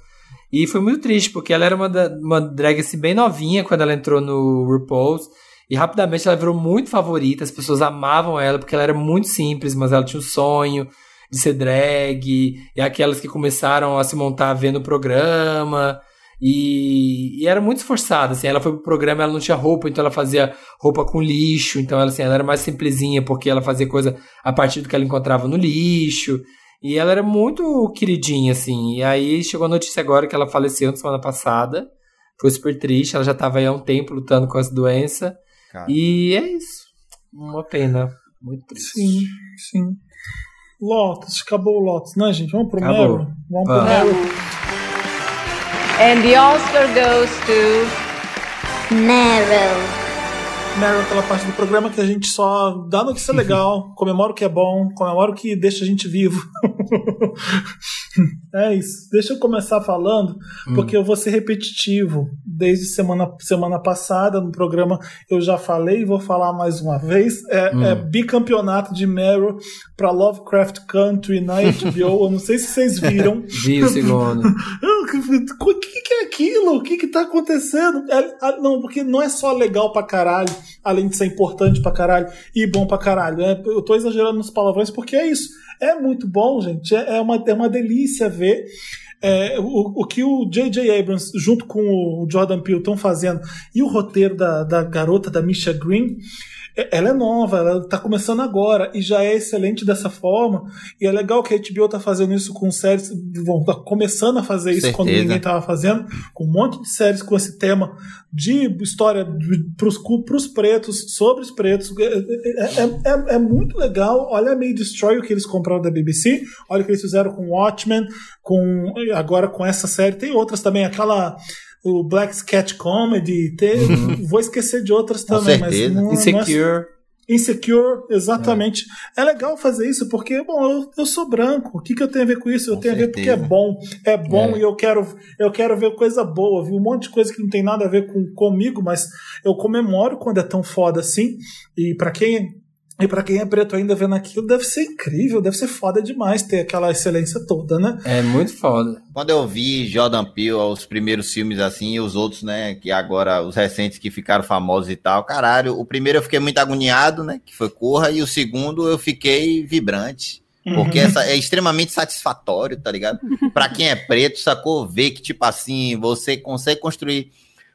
[SPEAKER 2] E foi muito triste, porque ela era uma, uma drag assim, bem novinha quando ela entrou no RuPaul's. E rapidamente ela virou muito favorita, as pessoas amavam ela porque ela era muito simples, mas ela tinha um sonho de ser drag, e aquelas que começaram a se montar vendo o programa. E, e era muito esforçada, assim, ela foi pro programa, ela não tinha roupa, então ela fazia roupa com lixo, então ela, assim, ela era mais simplesinha, porque ela fazia coisa a partir do que ela encontrava no lixo. E ela era muito queridinha, assim. E aí chegou a notícia agora que ela faleceu na semana passada. Foi super triste, ela já estava aí há um tempo lutando com essa doença.
[SPEAKER 4] Cara.
[SPEAKER 2] E é isso. Uma pena. Muito triste.
[SPEAKER 1] Sim, sim. Lotus, acabou o Lotus, né, gente? Vamos pro
[SPEAKER 2] Acabou.
[SPEAKER 1] Meryl? Vamos pro. Meryl.
[SPEAKER 6] And the Oscar goes to Meryl.
[SPEAKER 1] Meryl é aquela parte do programa que a gente só dá notícia legal, comemora o que é bom, comemora o que deixa a gente vivo. é isso. Deixa eu começar falando, porque eu vou ser repetitivo. Desde semana, semana passada, no programa, eu já falei e vou falar mais uma vez. É, é bicampeonato de Meryl para Lovecraft Country na HBO. eu não sei se vocês viram.
[SPEAKER 2] Vi o segundo.
[SPEAKER 1] O que, que é aquilo? O que, que tá acontecendo? É, ah, não, porque não é só legal pra caralho, além de ser importante pra caralho e bom pra caralho. É, eu tô exagerando nos palavrões porque é isso. É muito bom, gente. É, é uma, é uma delícia ver. É, o, o que o J.J. Abrams, junto com o Jordan Peele, estão fazendo, e o roteiro da, da garota, da Misha Green, ela é nova, ela tá começando agora e já é excelente dessa forma. E é legal que a HBO tá fazendo isso com séries, vão tá começando a fazer isso quando
[SPEAKER 4] Certeza.
[SPEAKER 1] ninguém tava fazendo, com um monte de séries com esse tema de história pros, pros pretos, sobre os pretos. É, é- é- é- é muito legal. Olha a May Destroy o que eles compraram da BBC, olha o que eles fizeram com Watchmen, com agora com essa série. Tem outras também, aquela. O Black Sketch Comedy, tem- vou esquecer de outras
[SPEAKER 4] Com
[SPEAKER 1] também, mas
[SPEAKER 4] certeza.
[SPEAKER 1] não, não é
[SPEAKER 2] Insecure.
[SPEAKER 1] Insecure, exatamente. É. legal fazer isso porque, bom, eu, eu sou branco. O que, que eu tenho a ver com isso? Eu
[SPEAKER 4] Com
[SPEAKER 1] tenho a ver porque é
[SPEAKER 4] certeza.
[SPEAKER 1] bom. É bom
[SPEAKER 2] É.
[SPEAKER 1] e eu quero, eu quero ver coisa boa. Vi um monte de coisa que não tem nada a ver com, comigo, mas eu comemoro quando é tão foda assim. E pra quem. E pra quem é preto ainda vendo aquilo, deve ser incrível, deve ser foda demais ter aquela excelência toda, né?
[SPEAKER 2] É muito foda.
[SPEAKER 4] Quando eu vi Jordan Peele, os primeiros filmes assim, e os outros, né, que agora, os recentes que ficaram famosos e tal, caralho, o primeiro eu fiquei muito agoniado, né, que foi Corra, e o segundo eu fiquei vibrante. Porque
[SPEAKER 1] Uhum.
[SPEAKER 4] essa é extremamente satisfatório, tá ligado? Pra quem é preto, sacou? Ver que, tipo assim, você consegue construir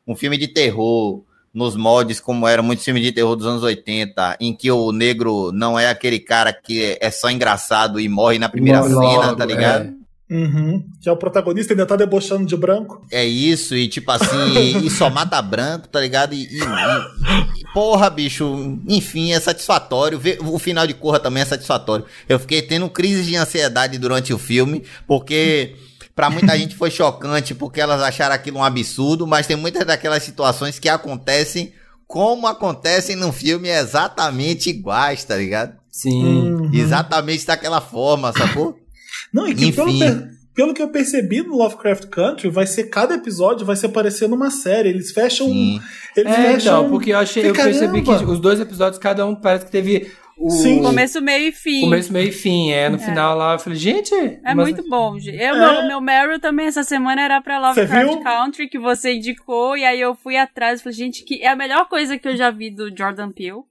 [SPEAKER 4] um filme de terror nos moldes como era muito filme de terror dos anos 80, em que o negro não é aquele cara que é só engraçado e morre na primeira cena, tá ligado?
[SPEAKER 2] é.
[SPEAKER 1] Uhum. Que é o protagonista ainda tá debochando de branco.
[SPEAKER 4] É isso, e tipo assim, e, e só mata branco, tá ligado? E, e- e- porra, bicho, enfim, é satisfatório. O final de Corra também é satisfatório. Eu fiquei tendo crise de ansiedade durante o filme, porque pra muita gente foi chocante, porque elas acharam aquilo um absurdo, mas tem muitas daquelas situações que acontecem como acontecem no filme exatamente iguais, tá ligado?
[SPEAKER 2] Sim.
[SPEAKER 1] Uhum.
[SPEAKER 4] Exatamente daquela forma, sacou?
[SPEAKER 1] Não, e que pelo,
[SPEAKER 4] Enfim.
[SPEAKER 1] per- pelo que eu percebi no Lovecraft Country, vai ser cada episódio vai ser parecendo uma série. Eles fecham.
[SPEAKER 4] Sim.
[SPEAKER 1] Eles
[SPEAKER 2] É,
[SPEAKER 1] fecham.
[SPEAKER 2] então, porque eu achei, eu
[SPEAKER 1] Caramba!
[SPEAKER 2] percebi que os dois episódios, cada um parece que teve o
[SPEAKER 1] Sim.
[SPEAKER 3] Começo, meio e fim.
[SPEAKER 2] começo, meio e fim. É, no final lá eu falei, gente.
[SPEAKER 3] É
[SPEAKER 2] mas-
[SPEAKER 3] muito bom, gente. Eu,
[SPEAKER 1] É.
[SPEAKER 3] meu, meu Meryl também essa semana era pra Lovecraft? Country, que você indicou, e aí eu fui atrás e falei, gente, que é a melhor coisa que eu já vi do Jordan Peele.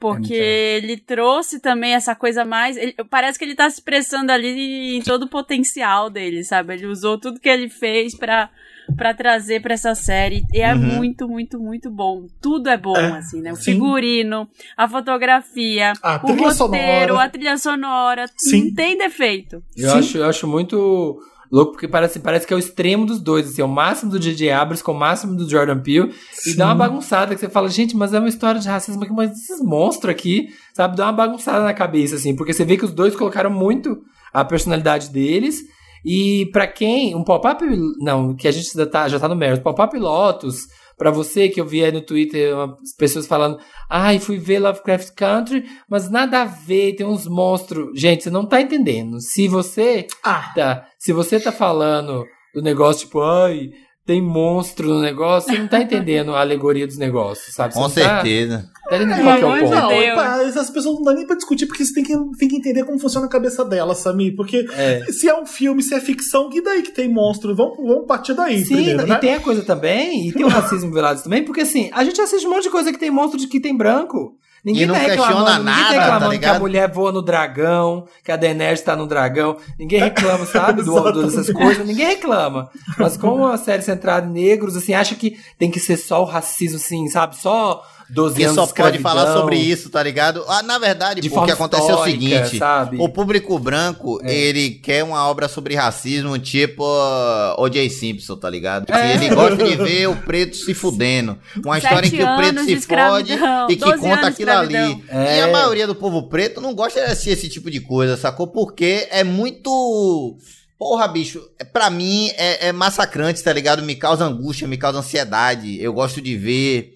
[SPEAKER 3] Porque
[SPEAKER 2] É
[SPEAKER 3] ele trouxe também essa coisa mais. ele- parece que ele tá se expressando ali em todo o potencial dele, sabe? Ele usou tudo que ele fez pra, pra trazer pra essa série. E é
[SPEAKER 4] Uhum.
[SPEAKER 3] muito, muito, muito bom. Tudo é bom,
[SPEAKER 1] É,
[SPEAKER 3] assim, né? O
[SPEAKER 1] sim.
[SPEAKER 3] figurino, a fotografia,
[SPEAKER 1] A
[SPEAKER 3] o
[SPEAKER 1] trilha
[SPEAKER 3] roteiro,
[SPEAKER 1] sonora.
[SPEAKER 3] a trilha sonora.
[SPEAKER 1] Sim.
[SPEAKER 3] Não tem defeito.
[SPEAKER 2] Eu
[SPEAKER 1] Sim.
[SPEAKER 2] acho, eu acho muito louco, porque parece, parece que é o extremo dos dois, assim, é o máximo do J.J. Abrams com o máximo do Jordan Peele, e
[SPEAKER 1] Sim.
[SPEAKER 2] dá uma bagunçada que você fala, gente, mas é uma história de racismo aqui, mas esses monstros aqui, sabe, dá uma bagunçada na cabeça, assim, porque você vê que os dois colocaram muito a personalidade deles, e pra quem, um pop-up, não, que a gente já tá, já tá no mérito, pop-up Lotus, pra você que eu vi aí no Twitter pessoas falando, ai, fui ver Lovecraft Country, mas nada a ver, tem uns monstros. Gente, você não tá entendendo. Se você
[SPEAKER 1] Ah,
[SPEAKER 2] tá, se você tá falando do negócio, tipo, ai, tem monstro no negócio, você não tá entendendo a alegoria dos negócios, sabe? Você
[SPEAKER 4] Com
[SPEAKER 2] não tá-
[SPEAKER 4] certeza.
[SPEAKER 2] Tá entendendo qual que é o ponto?
[SPEAKER 1] não, pá, essas pessoas não dá nem pra discutir, porque você tem que, tem que entender como funciona a cabeça delas, Samir. Porque
[SPEAKER 2] É.
[SPEAKER 1] se é um filme, se é ficção, e daí que tem monstro? Vamos, vamos partir daí
[SPEAKER 2] Sim,
[SPEAKER 1] primeiro,
[SPEAKER 2] e
[SPEAKER 1] né?
[SPEAKER 2] tem a coisa também, e tem o racismo velado também, porque assim, a gente assiste um monte de coisa que tem monstro de que tem branco. Ninguém
[SPEAKER 4] E não
[SPEAKER 2] tá
[SPEAKER 4] questiona
[SPEAKER 2] reclamando, ninguém
[SPEAKER 4] nada,
[SPEAKER 2] tá
[SPEAKER 4] tá
[SPEAKER 2] reclamando que a
[SPEAKER 4] ligado?
[SPEAKER 2] mulher voa no dragão, que a Daenerys tá no dragão. Ninguém reclama, sabe, do, do- dessas coisas. Ninguém reclama. Mas como a série centrada em negros, assim, acha que tem que ser só o racismo, assim, sabe? Só 12
[SPEAKER 4] Que
[SPEAKER 2] anos
[SPEAKER 4] só
[SPEAKER 2] de
[SPEAKER 4] pode falar sobre isso, tá ligado? Ah, na verdade,
[SPEAKER 2] De
[SPEAKER 4] o
[SPEAKER 2] forma
[SPEAKER 4] que acontece é o seguinte:
[SPEAKER 2] sabe?
[SPEAKER 4] o público branco,
[SPEAKER 2] É.
[SPEAKER 4] ele quer uma obra sobre racismo, tipo uh, O.J. Simpson, tá ligado?
[SPEAKER 2] É.
[SPEAKER 4] Ele gosta de ver o preto se fudendo. Uma história em
[SPEAKER 3] Sete
[SPEAKER 4] que o preto se
[SPEAKER 3] de
[SPEAKER 4] fode e que
[SPEAKER 3] 12
[SPEAKER 4] conta aquilo ali.
[SPEAKER 2] É.
[SPEAKER 4] E a maioria do povo preto não gosta de assistir esse tipo de coisa, sacou? Porque é muito. Porra, bicho, é- pra mim é, é massacrante, tá ligado? Me causa angústia, me causa ansiedade. Eu gosto de ver,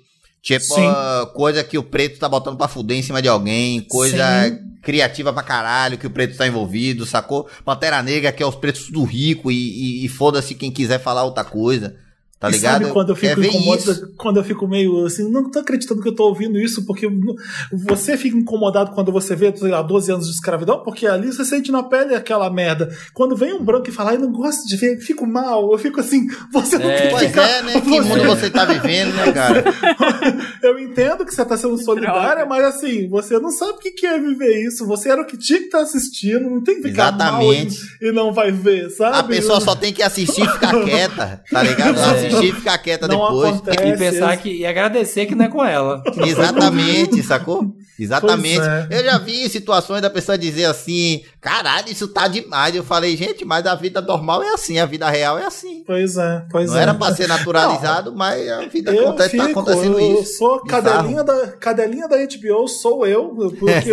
[SPEAKER 4] tipo,
[SPEAKER 1] Sim.
[SPEAKER 4] coisa que o preto tá botando pra fuder em cima de alguém, coisa
[SPEAKER 1] Sim.
[SPEAKER 4] criativa pra caralho que o preto tá envolvido, sacou? Pantera Negra, que é os pretos tudo rico e, e- e foda-se quem quiser falar outra coisa. Tá
[SPEAKER 1] E
[SPEAKER 4] ligado?
[SPEAKER 1] Sabe quando eu fico
[SPEAKER 4] ver
[SPEAKER 1] incomodado,
[SPEAKER 4] isso.
[SPEAKER 1] quando eu fico meio assim, não tô acreditando que eu tô ouvindo isso, porque você fica incomodado quando você vê, sei lá, 12 anos de escravidão, porque ali você sente na pele aquela merda. Quando vem um branco e fala, ai, não gosto de ver, fico mal, eu fico assim, você não
[SPEAKER 2] É.
[SPEAKER 1] tem que
[SPEAKER 4] Pois
[SPEAKER 1] ficar-
[SPEAKER 4] é, né? Que mundo você tá vivendo, né, cara?
[SPEAKER 1] Eu entendo que você tá sendo solidária, mas assim, você não sabe o que é viver isso. Você era o que tinha que estar assistindo, não tem que ficar
[SPEAKER 4] Exatamente.
[SPEAKER 1] mal e, e não vai ver, sabe?
[SPEAKER 4] A pessoa só tem que assistir e ficar quieta, tá ligado? Assistir e ficar quieta
[SPEAKER 1] Não
[SPEAKER 4] depois.
[SPEAKER 1] acontece.
[SPEAKER 2] E pensar que. E agradecer que não é com ela.
[SPEAKER 4] Exatamente, sacou? Exatamente.
[SPEAKER 1] É.
[SPEAKER 4] Eu já vi situações da pessoa dizer assim: caralho, isso tá demais. Eu falei, gente, mas a vida normal é assim, a vida real é assim.
[SPEAKER 1] Pois é, pois
[SPEAKER 4] Não
[SPEAKER 1] é.
[SPEAKER 4] era pra ser naturalizado, mas a vida
[SPEAKER 1] Eu
[SPEAKER 4] acontece, tá
[SPEAKER 1] fico,
[SPEAKER 4] acontecendo
[SPEAKER 1] eu
[SPEAKER 4] isso.
[SPEAKER 1] sou
[SPEAKER 4] Bizarro.
[SPEAKER 1] cadelinha da, cadelinha da HBO, sou eu, porque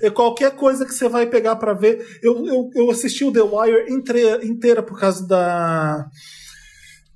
[SPEAKER 1] eu- qualquer coisa que você vai pegar pra ver, eu, eu, eu assisti o The Wire inteira, inteira por causa da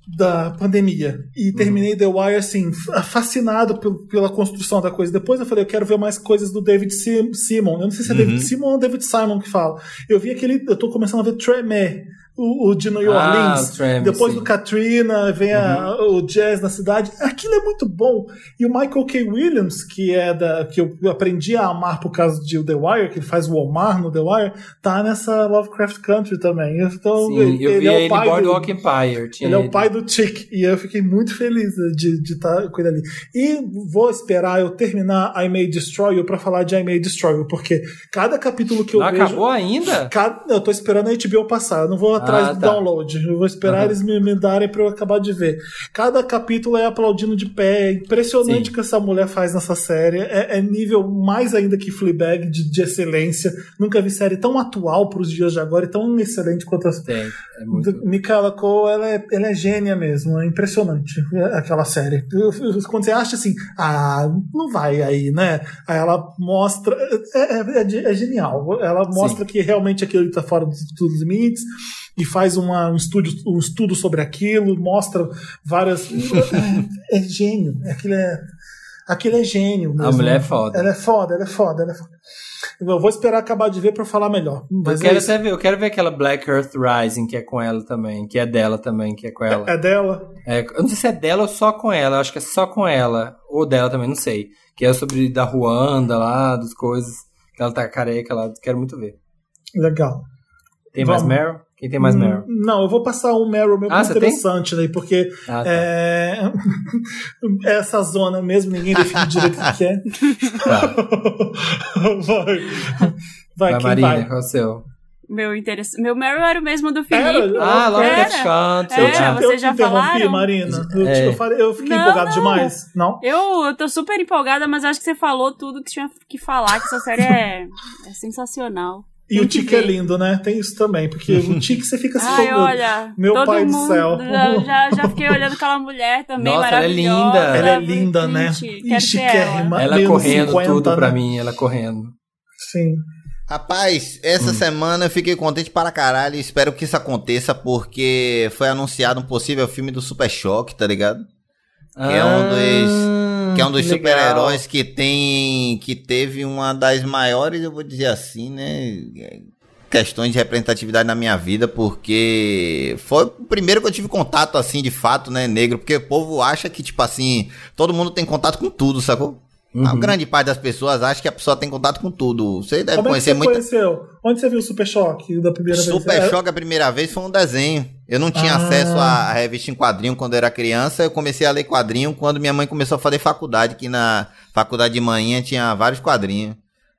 [SPEAKER 1] da pandemia e terminei The Wire assim fa- fascinado pel- pela construção da coisa. Depois eu falei eu quero ver mais coisas do David Sim- Simon. Eu não sei se é David Simon ou David Simon que fala. Eu vi aquele, eu tô começando a ver Tremé, o, o de New
[SPEAKER 2] Ah,
[SPEAKER 1] Orleans.
[SPEAKER 2] o Tremé,
[SPEAKER 1] Depois
[SPEAKER 2] sim.
[SPEAKER 1] do Katrina, vem a- o jazz na cidade. Aquilo é muito bom. E o Michael K. Williams, que é da que eu aprendi a amar por causa de The Wire, que ele faz o Omar no The Wire, tá nessa Lovecraft Country também. Então,
[SPEAKER 2] Sim, eu vi
[SPEAKER 1] é o
[SPEAKER 2] ele em
[SPEAKER 1] pai do-
[SPEAKER 2] Empire. Tinha
[SPEAKER 1] ele é o pai do Chick. E eu fiquei muito feliz de estar com ele ali. E vou esperar eu terminar I May Destroy You pra falar de I May Destroy You, porque cada capítulo que eu
[SPEAKER 2] Não
[SPEAKER 1] vejo.
[SPEAKER 2] acabou ainda?
[SPEAKER 1] Cada, eu tô esperando a HBO passar, eu não vou atrás
[SPEAKER 2] Ah,
[SPEAKER 1] do
[SPEAKER 2] tá.
[SPEAKER 1] download. Eu vou esperar
[SPEAKER 2] Aham.
[SPEAKER 1] eles me, me darem pra eu acabar de ver. Cada capítulo é aplaudindo de pé. É impressionante
[SPEAKER 2] Sim.
[SPEAKER 1] o que essa mulher faz nessa série. É, é nível mais ainda que Fleabag de, de excelência. Nunca vi série tão atual pros dias de agora e tão excelente quanto essa.
[SPEAKER 2] Tem. É muito.
[SPEAKER 1] Michaela Cole, ela é, ela é gênia mesmo, é impressionante é, aquela série. Quando você acha assim, ah, não vai aí, né? Aí ela mostra, é, é- é é genial. Ela mostra que realmente aquilo está fora dos, dos limites e faz uma, um, estudo, um estudo sobre aquilo, mostra várias. É, é gênio, aquilo é. Aquilo é gênio.
[SPEAKER 2] A
[SPEAKER 1] mesmo.
[SPEAKER 2] mulher é foda.
[SPEAKER 1] Ela é foda, ela é foda, ela é foda. Eu vou esperar acabar de ver pra falar melhor. Mas
[SPEAKER 2] eu quero
[SPEAKER 1] é,
[SPEAKER 2] até ver, eu quero ver aquela Black Earth Rising que é com ela também, que é dela também, que é com ela.
[SPEAKER 1] é dela.
[SPEAKER 2] É, eu não sei se é dela ou só com ela, eu acho que é só com ela, ou dela também, não sei. Que é sobre da Ruanda lá, das coisas, que ela tá careca lá, quero muito ver.
[SPEAKER 1] Legal.
[SPEAKER 2] Tem mais
[SPEAKER 1] Vamos.
[SPEAKER 2] Meryl? Quem tem mais Meryl?
[SPEAKER 1] Hum, Não, eu vou passar um Meryl mesmo
[SPEAKER 2] Ah, você tem?
[SPEAKER 1] interessante aí, porque
[SPEAKER 2] Ah, tá.
[SPEAKER 1] é... essa zona mesmo, ninguém define direito o que é.
[SPEAKER 2] Tá.
[SPEAKER 1] vai. Vai,
[SPEAKER 2] Vai,
[SPEAKER 1] vai?
[SPEAKER 2] qual é o seu?
[SPEAKER 3] Meu interesse. Meu Meryl era o mesmo do Felipe.
[SPEAKER 1] Era?
[SPEAKER 2] Ah,
[SPEAKER 1] Era?
[SPEAKER 2] Country.
[SPEAKER 3] É,
[SPEAKER 1] Eu te,
[SPEAKER 3] vocês
[SPEAKER 1] eu
[SPEAKER 3] já
[SPEAKER 1] interrompi,
[SPEAKER 3] falaram?
[SPEAKER 1] Marina. Eu,
[SPEAKER 2] É.
[SPEAKER 1] eu falei- eu fiquei
[SPEAKER 3] Não,
[SPEAKER 1] empolgado
[SPEAKER 3] não.
[SPEAKER 1] demais. Não?
[SPEAKER 3] Eu, eu tô super empolgada, mas acho que você falou tudo que tinha que falar, que essa série é, é sensacional.
[SPEAKER 1] E o
[SPEAKER 3] que
[SPEAKER 1] Tique é lindo, né? Tem isso também, porque o Tique você fica assim.
[SPEAKER 3] Ai,
[SPEAKER 1] todo-
[SPEAKER 3] olha.
[SPEAKER 1] Meu
[SPEAKER 3] todo
[SPEAKER 1] pai do céu.
[SPEAKER 3] Já, já, já fiquei olhando aquela mulher também,
[SPEAKER 2] Nossa, ela é
[SPEAKER 3] maravilhosa.
[SPEAKER 2] linda.
[SPEAKER 1] Ela é linda, né? E
[SPEAKER 3] ela.
[SPEAKER 2] Ela correndo
[SPEAKER 1] 50,
[SPEAKER 2] tudo pra
[SPEAKER 1] né?
[SPEAKER 2] mim, ela correndo.
[SPEAKER 1] Sim.
[SPEAKER 4] Rapaz, essa semana eu fiquei contente para caralho e espero que isso aconteça porque foi anunciado um possível filme do Super Choque, tá ligado? Que é um dos- Que é um dos
[SPEAKER 2] Ah, legal.
[SPEAKER 4] super-heróis que tem. que teve uma das maiores, eu vou dizer assim, né? Questões de representatividade na minha vida, porque foi o primeiro que eu tive contato, assim, de fato, né, negro, porque o povo acha que, tipo assim, todo mundo tem contato com tudo, sacou? A
[SPEAKER 2] Uhum.
[SPEAKER 4] grande parte das pessoas acha que a pessoa tem contato com tudo. Você deve
[SPEAKER 1] Como é que
[SPEAKER 4] conhecer
[SPEAKER 1] você
[SPEAKER 4] muita.
[SPEAKER 1] conheceu? Onde você viu o Super Choque da primeira vez?
[SPEAKER 4] Super
[SPEAKER 1] É-
[SPEAKER 4] Choque a primeira vez foi um desenho. Eu não tinha
[SPEAKER 1] Ah.
[SPEAKER 4] acesso à revista em quadrinho quando eu era criança. Eu comecei a ler quadrinho quando minha mãe começou a fazer faculdade, que na faculdade de manhã tinha vários quadrinhos.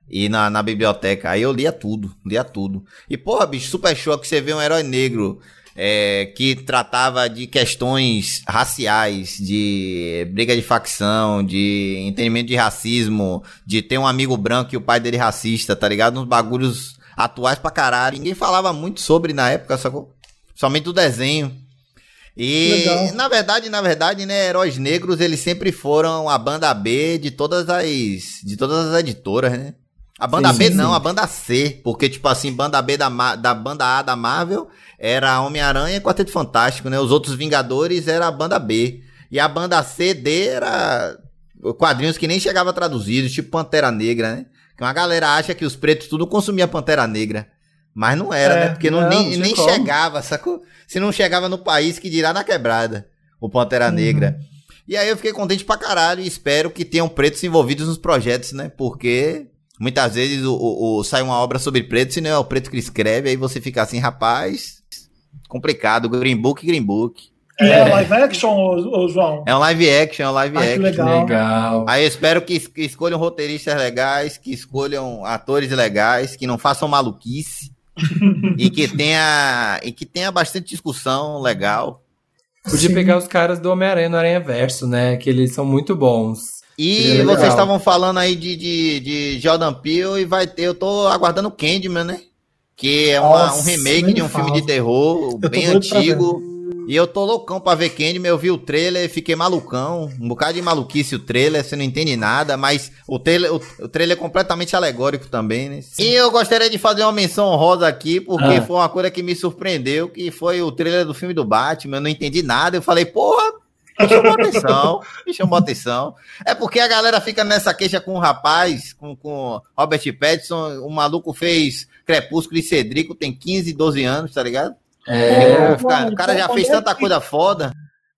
[SPEAKER 4] E na, na biblioteca. Aí eu lia tudo, lia tudo. E porra, bicho, Super Choque, você vê um herói negro é, que tratava de questões raciais, de briga de facção, de entendimento de racismo, de ter um amigo branco e o pai dele racista, tá ligado? Uns bagulhos atuais pra caralho. Ninguém falava muito sobre na época, sacou? Somente do desenho. E,
[SPEAKER 1] Legal.
[SPEAKER 4] na verdade, na verdade, né, heróis negros, eles sempre foram a banda B de todas as de todas as editoras, né? A banda
[SPEAKER 2] Sim,
[SPEAKER 4] B
[SPEAKER 2] sim,
[SPEAKER 4] não, a banda C, porque tipo assim, banda B da, da banda A da Marvel era Homem-Aranha e Quarteto Fantástico, né? Os outros Vingadores era a banda B. E a banda C, D era quadrinhos que nem chegava traduzidos, tipo Pantera Negra, né? Que uma galera acha que os pretos tudo consumia Pantera Negra. Mas não era,
[SPEAKER 1] É,
[SPEAKER 4] né? Porque não,
[SPEAKER 1] não,
[SPEAKER 4] nem,
[SPEAKER 1] não
[SPEAKER 4] nem
[SPEAKER 1] como.
[SPEAKER 4] chegava, sacou? Se não chegava no país, que dirá na quebrada. o Pantera Negra. E aí eu fiquei contente pra caralho e espero que tenham pretos envolvidos nos projetos, né? Porque muitas vezes o, o- o- sai uma obra sobre pretos e não é o preto que escreve, aí você fica assim, rapaz, complicado, Green Book, Green Book.
[SPEAKER 1] É, live action, ô, ô, João?
[SPEAKER 4] É um live action, é um live
[SPEAKER 1] Ah,
[SPEAKER 4] action.
[SPEAKER 1] legal.
[SPEAKER 2] Legal.
[SPEAKER 4] Aí eu espero que, que escolham roteiristas legais, que escolham atores legais, que não façam maluquice e que tenha e que tenha bastante discussão legal.
[SPEAKER 2] Podia
[SPEAKER 1] Sim.
[SPEAKER 2] pegar os caras do Homem-Aranha no Aranha Verso, né? Que eles são muito bons.
[SPEAKER 4] E
[SPEAKER 2] legal.
[SPEAKER 4] vocês estavam falando aí de, de, de Jordan Peele e vai ter, eu tô aguardando Candyman, né? Que é uma-
[SPEAKER 1] Nossa,
[SPEAKER 4] um remake de um
[SPEAKER 1] fala.
[SPEAKER 4] filme de terror
[SPEAKER 1] Eu
[SPEAKER 4] bem antigo. E eu tô loucão pra ver Candyman, eu vi o trailer e fiquei malucão. Um bocado de maluquice o trailer, você não entende nada, mas o trailer, o, o trailer é completamente alegórico também, né? E eu gostaria de fazer uma menção honrosa aqui, porque
[SPEAKER 2] Ah.
[SPEAKER 4] foi uma coisa que me surpreendeu, que foi o trailer do filme do Batman, eu não entendi nada, eu falei, porra, me chamou atenção, me chamou atenção. É porque a galera fica nessa queixa com o rapaz, com, com Robert Pattinson, o maluco fez Crepúsculo e Cedrico, tem 15, 12 anos, tá ligado?
[SPEAKER 2] É,
[SPEAKER 4] o cara, o cara já fez tanta coisa foda.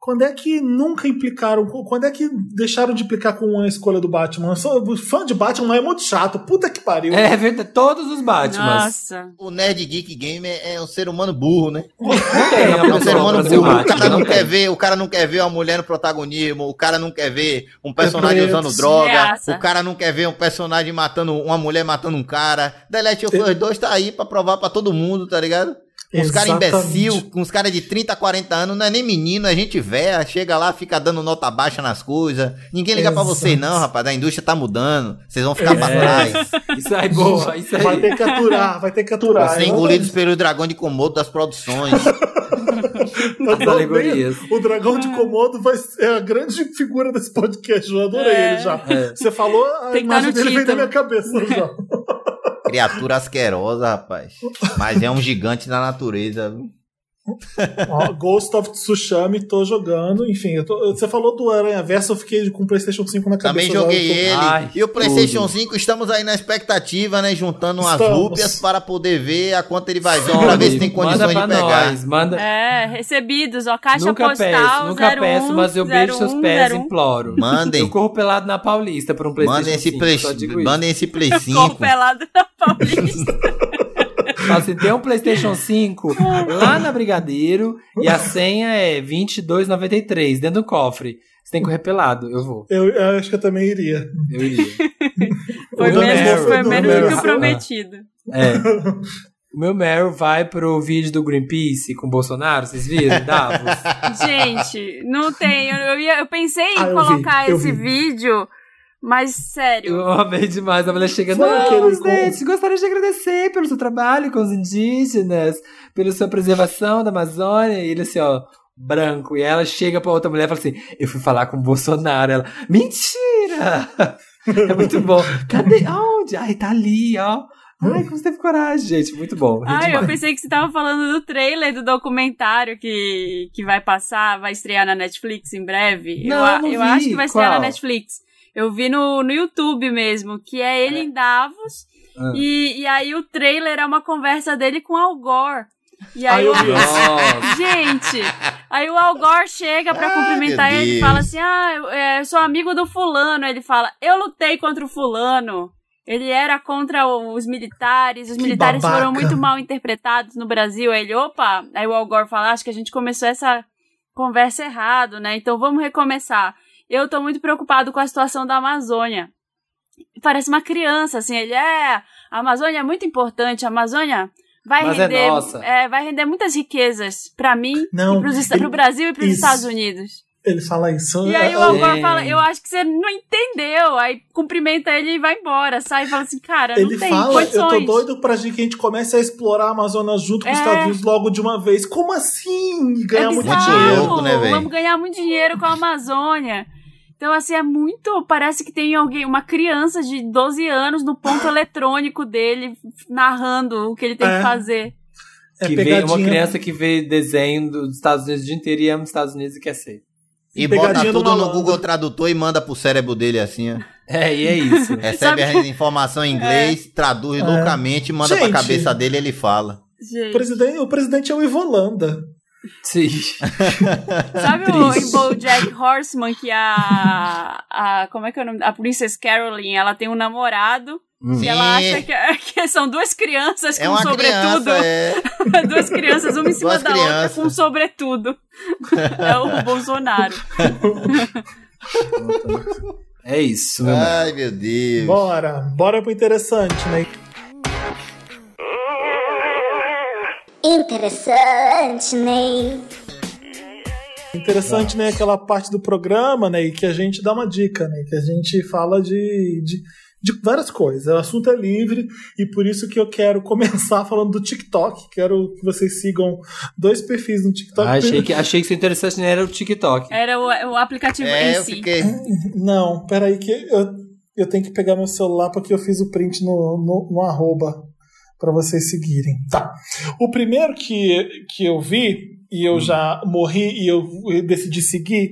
[SPEAKER 1] Quando é que nunca implicaram? Quando é que deixaram de implicar com a escolha do Batman? Eu sou fã de Batman é muito chato. Puta que pariu.
[SPEAKER 2] é verdade. Todos os Batmans.
[SPEAKER 3] Nossa.
[SPEAKER 4] O Nerd Geek Gamer é um ser humano burro, né?
[SPEAKER 2] Não tem
[SPEAKER 4] É um ser humano burro. O cara não
[SPEAKER 2] não
[SPEAKER 4] quer ver, o cara não quer ver uma mulher no protagonismo, o cara não quer ver um personagem usando droga,
[SPEAKER 3] Graça.
[SPEAKER 4] o cara não quer ver um personagem matando uma mulher matando um cara. The Last of Us 2 tá aí pra provar pra todo mundo, tá ligado? Uns caras imbecil, uns caras de 30, 40 anos, não é nem menino, é gente velha, chega lá, fica dando nota baixa nas coisas. Ninguém liga pra vocês
[SPEAKER 1] Exato.
[SPEAKER 4] não, rapaz, a indústria tá mudando, vocês vão ficar pra
[SPEAKER 2] É.
[SPEAKER 4] trás.
[SPEAKER 2] Isso aí, boa. Isso
[SPEAKER 1] Vai
[SPEAKER 2] aí.
[SPEAKER 1] ter que aturar, vai ter que aturar.
[SPEAKER 4] Vocês engolidos pelo dragão de Komodo das produções.
[SPEAKER 2] As alegorias.
[SPEAKER 1] O dragão de Komodo vai ser a grande figura desse podcast. Eu adorei
[SPEAKER 3] É.
[SPEAKER 1] ele já.
[SPEAKER 2] É.
[SPEAKER 1] Você falou, a
[SPEAKER 3] Tem que tá
[SPEAKER 1] imagem dele veio na minha cabeça já.
[SPEAKER 4] Criatura asquerosa, rapaz. Mas é um gigante da natureza. viu?
[SPEAKER 1] Ó, Ghost of Tsushima, tô jogando. Enfim, eu tô- você falou do Aranha Verso, eu fiquei com o PlayStation 5 na cabeça.
[SPEAKER 4] Também joguei
[SPEAKER 1] eu
[SPEAKER 4] ele.
[SPEAKER 2] Ai,
[SPEAKER 4] e o PlayStation
[SPEAKER 2] tudo.
[SPEAKER 4] 5, estamos aí na expectativa, né? Juntando umas rúpias para poder ver a quanto ele vai vir, pra ver se tem
[SPEAKER 2] manda
[SPEAKER 4] condições de
[SPEAKER 2] pra
[SPEAKER 4] pegar.
[SPEAKER 2] nós. Manda.
[SPEAKER 3] É, recebidos, ó. Caixa
[SPEAKER 2] nunca
[SPEAKER 3] postal.
[SPEAKER 2] peço, nunca
[SPEAKER 3] 01,
[SPEAKER 2] peço, mas eu beijo seus
[SPEAKER 3] 01,
[SPEAKER 2] pés e
[SPEAKER 3] 01.
[SPEAKER 2] imploro.
[SPEAKER 4] Mandem.
[SPEAKER 2] Eu corro pelado na Paulista por um PlayStation
[SPEAKER 4] Mandem esse,
[SPEAKER 2] 5,
[SPEAKER 4] play, mandem esse Play
[SPEAKER 3] Corro
[SPEAKER 4] 5.
[SPEAKER 3] pelado na Paulista.
[SPEAKER 2] Fala assim, tem um PlayStation 5 lá na Brigadeiro e a senha é 2293 dentro do cofre. Você tem que correr pelado. Eu vou.
[SPEAKER 1] Eu, eu acho que eu também iria.
[SPEAKER 2] Eu iria.
[SPEAKER 3] Foi menos,
[SPEAKER 2] Meryl-
[SPEAKER 3] foi
[SPEAKER 1] do
[SPEAKER 3] menos do que o prometido.
[SPEAKER 2] É. O meu Meryl vai pro vídeo do Greenpeace com o Bolsonaro, vocês viram? Davos.
[SPEAKER 3] Gente, não tem. Eu, eu, ia- eu pensei em
[SPEAKER 1] Ah, eu vi,
[SPEAKER 3] colocar
[SPEAKER 1] eu
[SPEAKER 3] esse
[SPEAKER 1] vi.
[SPEAKER 3] vídeo, mas sério.
[SPEAKER 2] Eu amei demais. A mulher chega, não, presidente, gostaria de agradecer pelo seu trabalho com os indígenas, pela sua preservação da Amazônia. E ele assim, ó, branco. E ela chega pra outra mulher e fala assim, eu fui falar com o Bolsonaro. Ela, mentira! É muito bom. Cadê? Aonde? Ai, tá ali, ó. Ai, como você teve coragem, gente. Muito bom.
[SPEAKER 3] Ai, eu
[SPEAKER 2] demais.
[SPEAKER 3] pensei que você tava falando do trailer do documentário que, que vai passar, vai estrear na Netflix em breve.
[SPEAKER 2] Não,
[SPEAKER 3] eu
[SPEAKER 2] não
[SPEAKER 3] eu acho que vai estrear
[SPEAKER 2] Qual?
[SPEAKER 3] na Netflix. Eu vi no, no YouTube mesmo, que é ele em Davos.
[SPEAKER 2] Ah.
[SPEAKER 3] E, e aí o trailer é uma conversa dele com Al Gore. E aí
[SPEAKER 1] eu
[SPEAKER 3] o. Gente, aí o Al Gore chega pra
[SPEAKER 4] Ah,
[SPEAKER 3] cumprimentar ele e fala assim: Ah, eu, é, eu sou amigo do fulano. Ele fala: Eu lutei contra o fulano. Ele era contra os militares, os
[SPEAKER 1] Que
[SPEAKER 3] militares
[SPEAKER 1] babaca.
[SPEAKER 3] foram muito mal interpretados no Brasil. Aí ele, opa, aí o Al Gore fala: Acho que a gente começou essa conversa errado, né? Então vamos recomeçar. Eu tô muito preocupado com a situação da Amazônia. Parece uma criança, assim, ele é. A Amazônia é muito importante, a Amazônia vai
[SPEAKER 2] Mas é
[SPEAKER 3] render.
[SPEAKER 2] nossa.
[SPEAKER 3] é, vai render muitas riquezas pra mim,
[SPEAKER 1] Não,
[SPEAKER 3] e
[SPEAKER 1] ele-
[SPEAKER 3] pro Brasil e pros
[SPEAKER 1] isso.
[SPEAKER 3] Estados Unidos.
[SPEAKER 1] Ele fala isso.
[SPEAKER 3] E aí o
[SPEAKER 1] eu-
[SPEAKER 3] Al Gore
[SPEAKER 2] Sim.
[SPEAKER 3] fala, eu acho que você não entendeu. Aí cumprimenta ele e vai embora. Sai e fala assim, cara, não
[SPEAKER 1] Ele
[SPEAKER 3] tem
[SPEAKER 1] fala,
[SPEAKER 3] condições.
[SPEAKER 1] eu tô doido pra gente que a gente comece a explorar a Amazônia junto com os
[SPEAKER 3] É.
[SPEAKER 1] Estados Unidos logo de uma vez. Como assim? E
[SPEAKER 3] É
[SPEAKER 1] Ganhar muito dinheiro.
[SPEAKER 4] louco, né, véi?
[SPEAKER 3] Vamos ganhar muito dinheiro com a Amazônia. Então, assim, é muito. Parece que tem alguém, uma criança de 12 anos no ponto eletrônico dele, narrando o que ele tem
[SPEAKER 1] É.
[SPEAKER 3] que fazer.
[SPEAKER 1] É
[SPEAKER 2] que vê uma
[SPEAKER 1] pegadinha.
[SPEAKER 2] criança que vê desenho dos Estados Unidos o dia inteiro e ama os Estados Unidos e quer ser.
[SPEAKER 4] E bota
[SPEAKER 1] Pegadinha do
[SPEAKER 4] tudo no. Google Tradutor e manda pro cérebro dele assim, ó.
[SPEAKER 2] É, e é isso.
[SPEAKER 4] Recebe
[SPEAKER 3] Sabe
[SPEAKER 4] a informação em inglês, traduz
[SPEAKER 1] É.
[SPEAKER 4] loucamente, manda pra
[SPEAKER 1] Gente.
[SPEAKER 4] cabeça dele e ele fala.
[SPEAKER 1] O
[SPEAKER 3] Gente.
[SPEAKER 1] presidente, o presidente é o Ivolanda.
[SPEAKER 2] Sim.
[SPEAKER 3] Sabe o, em BoJack Horseman que a, a como é que é o nome? A Princess Caroline, ela tem um namorado
[SPEAKER 2] Hum.
[SPEAKER 3] e ela acha que, que são duas crianças com
[SPEAKER 4] É uma
[SPEAKER 3] sobretudo.
[SPEAKER 4] criança, é.
[SPEAKER 3] duas crianças, uma em cima
[SPEAKER 4] Duas
[SPEAKER 3] da outra
[SPEAKER 4] crianças.
[SPEAKER 3] com sobretudo. é o Bolsonaro.
[SPEAKER 2] É isso, meu.
[SPEAKER 4] Ai, meu Deus.
[SPEAKER 1] Bora, bora pro interessante, né?
[SPEAKER 6] Interessante, Ney.
[SPEAKER 1] Interessante, né? Aquela parte do programa, né? E que a gente dá uma dica, né? Que a gente fala de, de, de várias coisas. O assunto é livre e por isso que eu quero começar falando do TikTok. Quero que vocês sigam dois perfis no TikTok.
[SPEAKER 2] Ah, achei, que, achei que isso interessante era o TikTok.
[SPEAKER 3] Era o, o aplicativo
[SPEAKER 4] É,
[SPEAKER 3] em
[SPEAKER 4] eu
[SPEAKER 3] si.
[SPEAKER 4] fiquei.
[SPEAKER 1] Não, peraí que eu, eu tenho que pegar meu celular porque eu fiz o print no, no, no arroba para vocês seguirem. Tá. O primeiro que, que eu vi e eu já morri e eu decidi seguir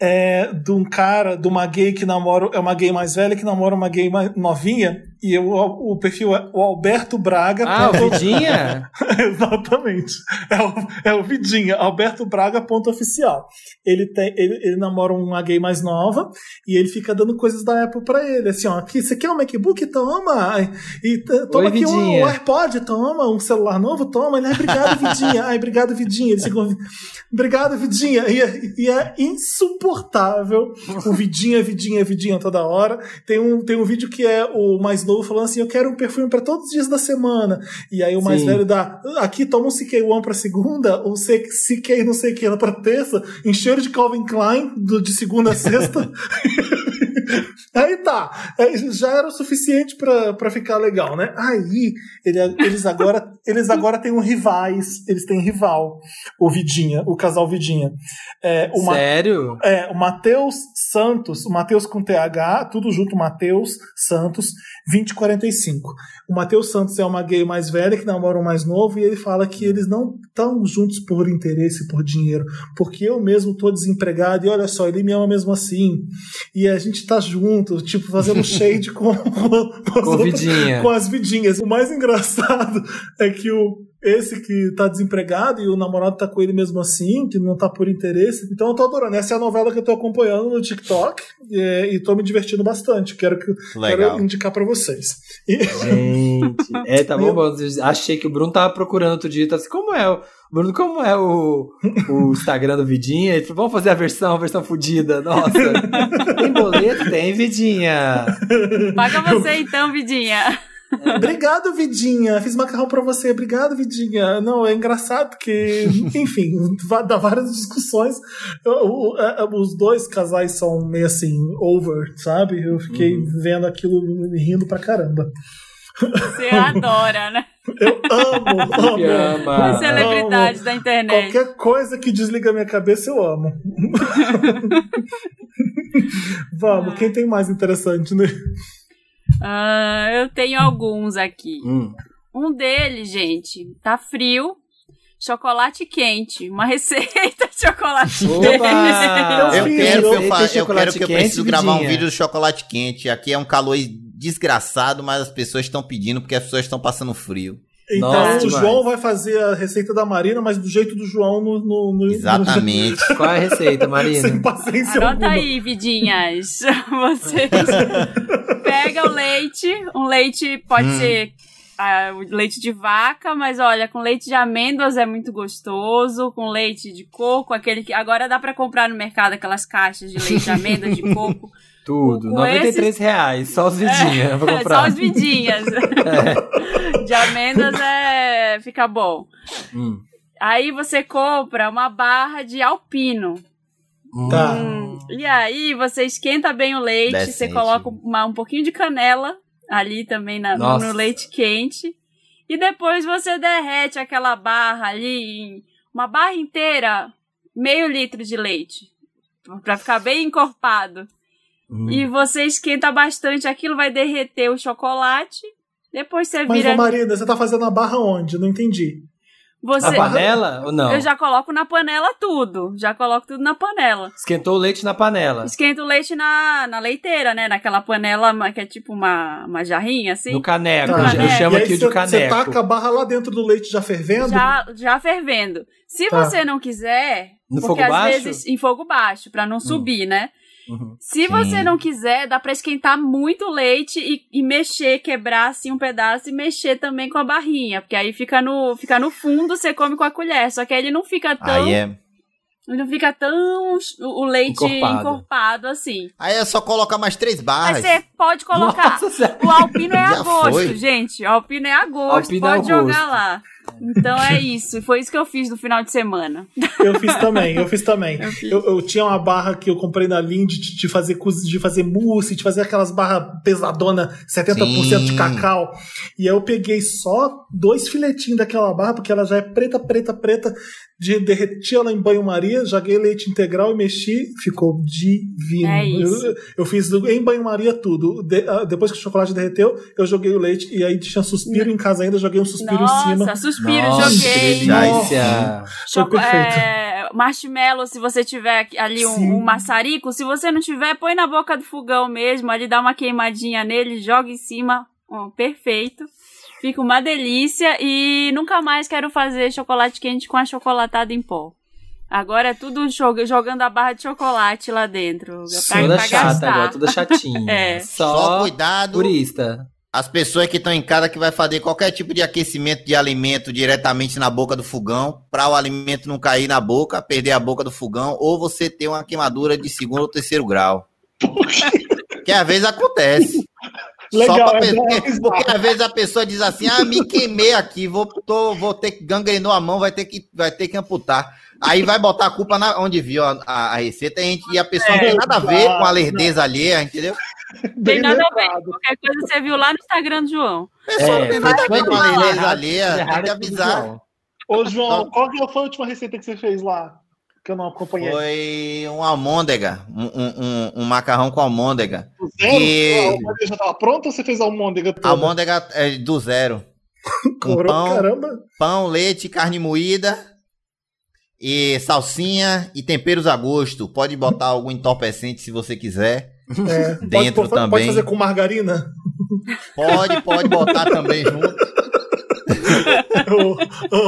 [SPEAKER 1] é de um cara, de uma gay que namora, é uma gay mais velha que namora uma gay mais novinha e eu, o perfil é o Alberto Braga.
[SPEAKER 2] Ah, o
[SPEAKER 1] ponto-
[SPEAKER 2] Vidinha?
[SPEAKER 1] Exatamente. É o, é o Vidinha, Alberto Braga, ponto oficial. Ele, tem, ele, ele namora uma gay mais nova e ele fica dando coisas da Apple pra ele. Assim, ó, aqui, você quer um MacBook? Toma! E, toma
[SPEAKER 2] Oi,
[SPEAKER 1] aqui um, um AirPod, toma, um celular novo, toma. Ele, ai, obrigado, Vidinha. Ai, obrigado, Vidinha. Ele obrigado, Vidinha. E, é- e é insuportável o Vidinha, Vidinha, Vidinha toda hora. Tem um, tem um vídeo que é o mais novo falando assim: eu quero um perfume pra todos os dias da semana. E aí o mais
[SPEAKER 2] Sim.
[SPEAKER 1] velho dá, aqui toma um CK1 pra segunda, C- CK não sei o que pra terça, em cheiro de Calvin Klein do, de segunda a sexta. Aí tá, é, já era o suficiente pra pra ficar legal, né? Aí ele- eles agora eles agora têm um rivais, eles têm rival, o Vidinha, o casal Vidinha. É, o Ma-
[SPEAKER 2] Sério?
[SPEAKER 1] é, o Matheus Santos, o Matheus com TH, tudo junto, Matheus Santos, 2045. O Matheus Santos é uma gay mais velha que namora um mais novo e ele fala que eles não estão juntos por interesse, por dinheiro, porque eu mesmo tô desempregado e olha só, ele me ama mesmo assim. E a gente tá junto, tipo, fazendo shade com, com, as
[SPEAKER 2] Com
[SPEAKER 1] outras-
[SPEAKER 2] vidinha.
[SPEAKER 1] com as vidinhas. O mais engraçado é que o, esse que tá desempregado e o namorado tá com ele mesmo assim, que não tá por interesse. Então eu tô adorando. Essa é a novela que eu tô acompanhando no TikTok é, e tô me divertindo bastante. Quero, que,
[SPEAKER 4] Legal.
[SPEAKER 1] quero indicar pra vocês. E-
[SPEAKER 2] Gente. É, tá bom, bom. Achei que o Bruno tava procurando outro dia. Tá assim, como é o. Bruno, como é o, o Instagram do Vidinha? Ele falou, vamos fazer a versão, a versão fodida. Nossa. Tem boleto? Tem, Vidinha.
[SPEAKER 3] Paga você então, Vidinha.
[SPEAKER 1] Obrigado, Vidinha. Fiz macarrão pra você. Obrigado, Vidinha. Não, é engraçado porque, enfim, dá várias discussões. Eu- o- é, os dois casais são meio assim, over, sabe? Eu fiquei vendo aquilo e rindo pra caramba.
[SPEAKER 3] Você adora, né?
[SPEAKER 1] Eu amo,
[SPEAKER 2] Que
[SPEAKER 1] amo.
[SPEAKER 2] ama.
[SPEAKER 3] Celebridade da internet.
[SPEAKER 1] Qualquer coisa que desliga a minha cabeça, eu amo. Vamos, quem tem mais interessante, né?
[SPEAKER 3] Ah, eu tenho alguns aqui.
[SPEAKER 2] Hum.
[SPEAKER 3] Um deles, gente, tá frio. Chocolate quente. Uma receita de chocolate
[SPEAKER 2] Opa!
[SPEAKER 3] quente.
[SPEAKER 4] Eu
[SPEAKER 1] fiz,
[SPEAKER 4] quero, que eu, fa- eu quero que eu
[SPEAKER 2] quente,
[SPEAKER 4] preciso gravar um vídeo de chocolate quente. Aqui é um calor desgraçado, mas as pessoas estão pedindo porque as pessoas estão passando frio.
[SPEAKER 1] Então
[SPEAKER 2] Nossa,
[SPEAKER 1] o
[SPEAKER 2] demais.
[SPEAKER 1] João vai fazer a receita da Marina, mas do jeito do João no. no, no
[SPEAKER 4] Exatamente.
[SPEAKER 2] Qual é a receita,
[SPEAKER 1] no-
[SPEAKER 2] Marina?
[SPEAKER 1] sem paciência
[SPEAKER 3] Anota
[SPEAKER 1] alguma.
[SPEAKER 3] aí, vidinhas. Vocês pega o leite. Um leite pode
[SPEAKER 4] Hum.
[SPEAKER 3] ser ah, o leite de vaca, mas olha, com leite de amêndoas é muito gostoso. Com leite de coco, aquele que. Agora dá pra comprar no mercado aquelas caixas de leite de amêndoas de coco.
[SPEAKER 2] Tudo.
[SPEAKER 3] Com
[SPEAKER 2] 93 reais. Só os vidinhas. Vou
[SPEAKER 3] É,
[SPEAKER 2] comprar.
[SPEAKER 3] Só as vidinhas. De amêndoas é. fica bom.
[SPEAKER 2] Hum.
[SPEAKER 3] Aí você compra uma barra de alpino.
[SPEAKER 1] Tá.
[SPEAKER 3] Hum, e aí você esquenta bem o leite, você
[SPEAKER 4] Decente.
[SPEAKER 3] coloca uma- um pouquinho de canela ali também na- no, leite quente. E depois você derrete aquela barra ali em uma barra inteira, meio litro de leite. Pra ficar bem encorpado.
[SPEAKER 2] Hum.
[SPEAKER 3] E você esquenta bastante aquilo, vai derreter o chocolate. Depois você
[SPEAKER 1] Mas,
[SPEAKER 3] vira.
[SPEAKER 1] ô Marina, você tá fazendo a barra onde? Não entendi.
[SPEAKER 3] Você,
[SPEAKER 2] Na panela ou não?
[SPEAKER 3] eu já coloco na panela tudo. Já coloco tudo na panela.
[SPEAKER 2] Esquentou o leite na panela.
[SPEAKER 3] Esquento o leite na, na leiteira, né? Naquela panela que é tipo uma, uma jarrinha, assim.
[SPEAKER 2] No caneco.
[SPEAKER 1] Tá.
[SPEAKER 2] Eu chamo aqui de
[SPEAKER 1] você- Você
[SPEAKER 2] caneco.
[SPEAKER 1] taca a barra lá dentro do leite já fervendo?
[SPEAKER 3] Já, já fervendo. Se
[SPEAKER 1] Tá.
[SPEAKER 3] você não quiser,
[SPEAKER 2] No
[SPEAKER 3] porque às
[SPEAKER 2] baixo?
[SPEAKER 3] vezes em fogo baixo, pra não subir, né?
[SPEAKER 2] Uhum.
[SPEAKER 3] Se
[SPEAKER 4] Sim.
[SPEAKER 3] você não quiser, dá pra esquentar muito o leite e, e mexer, quebrar assim um pedaço e mexer também com a barrinha, porque aí fica no, fica no fundo, você come com a colher, só que aí ele não fica tão,
[SPEAKER 4] Aí é.
[SPEAKER 3] ele não fica tão o leite
[SPEAKER 2] Encorpado.
[SPEAKER 3] encorpado, assim.
[SPEAKER 4] Aí é só colocar mais três
[SPEAKER 3] Aí
[SPEAKER 4] barras.
[SPEAKER 3] você pode colocar
[SPEAKER 2] Nossa
[SPEAKER 3] o alpino é a gosto, gente. O alpino é a gosto,
[SPEAKER 2] Alpino é
[SPEAKER 3] pode jogar
[SPEAKER 2] gosto.
[SPEAKER 3] lá. Então é isso. Foi isso que eu fiz no final de semana.
[SPEAKER 1] Eu fiz também, eu fiz também.
[SPEAKER 3] Eu fiz.
[SPEAKER 1] Eu, eu tinha uma barra que eu comprei na Lind de, de fazer de fazer mousse, de fazer aquelas barras pesadona, 70% de
[SPEAKER 4] Sim.
[SPEAKER 1] cacau. E aí eu peguei só dois filetinhos daquela barra, porque ela já é preta, preta, preta. De derreti ela em banho-maria, joguei leite integral e mexi, ficou divino.
[SPEAKER 3] É isso.
[SPEAKER 1] Eu, eu fiz em banho-maria tudo. De- ah, depois que o chocolate derreteu, eu joguei o leite e aí tinha suspiro em casa ainda, joguei um suspiro em cima.
[SPEAKER 3] Nossa, suspiro,
[SPEAKER 2] Nossa, que
[SPEAKER 3] joguei.
[SPEAKER 2] delícia.
[SPEAKER 1] Foi perfeito.
[SPEAKER 3] é, marshmallow, se você tiver ali um, um maçarico, se você não tiver, põe na boca do fogão mesmo, ali dá uma queimadinha nele, joga em cima, ó, perfeito. Fica uma delícia e nunca mais quero fazer chocolate quente com achocolatado em pó. Agora é tudo jog- jogando a barra de chocolate lá dentro. Pra,
[SPEAKER 2] Toda
[SPEAKER 3] pra
[SPEAKER 2] chata
[SPEAKER 3] gastar.
[SPEAKER 2] agora, toda chatinha.
[SPEAKER 3] É.
[SPEAKER 4] Só
[SPEAKER 2] Só,
[SPEAKER 4] cuidado.
[SPEAKER 2] purista.
[SPEAKER 4] As pessoas que estão em casa que vai fazer qualquer tipo de aquecimento de alimento diretamente na boca do fogão, para o alimento não cair na boca, perder a boca do fogão, ou você ter uma queimadura de segundo ou terceiro grau. Que às vezes acontece.
[SPEAKER 7] Legal,
[SPEAKER 4] Só pra
[SPEAKER 7] é
[SPEAKER 4] pe-
[SPEAKER 7] bom
[SPEAKER 4] porque, às vezes a pessoa diz assim: ah, me queimei aqui, vou, tô, vou ter que gangrenou a mão, vai ter que, vai ter que amputar. Aí vai botar a culpa na, onde viu a, a- a receita e, e a pessoa não tem nada a ver com a lerdeza alheia, entendeu?
[SPEAKER 3] Tem nada a ver. Qualquer coisa você viu lá no Instagram do João.
[SPEAKER 4] A pessoa não
[SPEAKER 2] É,
[SPEAKER 4] tem nada a ver com a alheia, tem que
[SPEAKER 2] é
[SPEAKER 4] avisar.
[SPEAKER 7] Ô, João, qual que foi a última receita que você fez lá? Que eu não acompanhei.
[SPEAKER 4] Foi um almôndega, um, um, um- um macarrão com almôndega.
[SPEAKER 7] Do zero?
[SPEAKER 4] E-
[SPEAKER 7] A almôndega já tava pronta ou você fez a almôndega toda?
[SPEAKER 4] Almôndega é, do zero. Com pão,
[SPEAKER 1] Caramba.
[SPEAKER 4] pão, leite, carne moída e salsinha e temperos a gosto. Pode botar algum entorpecente se você quiser.
[SPEAKER 1] É,
[SPEAKER 4] Dentro
[SPEAKER 1] pode,
[SPEAKER 4] também.
[SPEAKER 1] pode fazer com margarina?
[SPEAKER 4] Pode, pode botar também junto.
[SPEAKER 1] Eu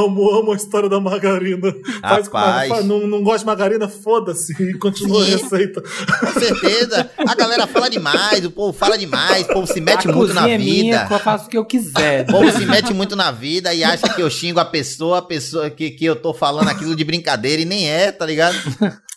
[SPEAKER 1] amo, amo a história da margarina. Faz com
[SPEAKER 4] Rapaz.
[SPEAKER 1] mar- não, não gosta de margarina? Foda-se. E continua a
[SPEAKER 4] Sim.
[SPEAKER 1] receita.
[SPEAKER 4] Com certeza. A galera fala demais, o povo fala demais, o povo se mete
[SPEAKER 2] a
[SPEAKER 4] muito na
[SPEAKER 2] cozinha é minha,
[SPEAKER 4] vida.
[SPEAKER 2] eu faço o que eu quiser.
[SPEAKER 4] O povo se mete muito na vida e acha que eu xingo a pessoa, a pessoa que, que eu tô falando aquilo de brincadeira e nem é, tá ligado?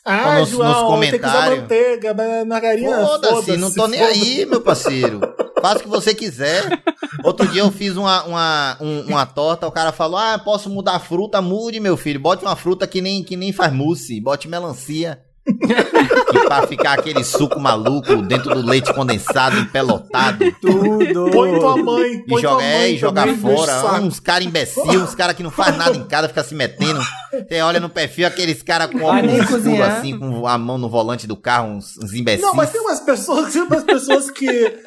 [SPEAKER 1] Ah,
[SPEAKER 4] nos-
[SPEAKER 1] João,
[SPEAKER 4] nos
[SPEAKER 1] tem que usar
[SPEAKER 4] comentários.
[SPEAKER 1] manteiga, margarina.
[SPEAKER 4] Foda-se, não tô nem aí, meu parceiro. Faz o que você quiser. Outro dia eu fiz uma, uma, um- uma torta, o cara falou: Ah, posso mudar a fruta? Mude, meu filho. Bote uma fruta que nem, que nem faz mousse. Bote melancia. Que pra ficar aquele suco maluco dentro do leite condensado, empelotado.
[SPEAKER 2] Tudo.
[SPEAKER 1] Põe tua mãe.
[SPEAKER 4] E
[SPEAKER 1] Põe tua
[SPEAKER 4] joga, é,
[SPEAKER 1] mãe
[SPEAKER 4] e jogar
[SPEAKER 1] também, enche o
[SPEAKER 4] fora. Uns caras imbecil, uns caras que não faz nada em casa, fica se metendo. Você olha no perfil, aqueles caras com
[SPEAKER 2] cozinhar.
[SPEAKER 4] assim, com a mão no volante do carro, uns, uns imbecis.
[SPEAKER 1] Não, mas tem umas pessoas, tem umas pessoas que.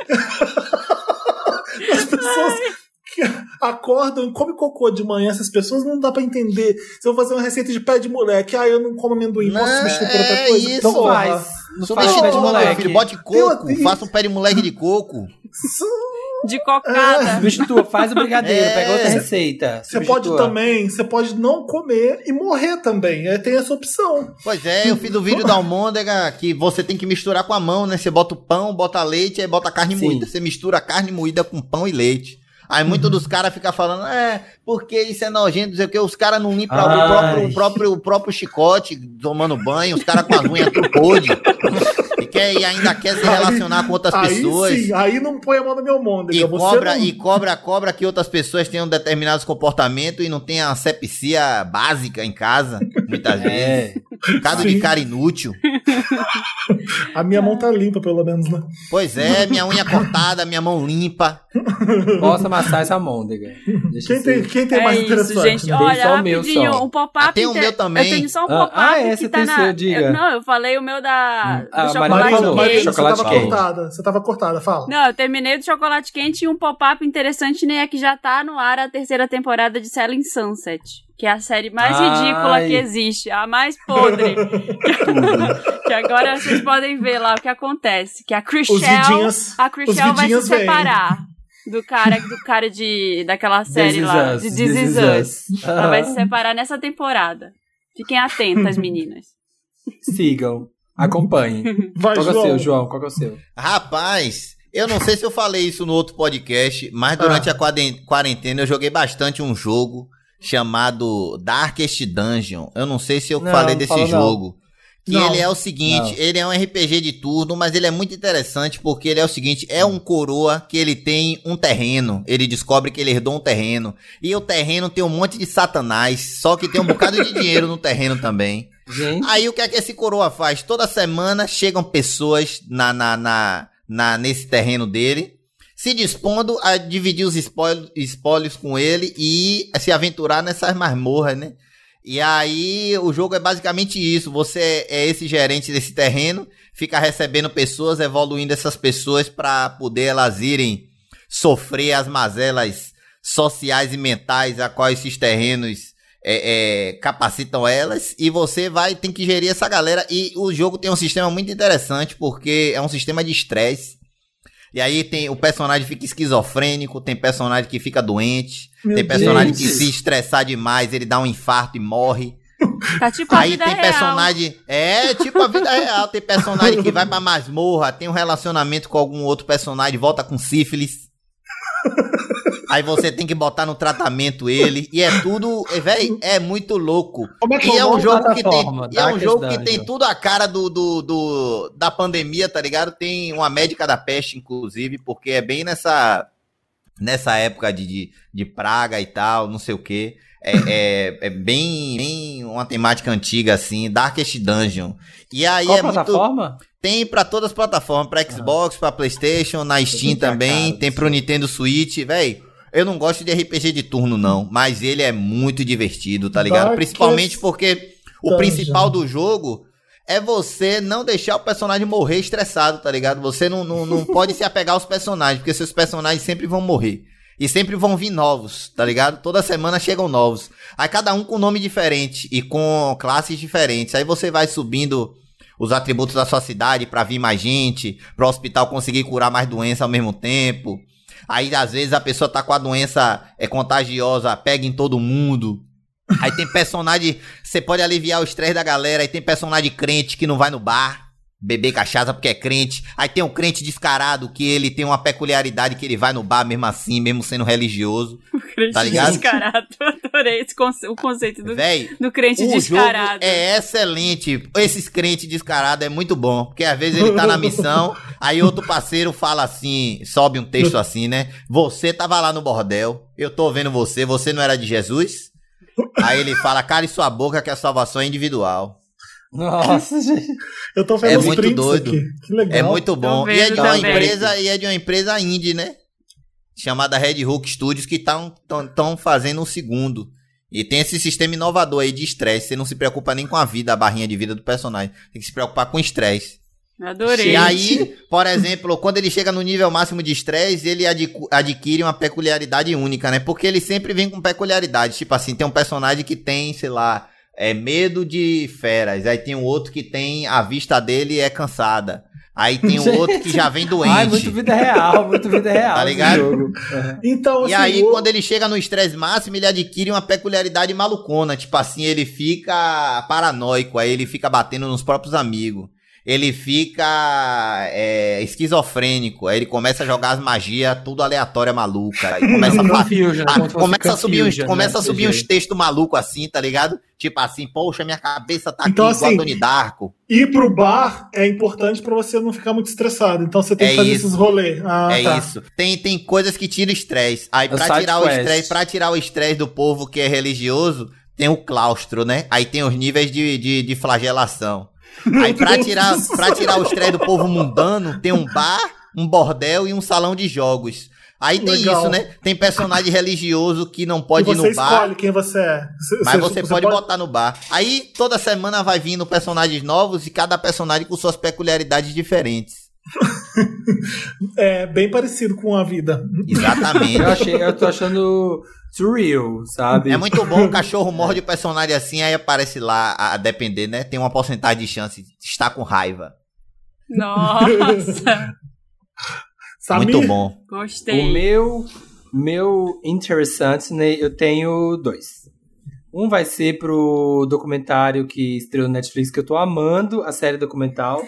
[SPEAKER 1] As pessoas que acordam e comem cocô de manhã, essas pessoas não dá pra entender. Se eu vou fazer uma receita de pé de moleque, ah, eu não como amendoim, posso
[SPEAKER 4] Não,
[SPEAKER 1] substituir por outra
[SPEAKER 4] é
[SPEAKER 1] coisa?
[SPEAKER 4] isso,
[SPEAKER 2] Não
[SPEAKER 1] Porra.
[SPEAKER 2] faz. Não faz pé de
[SPEAKER 4] meu
[SPEAKER 2] moleque.
[SPEAKER 4] filho, bote coco, faça um pé de moleque de coco.
[SPEAKER 3] De cocada.
[SPEAKER 2] Substitua, faz o brigadeiro,
[SPEAKER 4] É.
[SPEAKER 2] pega outra receita.
[SPEAKER 1] Você pode também, você pode não comer e morrer também. É, tem essa opção.
[SPEAKER 4] Pois é, eu fiz o vídeo da almôndega que você tem que misturar com a mão, né? Você bota o pão, bota leite, aí bota a carne
[SPEAKER 2] Sim.
[SPEAKER 4] moída. Você mistura a carne moída com pão e leite. Aí muitos
[SPEAKER 2] Uhum.
[SPEAKER 4] dos caras ficam falando, é, porque isso é nojento, dizer que os caras não limpam o próprio, o, próprio, o próprio chicote tomando banho, os caras com as unhas tudo podre. E, quer, e ainda quer se relacionar com outras
[SPEAKER 1] aí
[SPEAKER 4] pessoas.
[SPEAKER 1] sim, aí não põe a mão na minha môndega.
[SPEAKER 4] E cobra,
[SPEAKER 1] não-
[SPEAKER 4] e cobra, cobra que outras pessoas tenham determinados comportamentos e não tem a sepsia básica em casa, muitas vezes. Cado
[SPEAKER 1] Sim.
[SPEAKER 4] de cara inútil.
[SPEAKER 1] A minha mão tá limpa, pelo menos, né?
[SPEAKER 4] Pois é, minha unha cortada, minha mão limpa.
[SPEAKER 2] Posso amassar essa môndega. Deixa
[SPEAKER 1] Quem tem, quem tem
[SPEAKER 3] É
[SPEAKER 1] mais
[SPEAKER 3] isso,
[SPEAKER 1] interessante?
[SPEAKER 3] gente. Olha,
[SPEAKER 2] só o meu só.
[SPEAKER 3] um pop-up.
[SPEAKER 4] Ah, tem o meu também.
[SPEAKER 3] Eu tenho só um
[SPEAKER 2] Ah,
[SPEAKER 3] pop-up
[SPEAKER 2] ah, é,
[SPEAKER 3] que
[SPEAKER 2] você
[SPEAKER 3] tá
[SPEAKER 2] tem
[SPEAKER 3] na.
[SPEAKER 2] seu, diga.
[SPEAKER 3] Eu- não, eu falei o meu da.
[SPEAKER 2] Ah,
[SPEAKER 3] do
[SPEAKER 2] a Maria
[SPEAKER 3] chocolate
[SPEAKER 2] falou.
[SPEAKER 3] Quente.
[SPEAKER 1] você
[SPEAKER 2] Chocolate
[SPEAKER 1] tava
[SPEAKER 2] quente.
[SPEAKER 1] cortada. Você tava cortada, fala.
[SPEAKER 3] Não, eu terminei do chocolate quente e um pop-up interessante, né? É que já tá no ar a terceira temporada de Selling Sunset. Que é a série mais
[SPEAKER 2] Ai.
[SPEAKER 3] ridícula que existe, a mais podre. que agora vocês podem ver lá o que acontece, que a Chriselle, a Chriselle vai se separar do cara do cara de daquela série lá,
[SPEAKER 2] Us,
[SPEAKER 3] de This
[SPEAKER 2] This
[SPEAKER 3] Is Us.
[SPEAKER 2] Us.
[SPEAKER 3] Ela vai se
[SPEAKER 2] Aham.
[SPEAKER 3] separar nessa temporada. Fiquem atentas, meninas.
[SPEAKER 2] Sigam. Acompanhem.
[SPEAKER 1] Vai,
[SPEAKER 2] Qual que é o
[SPEAKER 1] João.
[SPEAKER 2] seu, João? Qual é o seu?
[SPEAKER 4] Rapaz, eu não sei se eu falei isso no outro podcast, mas durante
[SPEAKER 1] Ah.
[SPEAKER 4] a quaren- quarentena eu joguei bastante um jogo chamado Darkest Dungeon. Eu não sei se eu
[SPEAKER 2] Não,
[SPEAKER 4] falei desse
[SPEAKER 2] falou não.
[SPEAKER 4] jogo. Que
[SPEAKER 1] Não.
[SPEAKER 4] ele é o seguinte, ele é um RPG de turno, mas ele é muito interessante porque ele é o seguinte, é um coroa que ele tem um terreno, ele descobre que ele herdou um terreno, e o terreno tem um monte de satanás, só que tem um bocado de dinheiro no terreno também.
[SPEAKER 2] Gente.
[SPEAKER 4] Aí o que é que esse coroa faz? Toda semana chegam pessoas na, na, na, na- nesse terreno dele, se dispondo a dividir os espólios, espólios com ele e se aventurar nessas masmorras, né? E aí o jogo é basicamente isso. Você é esse gerente desse terreno, fica recebendo pessoas, evoluindo essas pessoas para poder elas irem sofrer as mazelas sociais e mentais a qual esses terrenos é, é, capacitam elas e você vai tem que gerir essa galera e o jogo tem um sistema muito interessante porque é um sistema de estresse e aí tem o personagem fica esquizofrênico tem personagem que fica doente
[SPEAKER 1] Meu
[SPEAKER 4] tem personagem
[SPEAKER 2] Deus.
[SPEAKER 4] que se estressar demais ele dá um infarto e morre
[SPEAKER 3] Tá tipo a
[SPEAKER 4] Aí
[SPEAKER 3] vida
[SPEAKER 4] tem
[SPEAKER 3] real.
[SPEAKER 4] personagem. É, tipo a vida real. Tem personagem que vai pra masmorra, tem um relacionamento com algum outro personagem, volta com sífilis. Aí você tem que botar no tratamento ele. E é tudo. Véi, é muito louco.
[SPEAKER 7] Como é que
[SPEAKER 4] E é um
[SPEAKER 7] nome
[SPEAKER 4] jogo que tem. é um jogo que tem tudo a cara do, do, do- da pandemia, tá ligado? Tem uma médica da peste, inclusive, porque é bem nessa. Nessa época de, de, de praga e tal, não sei o quê. É, é, é bem, bem uma temática antiga, assim, Darkest Dungeon. E aí
[SPEAKER 2] Qual
[SPEAKER 4] é muito.
[SPEAKER 2] plataforma?
[SPEAKER 4] Tem pra todas as plataformas, pra Xbox, pra Playstation, na Steam também, tem pro Nintendo Switch, véi. Eu não gosto de RPG de turno, não, mas ele é muito divertido, tá ligado?
[SPEAKER 1] Darkest
[SPEAKER 4] Principalmente porque o
[SPEAKER 1] Dungeon.
[SPEAKER 4] principal do jogo é você não deixar o personagem morrer estressado, tá ligado? Você não, não, não pode se apegar aos personagens, porque seus personagens sempre vão morrer. E sempre vão vir novos, tá ligado? Toda semana chegam novos. Aí cada um com nome diferente e com classes diferentes. Aí você vai subindo os atributos da sua cidade pra vir mais gente, pro hospital conseguir curar mais doença ao mesmo tempo. Aí às vezes a pessoa tá com a doença é contagiosa, pega em todo mundo. Aí tem personagem, você pode aliviar o estresse da galera, aí tem personagem crente que não vai no bar beber cachaça porque é crente. Aí tem um crente descarado que ele tem uma peculiaridade que ele vai no bar mesmo assim, mesmo sendo religioso.
[SPEAKER 3] Crente
[SPEAKER 4] Tá ligado?
[SPEAKER 3] descarado. Adorei conce- o conceito do,
[SPEAKER 4] Véi,
[SPEAKER 3] do crente
[SPEAKER 4] o
[SPEAKER 3] descarado.
[SPEAKER 4] é excelente. Esses crentes descarados é muito bom. Porque às vezes ele tá na missão, aí outro parceiro fala assim, sobe um texto assim, né? Você tava lá no bordel, eu tô vendo você, você não era de Jesus? Aí ele fala, cale sua boca que a salvação é individual.
[SPEAKER 2] Nossa, gente.
[SPEAKER 1] Eu tô vendo
[SPEAKER 4] É
[SPEAKER 1] os
[SPEAKER 4] muito
[SPEAKER 1] prints
[SPEAKER 4] doido.
[SPEAKER 1] aqui. Que legal.
[SPEAKER 4] É muito bom. E é de uma
[SPEAKER 3] também.
[SPEAKER 4] empresa, e é de uma empresa indie, né? Chamada Red Hook Studios, que estão tão, tão fazendo um segundo. E tem esse sistema inovador aí de estresse. Você não se preocupa nem com a vida, a barrinha de vida do personagem. Tem que se preocupar com estresse.
[SPEAKER 3] Adorei.
[SPEAKER 4] E aí, por exemplo, quando ele chega no nível máximo de estresse, ele adqu- adquire uma peculiaridade única, né? Porque ele sempre vem com peculiaridades. Tipo assim, tem um personagem que tem, sei lá, é medo de feras. Aí tem um outro que tem a vista dele é cansada. Aí tem um outro que já vem doente.
[SPEAKER 2] Ai, muito vida real, muito vida real.
[SPEAKER 4] Tá ligado?
[SPEAKER 2] jogo. Uhum.
[SPEAKER 1] Então,
[SPEAKER 4] E
[SPEAKER 1] assim,
[SPEAKER 4] aí,
[SPEAKER 1] o-
[SPEAKER 4] quando ele chega no estresse máximo, ele adquire uma peculiaridade malucona. Tipo assim, ele fica paranoico, aí ele fica batendo nos próprios amigos. Ele fica é, esquizofrênico, aí ele começa a jogar as magias tudo aleatória maluca. Aí começa a,
[SPEAKER 2] fosse
[SPEAKER 4] começa a subir uns,
[SPEAKER 2] Confusion,
[SPEAKER 4] começa a
[SPEAKER 2] né?
[SPEAKER 4] subir uns textos malucos assim, tá ligado? Tipo assim, poxa, minha cabeça tá
[SPEAKER 1] Então,
[SPEAKER 4] aqui igual
[SPEAKER 1] assim,
[SPEAKER 4] a Doni Darko.
[SPEAKER 1] ir pro bar é importante pra você não ficar muito estressado. Então você tem
[SPEAKER 4] É
[SPEAKER 1] que fazer
[SPEAKER 4] isso.
[SPEAKER 1] esses rolês. Ah,
[SPEAKER 4] é
[SPEAKER 1] tá.
[SPEAKER 4] isso. Tem, tem coisas que tiram estresse. Aí
[SPEAKER 2] É o
[SPEAKER 4] pra tirar o estresse, para tirar o estresse do povo que é religioso, tem o claustro, né? Aí tem os níveis de, de, de flagelação. Aí pra tirar,
[SPEAKER 1] do
[SPEAKER 4] pra tirar o estresse do povo mundano, tem um bar, um bordel e um salão de jogos. Aí tem
[SPEAKER 1] Legal.
[SPEAKER 4] isso, né? Tem personagem religioso que não pode ir
[SPEAKER 1] você
[SPEAKER 4] no bar.
[SPEAKER 1] escolhe quem você é.
[SPEAKER 4] Mas você, pode, botar no bar. Aí toda semana vai vindo personagens novos e cada personagem com suas peculiaridades diferentes.
[SPEAKER 1] É bem parecido com a vida.
[SPEAKER 4] Exatamente.
[SPEAKER 2] Eu achei, eu tô achando surreal, sabe?
[SPEAKER 4] É muito bom, o cachorro morde o personagem assim, aí aparece lá, a, a depender, né? Tem uma porcentagem de chance de estar com raiva.
[SPEAKER 3] Nossa,
[SPEAKER 1] Samir,
[SPEAKER 4] Muito bom.
[SPEAKER 3] gostei.
[SPEAKER 2] O meu, meu interessante, né? Eu tenho dois. Um vai ser pro documentário que estreou no Netflix, que eu tô amando, a série documental.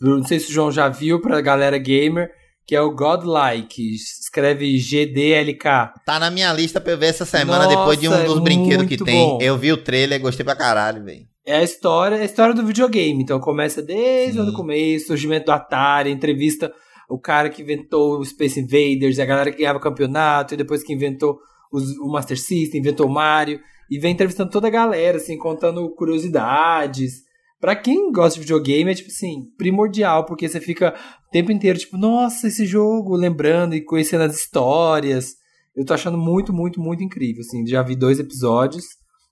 [SPEAKER 2] Não sei se o João já viu pra galera gamer, que é o Godlike. Escreve GDLK.
[SPEAKER 4] Tá na minha lista pra eu ver essa semana,
[SPEAKER 2] Nossa,
[SPEAKER 4] depois de um
[SPEAKER 2] é
[SPEAKER 4] dos brinquedos que tem.
[SPEAKER 2] bom.
[SPEAKER 4] Eu vi o trailer, gostei pra caralho, velho.
[SPEAKER 2] É a história, é a história do videogame. Então começa desde o começo, surgimento do Atari, entrevista o cara que inventou o Space Invaders, a galera que ganhava campeonato, e depois que inventou os- o Master System, inventou o Mario, e vem entrevistando toda a galera, assim, contando curiosidades. Pra quem gosta de videogame, é, tipo assim, primordial, porque você fica o tempo inteiro, tipo, nossa, esse jogo, lembrando e conhecendo as histórias. Eu tô achando muito, muito, muito incrível, assim. Já vi dois episódios,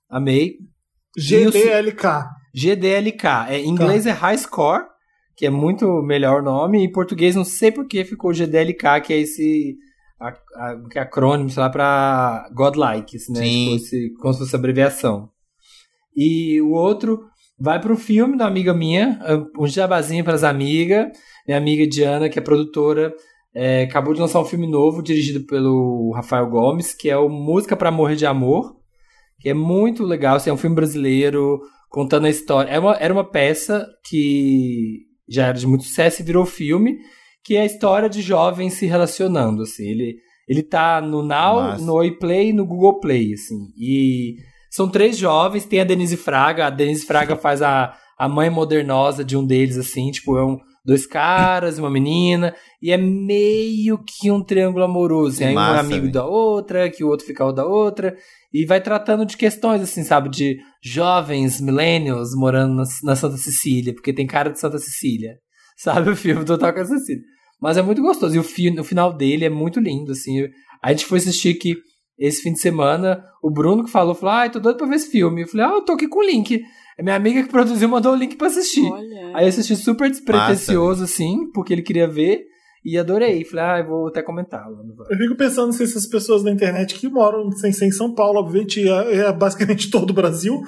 [SPEAKER 2] amei.
[SPEAKER 1] GDLK.
[SPEAKER 2] GDLK. É, em inglês é High Score, que é muito melhor nome. Em português, não sei por que ficou GDLK, que é esse a, a- que é acrônimo, sei lá, pra Godlike, assim, né?
[SPEAKER 4] Sim.
[SPEAKER 2] Tipo, esse, como se fosse abreviação. E o outro vai pro filme da amiga minha, um jabazinho pras amigas. Minha amiga Diana, que é produtora, é, acabou de lançar um filme novo, dirigido pelo Rafael Gomes, que é o Música pra Morrer de Amor, que é muito legal, assim, é um filme brasileiro, contando a história. É uma- era uma peça que já era de muito sucesso e virou filme, que é a história de jovens se relacionando, assim. Ele, ele tá no Now,
[SPEAKER 4] Massa.
[SPEAKER 2] no Oi Play e no Google Play, assim. E são três jovens, tem a Denise Fraga, a Denise Fraga faz a, a mãe modernosa de um deles, assim, tipo, é um, dois caras e uma menina, e é meio que um triângulo amoroso, assim, aí um
[SPEAKER 4] Massa,
[SPEAKER 2] amigo
[SPEAKER 4] velho.
[SPEAKER 2] da outra, que o outro fica o da outra, e vai tratando de questões, assim, sabe, de jovens, millennials, morando na, na Santa Cecília, porque tem cara de Santa Cecília, sabe, o filme total com a Cecília. Mas é muito gostoso, e o, fi, o final dele é muito lindo, assim, a gente foi assistir que esse fim de semana, o Bruno que falou, falou, ai, tô doido pra ver esse filme, eu falei, ah, eu tô aqui com o link, a minha amiga que produziu mandou o link pra assistir.
[SPEAKER 3] Olha.
[SPEAKER 2] Aí eu assisti super despretensioso, assim, porque ele queria ver. E adorei. Falei, ah, eu vou até comentar lá no.
[SPEAKER 1] Eu fico pensando se essas pessoas na internet que moram sem, sem São Paulo, obviamente, é, é basicamente todo o Brasil,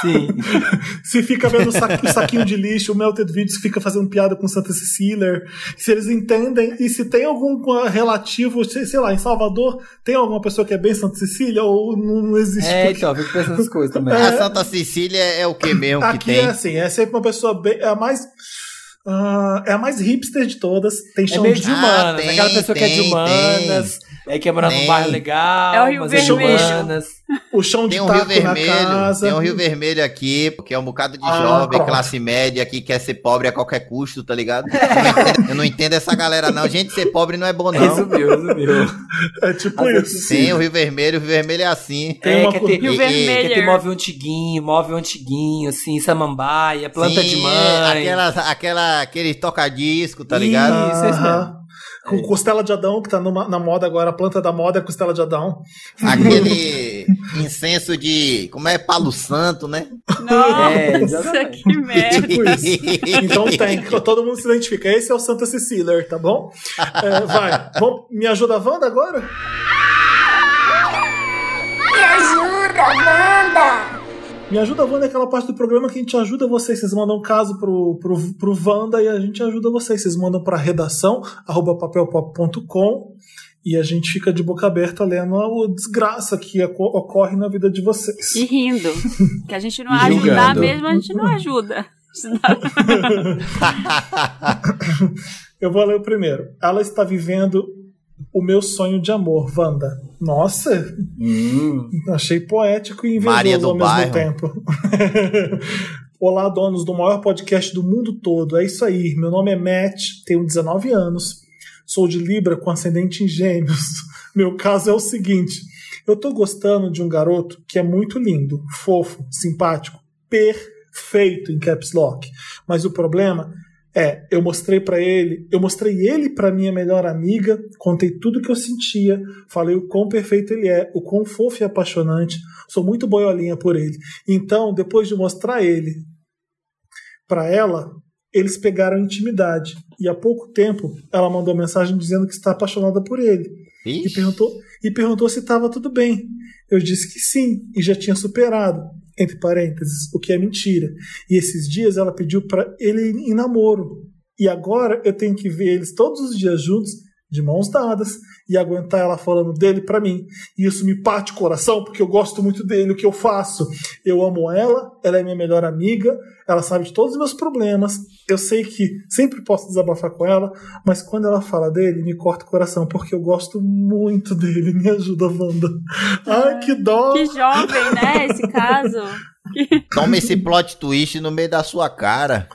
[SPEAKER 2] Sim.
[SPEAKER 1] se fica vendo o, sa- o saquinho de lixo, o Melted Videos fica fazendo piada com Santa Cecília, se eles entendem, e se tem algum uh, relativo, sei, sei lá, em Salvador, tem alguma pessoa que é bem Santa Cecília ou não, existe?
[SPEAKER 2] É,
[SPEAKER 1] Porque
[SPEAKER 2] então, eu fico pensando nessas coisas também.
[SPEAKER 4] A Santa Cecília é o que mesmo que
[SPEAKER 1] Aqui
[SPEAKER 4] tem?
[SPEAKER 1] é assim, é sempre uma pessoa bem, é a mais ah, é a mais hipster de todas, tem
[SPEAKER 2] É
[SPEAKER 1] chão
[SPEAKER 2] meio
[SPEAKER 1] de
[SPEAKER 2] de
[SPEAKER 4] Ah,
[SPEAKER 2] humanas,
[SPEAKER 4] tem,
[SPEAKER 2] aquela pessoa que é de
[SPEAKER 4] tem,
[SPEAKER 2] humanas, é que é morar num
[SPEAKER 4] Tem.
[SPEAKER 2] bairro legal,
[SPEAKER 3] É o Rio
[SPEAKER 2] é
[SPEAKER 3] Vermelho.
[SPEAKER 2] humanas.
[SPEAKER 1] o chão de
[SPEAKER 4] Tem um
[SPEAKER 1] taco
[SPEAKER 4] Rio
[SPEAKER 1] na
[SPEAKER 4] Vermelho,
[SPEAKER 1] casa.
[SPEAKER 4] tem um Rio Vermelho aqui, porque é um bocado de
[SPEAKER 1] Ah,
[SPEAKER 4] jovem,
[SPEAKER 1] pronto.
[SPEAKER 4] classe média que quer ser pobre a qualquer custo, tá ligado? Eu não entendo- Eu não entendo essa galera, não. Gente, ser pobre não é bom, não.
[SPEAKER 2] Resumiu, resumiu.
[SPEAKER 1] É tipo
[SPEAKER 2] Às
[SPEAKER 1] isso.
[SPEAKER 4] Tem o Rio Vermelho, o Rio Vermelho é assim.
[SPEAKER 1] Tem
[SPEAKER 2] é,
[SPEAKER 1] uma
[SPEAKER 2] quer ter,
[SPEAKER 3] Rio
[SPEAKER 4] E-
[SPEAKER 3] Vermelho.
[SPEAKER 2] quer ter móvel antiguinho, móvel antiguinho, assim, samambaia, planta
[SPEAKER 4] Sim,
[SPEAKER 2] de
[SPEAKER 4] é,
[SPEAKER 2] mãe.
[SPEAKER 4] Aquela, aquela, aquele toca-disco, tá ligado?
[SPEAKER 2] Isso, é isso mesmo.
[SPEAKER 1] Com costela de Adão, que tá numa- na moda agora, a planta da moda é costela de Adão.
[SPEAKER 4] Aquele incenso de. Como é? Palo Santo, né?
[SPEAKER 3] Nossa,
[SPEAKER 2] É,
[SPEAKER 3] que merda.
[SPEAKER 1] Tipo isso. Então tem, todo mundo se identifica. Esse é o Santa Cecília, tá bom? É, vai, vamos, me ajuda a Wanda agora?
[SPEAKER 6] Me ajuda, Wanda!
[SPEAKER 1] Me ajuda a Wanda é aquela parte do programa que a gente ajuda vocês. Vocês mandam um caso pro, pro, pro Wanda e a gente ajuda vocês. Vocês mandam pra redação, arroba papelpop.com e a gente fica de boca aberta lendo a desgraça que oco- ocorre na vida de vocês.
[SPEAKER 3] E rindo. Que a gente não
[SPEAKER 2] E
[SPEAKER 3] ajuda
[SPEAKER 2] julgando.
[SPEAKER 3] mesmo, a gente não ajuda.
[SPEAKER 1] Eu vou ler o primeiro. Ela está vivendo o meu sonho de amor, Wanda. Nossa,
[SPEAKER 2] Hum.
[SPEAKER 1] achei poético e invejoso ao mesmo
[SPEAKER 4] bairro.
[SPEAKER 1] tempo. Olá, donos do maior podcast do mundo todo. É isso aí. Meu nome é Matt, tenho 19 anos. Sou de Libra com ascendente em Gêmeos. Meu caso é o seguinte: eu tô gostando de um garoto que é muito lindo, fofo, simpático, perfeito em caps lock. Mas o problema é, eu mostrei pra ele, eu mostrei ele pra minha melhor amiga, contei tudo que eu sentia, falei o quão perfeito ele é, o quão fofo e apaixonante, sou muito boiolinha por ele. Então, depois de mostrar ele pra ela, eles pegaram intimidade. E há pouco tempo ela mandou mensagem dizendo que está apaixonada por ele. E
[SPEAKER 4] Ixi.
[SPEAKER 1] perguntou, e perguntou se estava tudo bem. Eu disse que sim, e já tinha superado. Entre parênteses, o que é mentira. E esses dias ela pediu para ele em namoro. E agora eu tenho que ver eles todos os dias juntos, de mãos dadas, e aguentar ela falando dele pra mim. E isso me parte o coração, porque eu gosto muito dele, o que eu faço. Eu amo ela, ela é minha melhor amiga, ela sabe de todos os meus problemas. Eu sei que sempre posso desabafar com ela, mas quando ela fala dele, me corta o coração, porque eu gosto muito dele. Me ajuda, Wanda. Ai, que dó!
[SPEAKER 3] Que jovem, né, esse caso.
[SPEAKER 4] Toma esse plot twist no meio da sua cara.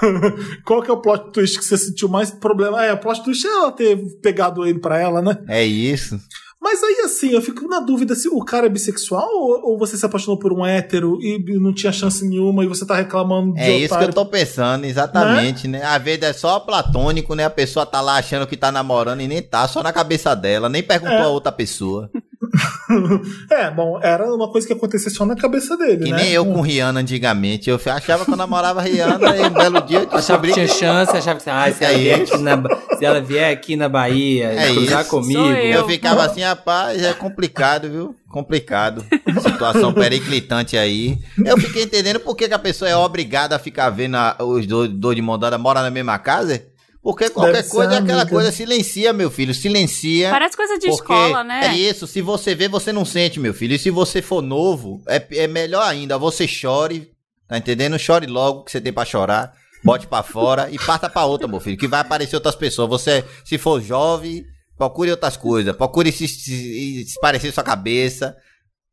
[SPEAKER 1] Qual que é o plot twist que você sentiu mais problema? É, o plot twist é ela ter pegado ele pra ela, né?
[SPEAKER 4] É isso.
[SPEAKER 1] Mas aí, assim, eu fico na dúvida se o cara é bissexual ou, ou você se apaixonou por um hétero e não tinha chance nenhuma e você tá reclamando de
[SPEAKER 4] É isso que
[SPEAKER 1] otário.
[SPEAKER 4] eu tô pensando, exatamente, né? Às vezes é só platônico, né? A pessoa tá lá achando que tá namorando e nem tá, só na cabeça dela, nem perguntou
[SPEAKER 1] É.
[SPEAKER 4] a outra pessoa.
[SPEAKER 1] É, bom, era uma coisa que acontecia só na cabeça dele,
[SPEAKER 4] Que
[SPEAKER 1] né?
[SPEAKER 4] nem eu com Rihanna antigamente. Eu achava que eu namorava Rihanna e um belo dia eu
[SPEAKER 2] Achava que tinha chance, achava que ah, se, ela
[SPEAKER 4] É
[SPEAKER 2] vier aqui na, se ela vier aqui na Bahia
[SPEAKER 4] É
[SPEAKER 2] cruzar
[SPEAKER 4] isso.
[SPEAKER 2] comigo.
[SPEAKER 3] Eu.
[SPEAKER 4] Eu ficava assim, rapaz, é complicado, viu? Complicado. Situação periclitante aí. Eu fiquei entendendo por que, que a pessoa é obrigada a ficar vendo a- os dois, dois de mão dada morar na mesma casa. Porque qualquer
[SPEAKER 1] Deve ser
[SPEAKER 4] coisa é aquela
[SPEAKER 1] amiga.
[SPEAKER 4] coisa, silencia, meu filho, silencia.
[SPEAKER 3] Parece coisa de
[SPEAKER 4] Porque
[SPEAKER 3] escola, né?
[SPEAKER 4] É isso, se você vê, você não sente, meu filho. E se você for novo, é, é melhor ainda. Você chore, tá entendendo? Chore logo que você tem pra chorar. Bote pra fora e parta pra outra, meu filho. Que vai aparecer outras pessoas. Você, se for jovem, procure outras coisas. Procure se, se, se parecer sua cabeça.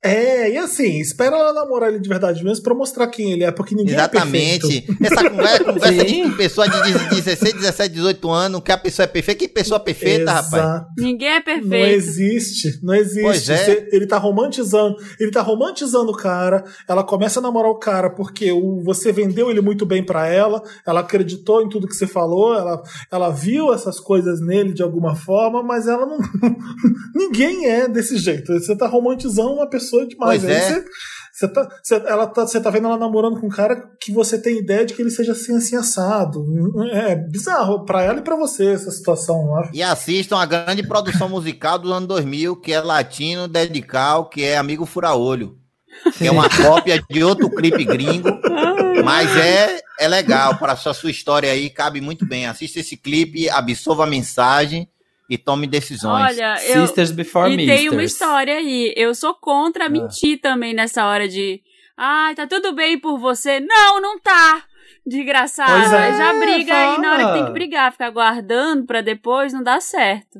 [SPEAKER 1] É, e assim, espera ela namorar ele de verdade mesmo pra mostrar quem ele é, porque ninguém é
[SPEAKER 4] Exatamente.
[SPEAKER 1] perfeito.
[SPEAKER 4] Essa conversa, conversa de pessoa de 16, 17, 18 anos, que a pessoa é perfeita. Que pessoa perfeita, rapaz?
[SPEAKER 1] Exato.
[SPEAKER 3] Ninguém é
[SPEAKER 1] Não
[SPEAKER 3] perfeito.
[SPEAKER 1] existe, não existe.
[SPEAKER 4] Pois é.
[SPEAKER 1] Você- ele tá romantizando, ele tá romantizando o cara. Ela começa a namorar o cara porque o, você vendeu ele muito bem pra ela. Ela acreditou em tudo que você falou. Ela, ela viu essas coisas nele de alguma forma, mas ela não. Ninguém é desse jeito. Você tá romantizando uma pessoa demais.
[SPEAKER 4] Pois é.
[SPEAKER 1] Você, você tá, você, ela tá, você tá vendo ela namorando com um cara que você tem ideia de que ele seja assim, assim, assado. É bizarro pra ela e pra você essa situação, acho.
[SPEAKER 4] E assistam a grande produção musical do ano 2000, que é latino, dedical, que é Amigo Fura-Olho. Que é uma cópia de outro clipe gringo, mas é, é legal, para sua, sua história aí, cabe muito bem. Assista esse clipe, absorva a mensagem e tome decisões.
[SPEAKER 3] Olha, eu.
[SPEAKER 2] Sisters Before
[SPEAKER 3] E
[SPEAKER 2] Misters.
[SPEAKER 3] tem uma história aí. Eu sou contra
[SPEAKER 2] Ah.
[SPEAKER 3] mentir também nessa hora de. Ai, tá tudo bem por você. Não, não tá. Desgraçado.
[SPEAKER 1] É.
[SPEAKER 3] Já briga aí na hora que tem
[SPEAKER 2] fala.
[SPEAKER 3] que brigar. Ficar guardando pra depois não dá certo.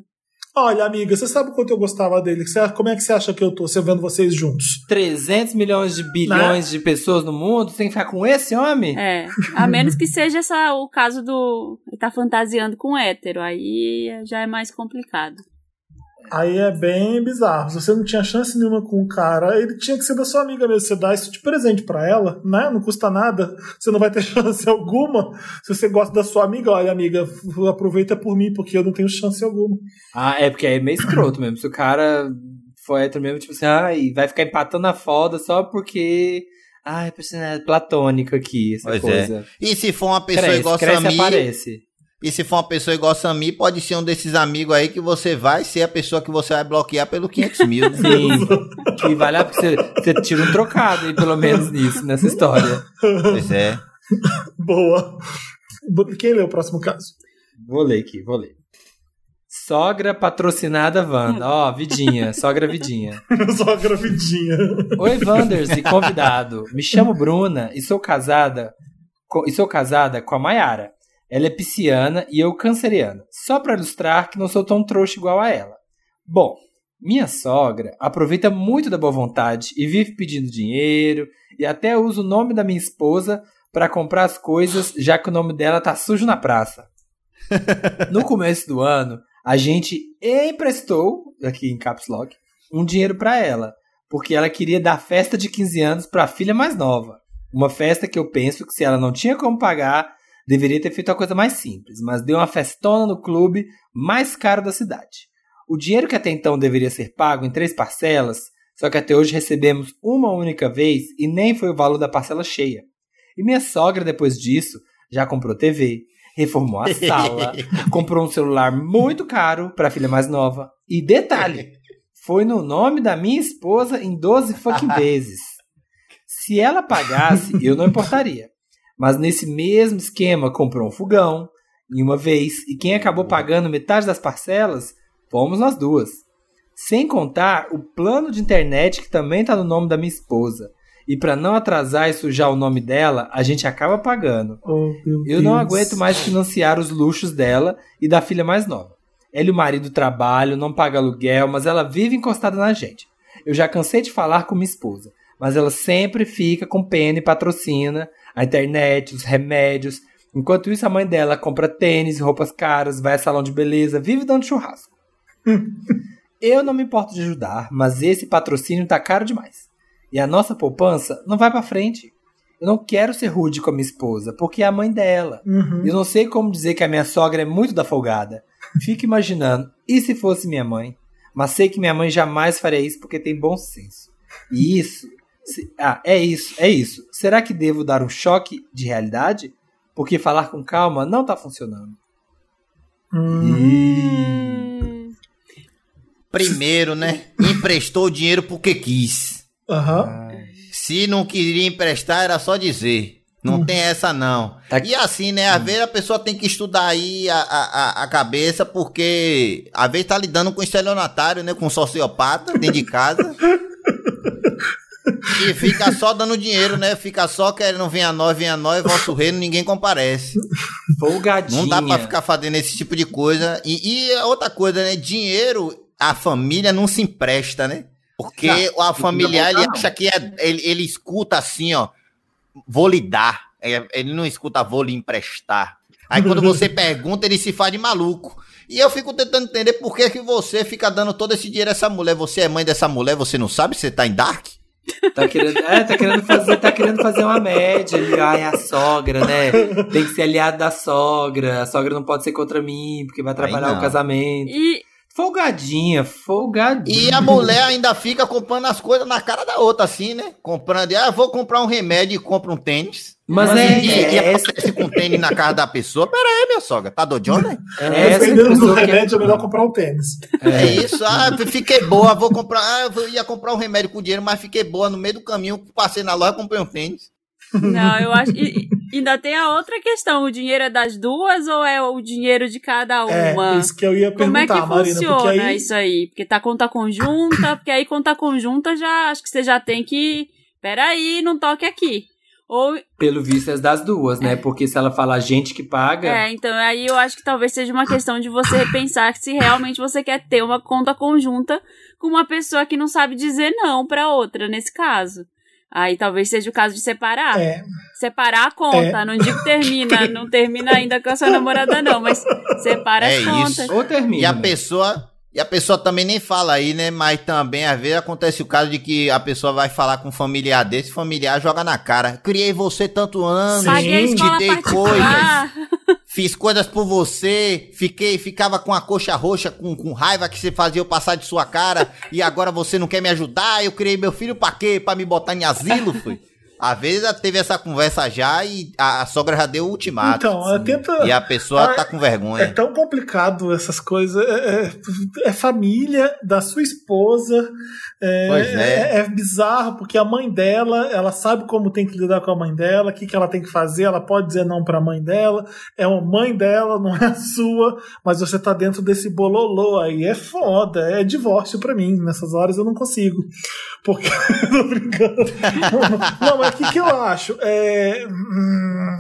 [SPEAKER 1] Olha, amiga, você sabe o quanto eu gostava dele? Você- como é que você acha que eu tô, você vendo vocês juntos?
[SPEAKER 2] 300 milhões de bilhões de pessoas no mundo, você tem que ficar com esse homem?
[SPEAKER 3] É. A menos que seja essa, o caso do. Ele tá fantasiando com hétero. Aí já é mais complicado.
[SPEAKER 1] Aí é bem bizarro. Se você não tinha chance nenhuma com o cara, ele tinha que ser da sua amiga mesmo. Você dá isso de presente pra ela, né? Não custa nada. Você não vai ter chance alguma. Se você gosta da sua amiga, olha, amiga, aproveita por mim, porque eu não tenho chance alguma.
[SPEAKER 2] Ah, é porque é meio escroto mesmo. Se o cara for hétero mesmo, tipo assim, ai, vai ficar empatando a foda só porque. Ai, personalidade platônico aqui, essa
[SPEAKER 4] Pois é.
[SPEAKER 2] coisa.
[SPEAKER 4] E se for uma pessoa
[SPEAKER 2] Cresce,
[SPEAKER 4] igual
[SPEAKER 2] cresce e
[SPEAKER 4] Samir,
[SPEAKER 2] aparece.
[SPEAKER 4] E se for uma pessoa igual Samir, pode ser um desses amigos aí que você vai ser a pessoa que você vai bloquear pelo 500 mil, né?
[SPEAKER 2] Sim. que vale a você, você tira um trocado aí, pelo menos nisso, nessa história.
[SPEAKER 4] Pois é.
[SPEAKER 1] Boa. Quem lê o próximo caso?
[SPEAKER 2] Vou ler aqui, vou ler. Sogra patrocinada Wanda. Ó, Vidinha, sogra Vidinha.
[SPEAKER 1] Só gravidinha.
[SPEAKER 2] Oi, Wanders e convidado. Me chamo Bruna e sou casada com, e sou casada com a Maiara. Ela é pisciana e eu canceriana. Só para ilustrar que não sou tão trouxa igual a ela. Bom, minha sogra aproveita muito da boa vontade e vive pedindo dinheiro e até usa o nome da minha esposa para comprar as coisas, já que o nome dela tá sujo na praça. No começo do ano, a gente emprestou, aqui em Caps Lock, um dinheiro para ela, porque ela queria dar festa de 15 anos para a filha mais nova. Uma festa que eu penso que se ela não tinha como pagar, deveria ter feito uma coisa mais simples, mas deu uma festona no clube mais caro da cidade. O dinheiro que até então deveria ser pago em três parcelas, só que até hoje recebemos uma única vez e nem foi o valor da parcela cheia. E minha sogra, depois disso, Já comprou TV, reformou a sala, comprou um celular muito caro para a filha mais nova. E detalhe, foi no nome da minha esposa em 12 fucking vezes. Se ela pagasse, eu não importaria. Mas nesse mesmo esquema, comprou um fogão em uma vez e quem acabou pagando metade das parcelas fomos nós duas. Sem contar o plano de internet que também tá no nome da minha esposa. E para não atrasar e sujar o nome dela, a gente acaba pagando.
[SPEAKER 1] Oh,
[SPEAKER 2] Eu não aguento mais financiar os luxos dela e da filha mais nova. Ela e o marido trabalham, não paga aluguel, mas ela vive encostada na gente. Eu já cansei de falar com minha esposa, mas ela sempre fica com pena e patrocina a internet, os remédios. Enquanto isso, a mãe dela compra tênis, roupas caras, vai a salão de beleza, vive dando churrasco. Eu não me importo de ajudar, mas esse patrocínio tá caro demais. E a nossa poupança não vai pra frente. Eu não quero ser rude com a minha esposa, porque é a mãe dela.
[SPEAKER 1] Uhum.
[SPEAKER 2] Eu não sei como dizer que a minha sogra é muito da folgada. Fico imaginando, e se fosse minha mãe? Mas sei que minha mãe jamais faria isso porque tem bom senso. E isso. Se- ah, é isso, é isso. Será que devo dar um choque de realidade? Porque falar com calma não tá funcionando.
[SPEAKER 3] Hum.
[SPEAKER 4] Primeiro, né? Emprestou o dinheiro porque quis.
[SPEAKER 1] Aham.
[SPEAKER 4] Se não queria emprestar, era só dizer. Não tem essa, não.
[SPEAKER 2] Tá-
[SPEAKER 4] E assim, né? Às vezes a pessoa tem que estudar aí a, a, a- a cabeça, porque às vezes tá lidando com estelionatário, né? Com sociopata dentro de casa. e fica só dando dinheiro, né? Fica só querendo vir a nós, vem a nós, vosso reino, ninguém comparece.
[SPEAKER 2] Folgadinha.
[SPEAKER 4] Não dá pra ficar fazendo esse tipo de coisa. E, e outra coisa, né? Dinheiro, a família não se empresta, né? Porque
[SPEAKER 2] Não,
[SPEAKER 4] a familiar, ele acha que é, ele, ele escuta assim, ó. Vou lhe dar. É, Ele não escuta vou lhe emprestar. Aí quando você pergunta, ele se faz de maluco. E eu fico tentando entender por que, que você fica dando todo esse dinheiro a essa mulher. Você é mãe dessa mulher, você não sabe? Você tá em Dark?
[SPEAKER 2] Tá querendo, é, tá querendo fazer, tá querendo fazer uma média ali. Ai, a sogra, né? Tem que ser aliado da sogra. A sogra não pode ser contra mim, porque vai atrapalhar o casamento.
[SPEAKER 3] E
[SPEAKER 2] Folgadinha, folgadinha.
[SPEAKER 4] E a mulher ainda fica comprando as coisas na cara da outra, assim, né? Comprando, ah, vou comprar um remédio e compra um tênis.
[SPEAKER 2] Mas,
[SPEAKER 3] Mas
[SPEAKER 2] é, é, é,
[SPEAKER 4] aparece com tênis na casa da pessoa. Pera aí, minha sogra, tá doidona?
[SPEAKER 2] é essa
[SPEAKER 1] Dependendo do
[SPEAKER 2] que
[SPEAKER 1] remédio, é melhor comprar um tênis.
[SPEAKER 4] É. isso, ah, fiquei boa, vou comprar. Ah, eu ia comprar um remédio com dinheiro, mas fiquei boa no meio do caminho, passei na loja e comprei um tênis.
[SPEAKER 3] Não, eu acho. E, ainda tem a outra questão: o dinheiro é das duas ou é o dinheiro de cada
[SPEAKER 1] É,
[SPEAKER 3] uma?
[SPEAKER 1] isso que eu ia
[SPEAKER 3] Como é que
[SPEAKER 1] perguntar, Marina,
[SPEAKER 3] funciona
[SPEAKER 1] aí
[SPEAKER 3] isso aí? Porque tá conta conjunta, porque aí conta conjunta já acho que você já tem que. Peraí, não toque aqui. Ou.
[SPEAKER 2] Pelo visto é das duas, né? Porque se ela falar gente que paga.
[SPEAKER 3] É, então aí eu acho que talvez seja uma questão de você repensar se realmente você quer ter uma conta conjunta com uma pessoa que não sabe dizer não pra outra, nesse caso. Aí talvez seja o caso de separar.
[SPEAKER 1] é,
[SPEAKER 3] Separar a conta. Não digo termina, não termina ainda com a sua namorada, não, mas separa
[SPEAKER 4] É
[SPEAKER 3] as
[SPEAKER 4] isso.
[SPEAKER 3] contas.
[SPEAKER 2] Ou termina.
[SPEAKER 4] E a pessoa. E a pessoa também nem fala aí, né? Mas também, às vezes, acontece o caso de que a pessoa vai falar com um familiar desse, o familiar joga na cara. Criei você tanto ano,
[SPEAKER 1] Sim,
[SPEAKER 4] te dei
[SPEAKER 3] particular.
[SPEAKER 4] fiz coisas por você, fiquei, ficava com a coxa roxa, com, com raiva que você fazia eu passar de sua cara, e agora você não quer me ajudar, eu criei meu filho pra quê? Pra me botar em asilo, foi? Às vezes teve essa conversa já e a, a sogra já deu o ultimato.
[SPEAKER 1] então, ela tenta.
[SPEAKER 4] E a pessoa
[SPEAKER 1] Ah,
[SPEAKER 4] tá com
[SPEAKER 1] É
[SPEAKER 4] vergonha.
[SPEAKER 1] tão complicado essas coisas. É, é- é família da sua esposa. É,
[SPEAKER 4] Pois é.
[SPEAKER 1] é- é bizarro, porque a mãe dela, ela sabe como tem que lidar com a mãe dela, o que, que ela tem que fazer, ela pode dizer não pra mãe dela. É a mãe dela, não é a sua, mas você tá dentro desse bololô aí. É foda, é divórcio pra mim. Nessas horas eu não consigo. Porque. tô brincando. Não, mas o que, que eu acho? É, hum,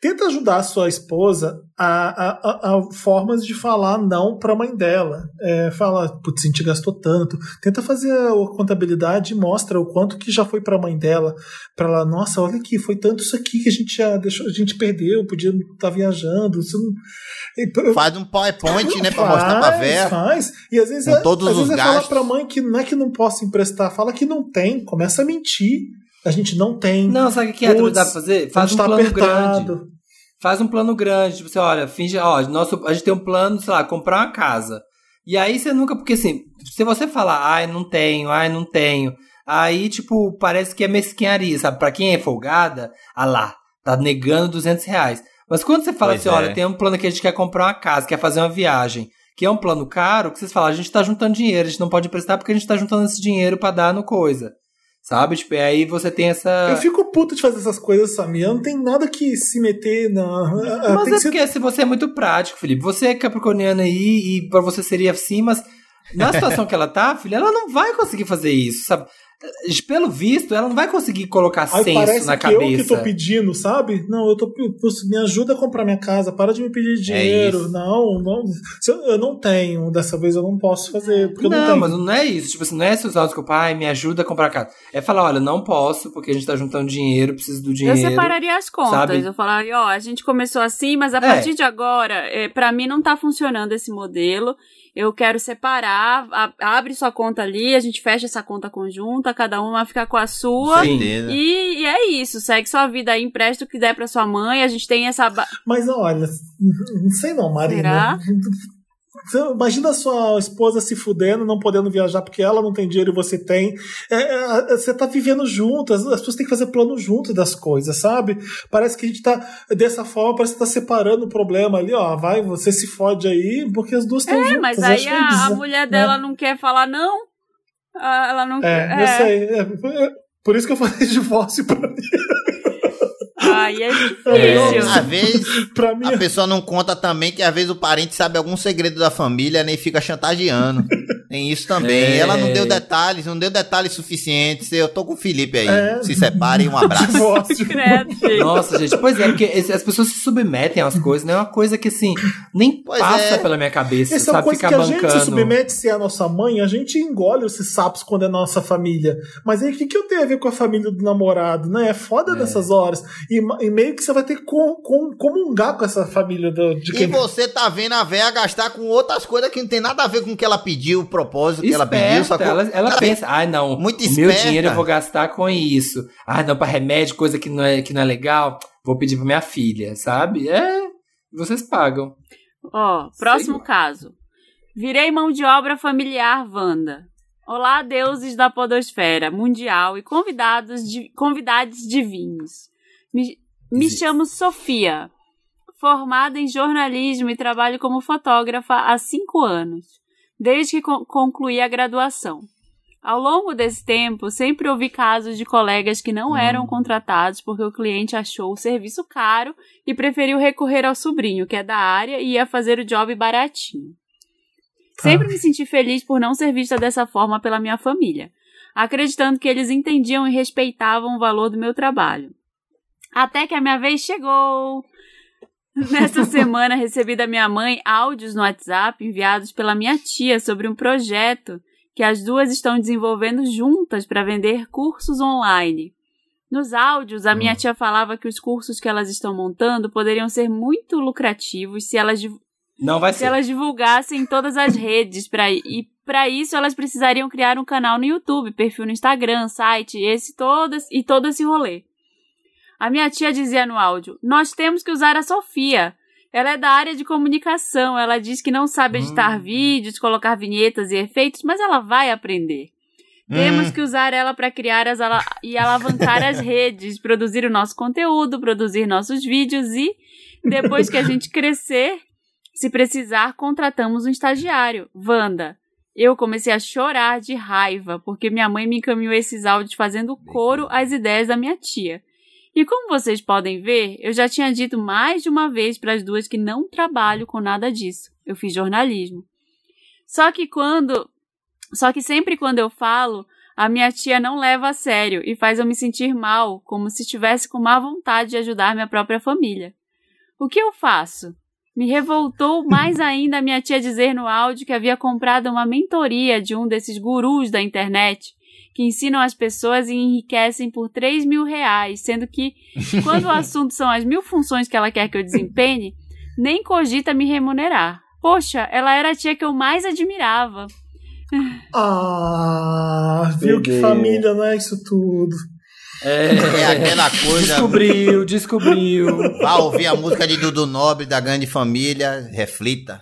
[SPEAKER 1] tenta ajudar a sua esposa a, a- a- a formas de falar não pra mãe dela. É, fala, putz, a gente gastou tanto. Tenta fazer a contabilidade e mostra o quanto que já foi pra mãe dela. Pra ela, nossa, olha aqui, foi tanto isso aqui que a gente já deixou, a gente perdeu, podia estar viajando. Isso não...
[SPEAKER 4] Faz um PowerPoint, né, pra mostrar pra véia.
[SPEAKER 1] Faz. E às vezes,
[SPEAKER 4] Com
[SPEAKER 1] é,
[SPEAKER 4] todos
[SPEAKER 1] às vezes é falar
[SPEAKER 4] gastos.
[SPEAKER 1] pra mãe que não é que não possa emprestar, fala que não tem, começa a mentir. A gente não tem.
[SPEAKER 2] Não, sabe o que é
[SPEAKER 1] Putz,
[SPEAKER 2] dá pra fazer?
[SPEAKER 1] a
[SPEAKER 2] Faz
[SPEAKER 1] gente
[SPEAKER 2] um
[SPEAKER 1] tá
[SPEAKER 2] plano
[SPEAKER 1] apertado.
[SPEAKER 2] grande. Faz um plano grande. Tipo assim, olha, finge, ó, nosso, a gente tem um plano, sei lá, comprar uma casa. E aí você nunca, porque assim, se você falar, ai, não tenho, ai, não tenho, aí, tipo, parece que é mesquinharia, sabe? Pra quem é folgada, ah lá, tá negando 200 reais. Mas quando você fala
[SPEAKER 4] Pois
[SPEAKER 2] assim,
[SPEAKER 4] é.
[SPEAKER 2] olha, tem um plano que a gente quer comprar uma casa, quer fazer uma viagem, que é um plano caro, que vocês falam, a gente tá juntando dinheiro, a gente não pode emprestar porque a gente tá juntando esse dinheiro pra dar no coisa. Sabe? Tipo, e aí você tem essa.
[SPEAKER 1] Eu fico puto de fazer essas coisas, Samir. Não tem nada que se meter na. Ah,
[SPEAKER 2] Mas
[SPEAKER 1] tem
[SPEAKER 2] é
[SPEAKER 1] que ser-
[SPEAKER 2] porque se você é muito prático, Felipe. Você é capricorniano aí e pra você seria assim, mas na situação que ela tá, filha, ela não vai conseguir fazer isso, sabe? Pelo visto, ela não vai conseguir colocar
[SPEAKER 1] Aí
[SPEAKER 2] senso
[SPEAKER 1] parece
[SPEAKER 2] na
[SPEAKER 1] que eu que
[SPEAKER 2] cabeça.
[SPEAKER 1] tô pedindo, sabe? Não, eu tô me ajuda a comprar minha casa, para de me pedir dinheiro.
[SPEAKER 4] isso.
[SPEAKER 1] não, não. se eu, eu não tenho, dessa vez eu não posso fazer, porque eu não
[SPEAKER 2] Não,
[SPEAKER 1] tenho.
[SPEAKER 2] mas não é isso. Tipo assim, não é se usar o pai, me ajuda a comprar casa. É falar, olha, não posso, porque a gente tá juntando dinheiro, preciso do dinheiro.
[SPEAKER 3] Eu separaria as contas.
[SPEAKER 2] sabe?
[SPEAKER 3] Eu falaria, ó, a gente começou assim, mas a
[SPEAKER 2] É.
[SPEAKER 3] partir de agora, é, para mim não tá funcionando esse modelo. Eu quero separar, a- abre sua conta ali, a gente fecha essa conta conjunta, cada uma fica com a sua.
[SPEAKER 2] Sim.
[SPEAKER 3] E, e é isso, segue sua vida aí, empresta o que der pra sua mãe. A gente tem essa. ba-
[SPEAKER 1] Mas olha, não sei não, Marina.
[SPEAKER 3] Será?
[SPEAKER 1] Imagina a sua esposa se fudendo, não podendo viajar porque ela não tem dinheiro e você tem. É, é, você tá vivendo junto, as, as pessoas têm que fazer plano junto das coisas, sabe? Parece que a gente tá, dessa forma, parece que tá separando o problema ali, ó. Vai, você se fode aí, porque as duas estão
[SPEAKER 3] É,
[SPEAKER 1] juntas.
[SPEAKER 3] mas
[SPEAKER 1] Eu
[SPEAKER 3] aí
[SPEAKER 1] acho
[SPEAKER 3] a, a
[SPEAKER 1] bizarro,
[SPEAKER 3] mulher
[SPEAKER 1] né?
[SPEAKER 3] dela não quer falar não. Ah, Ela não
[SPEAKER 1] É,
[SPEAKER 3] quer.
[SPEAKER 1] eu sei. É, é, por isso que eu falei divórcio pra mim.
[SPEAKER 3] Aí é
[SPEAKER 1] É.
[SPEAKER 3] difícil.
[SPEAKER 4] Às vezes,
[SPEAKER 1] Pra mim
[SPEAKER 4] a pessoa não conta também que às vezes o parente sabe algum segredo da família nem fica chantageando. Tem isso também.
[SPEAKER 2] É.
[SPEAKER 4] Ela não deu detalhes, não deu detalhes suficientes. Eu tô com o Felipe aí.
[SPEAKER 1] É.
[SPEAKER 4] Se separem, um abraço.
[SPEAKER 1] divórcio.
[SPEAKER 3] Credo, gente.
[SPEAKER 2] Nossa, gente, pois é, porque as pessoas se submetem às coisas, não é uma coisa que assim, nem
[SPEAKER 4] Pois
[SPEAKER 2] passa
[SPEAKER 4] é.
[SPEAKER 2] pela minha cabeça,
[SPEAKER 1] Essa é uma
[SPEAKER 2] sabe?
[SPEAKER 1] coisa
[SPEAKER 2] Ficar
[SPEAKER 1] que a
[SPEAKER 2] bancando.
[SPEAKER 1] gente se submete se é a nossa mãe, a gente engole esses sapos quando é nossa família. Mas aí o que, que eu tenho a ver com a família do namorado, né? É foda nessas horas. E, e meio que você vai ter que com, com, comungar com essa família do, de
[SPEAKER 4] E
[SPEAKER 1] quem.
[SPEAKER 4] você tá vendo a véia gastar com outras coisas que não tem nada a ver com o que ela pediu, o propósito que ela pediu.
[SPEAKER 2] Esperta,
[SPEAKER 4] Sacou?
[SPEAKER 2] ela, ela
[SPEAKER 4] Cara,
[SPEAKER 2] pensa, ah, não,
[SPEAKER 4] muito
[SPEAKER 2] o meu
[SPEAKER 4] esperta.
[SPEAKER 2] dinheiro eu vou gastar com isso. Ah, não, pra remédio, coisa que não é, que não é legal, vou pedir pra minha filha, sabe? É, vocês pagam.
[SPEAKER 3] Ó, próximo
[SPEAKER 2] lá.
[SPEAKER 3] caso. Virei mão de obra familiar Wanda. Olá, deuses da podosfera mundial e convidados de, convidados divinos. Me, me chamo Sofia, formada em jornalismo e trabalho como fotógrafa há cinco anos, desde que con- concluí a graduação. Ao longo desse tempo, sempre ouvi casos de colegas que não eram contratados porque o cliente achou o serviço caro e preferiu recorrer ao sobrinho, que é da área, e ia fazer o job baratinho. Sempre me senti feliz por não ser vista dessa forma pela minha família, acreditando que eles entendiam e respeitavam o valor do meu trabalho. Até que a minha vez chegou. Nesta semana recebi da minha mãe áudios no WhatsApp enviados pela minha tia sobre um projeto que as duas estão desenvolvendo juntas para vender cursos online. Nos áudios, a minha tia falava que os cursos que elas estão montando poderiam ser muito lucrativos se elas,
[SPEAKER 2] Não vai
[SPEAKER 3] se
[SPEAKER 2] ser.
[SPEAKER 3] elas divulgassem em todas as redes. Pra, e para isso, elas precisariam criar um canal no YouTube, perfil no Instagram, site, esse todo, e todo esse rolê. A minha tia dizia no áudio: Nós temos que usar a Sofia. Ela é da área de comunicação. Ela diz que não sabe editar vídeos, colocar vinhetas e efeitos, mas ela vai aprender. Temos que usar ela para criar as ala e alavancar as redes, produzir o nosso conteúdo, produzir nossos vídeos e, depois que a gente crescer, se precisar, contratamos um estagiário. Wanda. Eu comecei a chorar de raiva, porque minha mãe me encaminhou esses áudios fazendo coro às ideias da minha tia. E como vocês podem ver, eu já tinha dito mais de uma vez para as duas que não trabalho com nada disso. Eu fiz jornalismo. Só que quando. Só que sempre quando eu falo, a minha tia não leva a sério e faz eu me sentir mal, como se estivesse com má vontade de ajudar minha própria família. O que eu faço? Me revoltou mais ainda a minha tia dizer no áudio que havia comprado uma mentoria de um desses gurus da internet que ensinam as pessoas e enriquecem por 3 mil reais, sendo que, quando o assunto são as mil funções que ela quer que eu desempenhe, nem cogita me remunerar. Poxa, ela era a tia que eu mais admirava.
[SPEAKER 1] Ah, viu que família não é isso tudo.
[SPEAKER 4] É aquela coisa.
[SPEAKER 2] Descobriu, descobriu.
[SPEAKER 4] Vá ouvir a música de Dudu Nobre da Grande Família, reflita.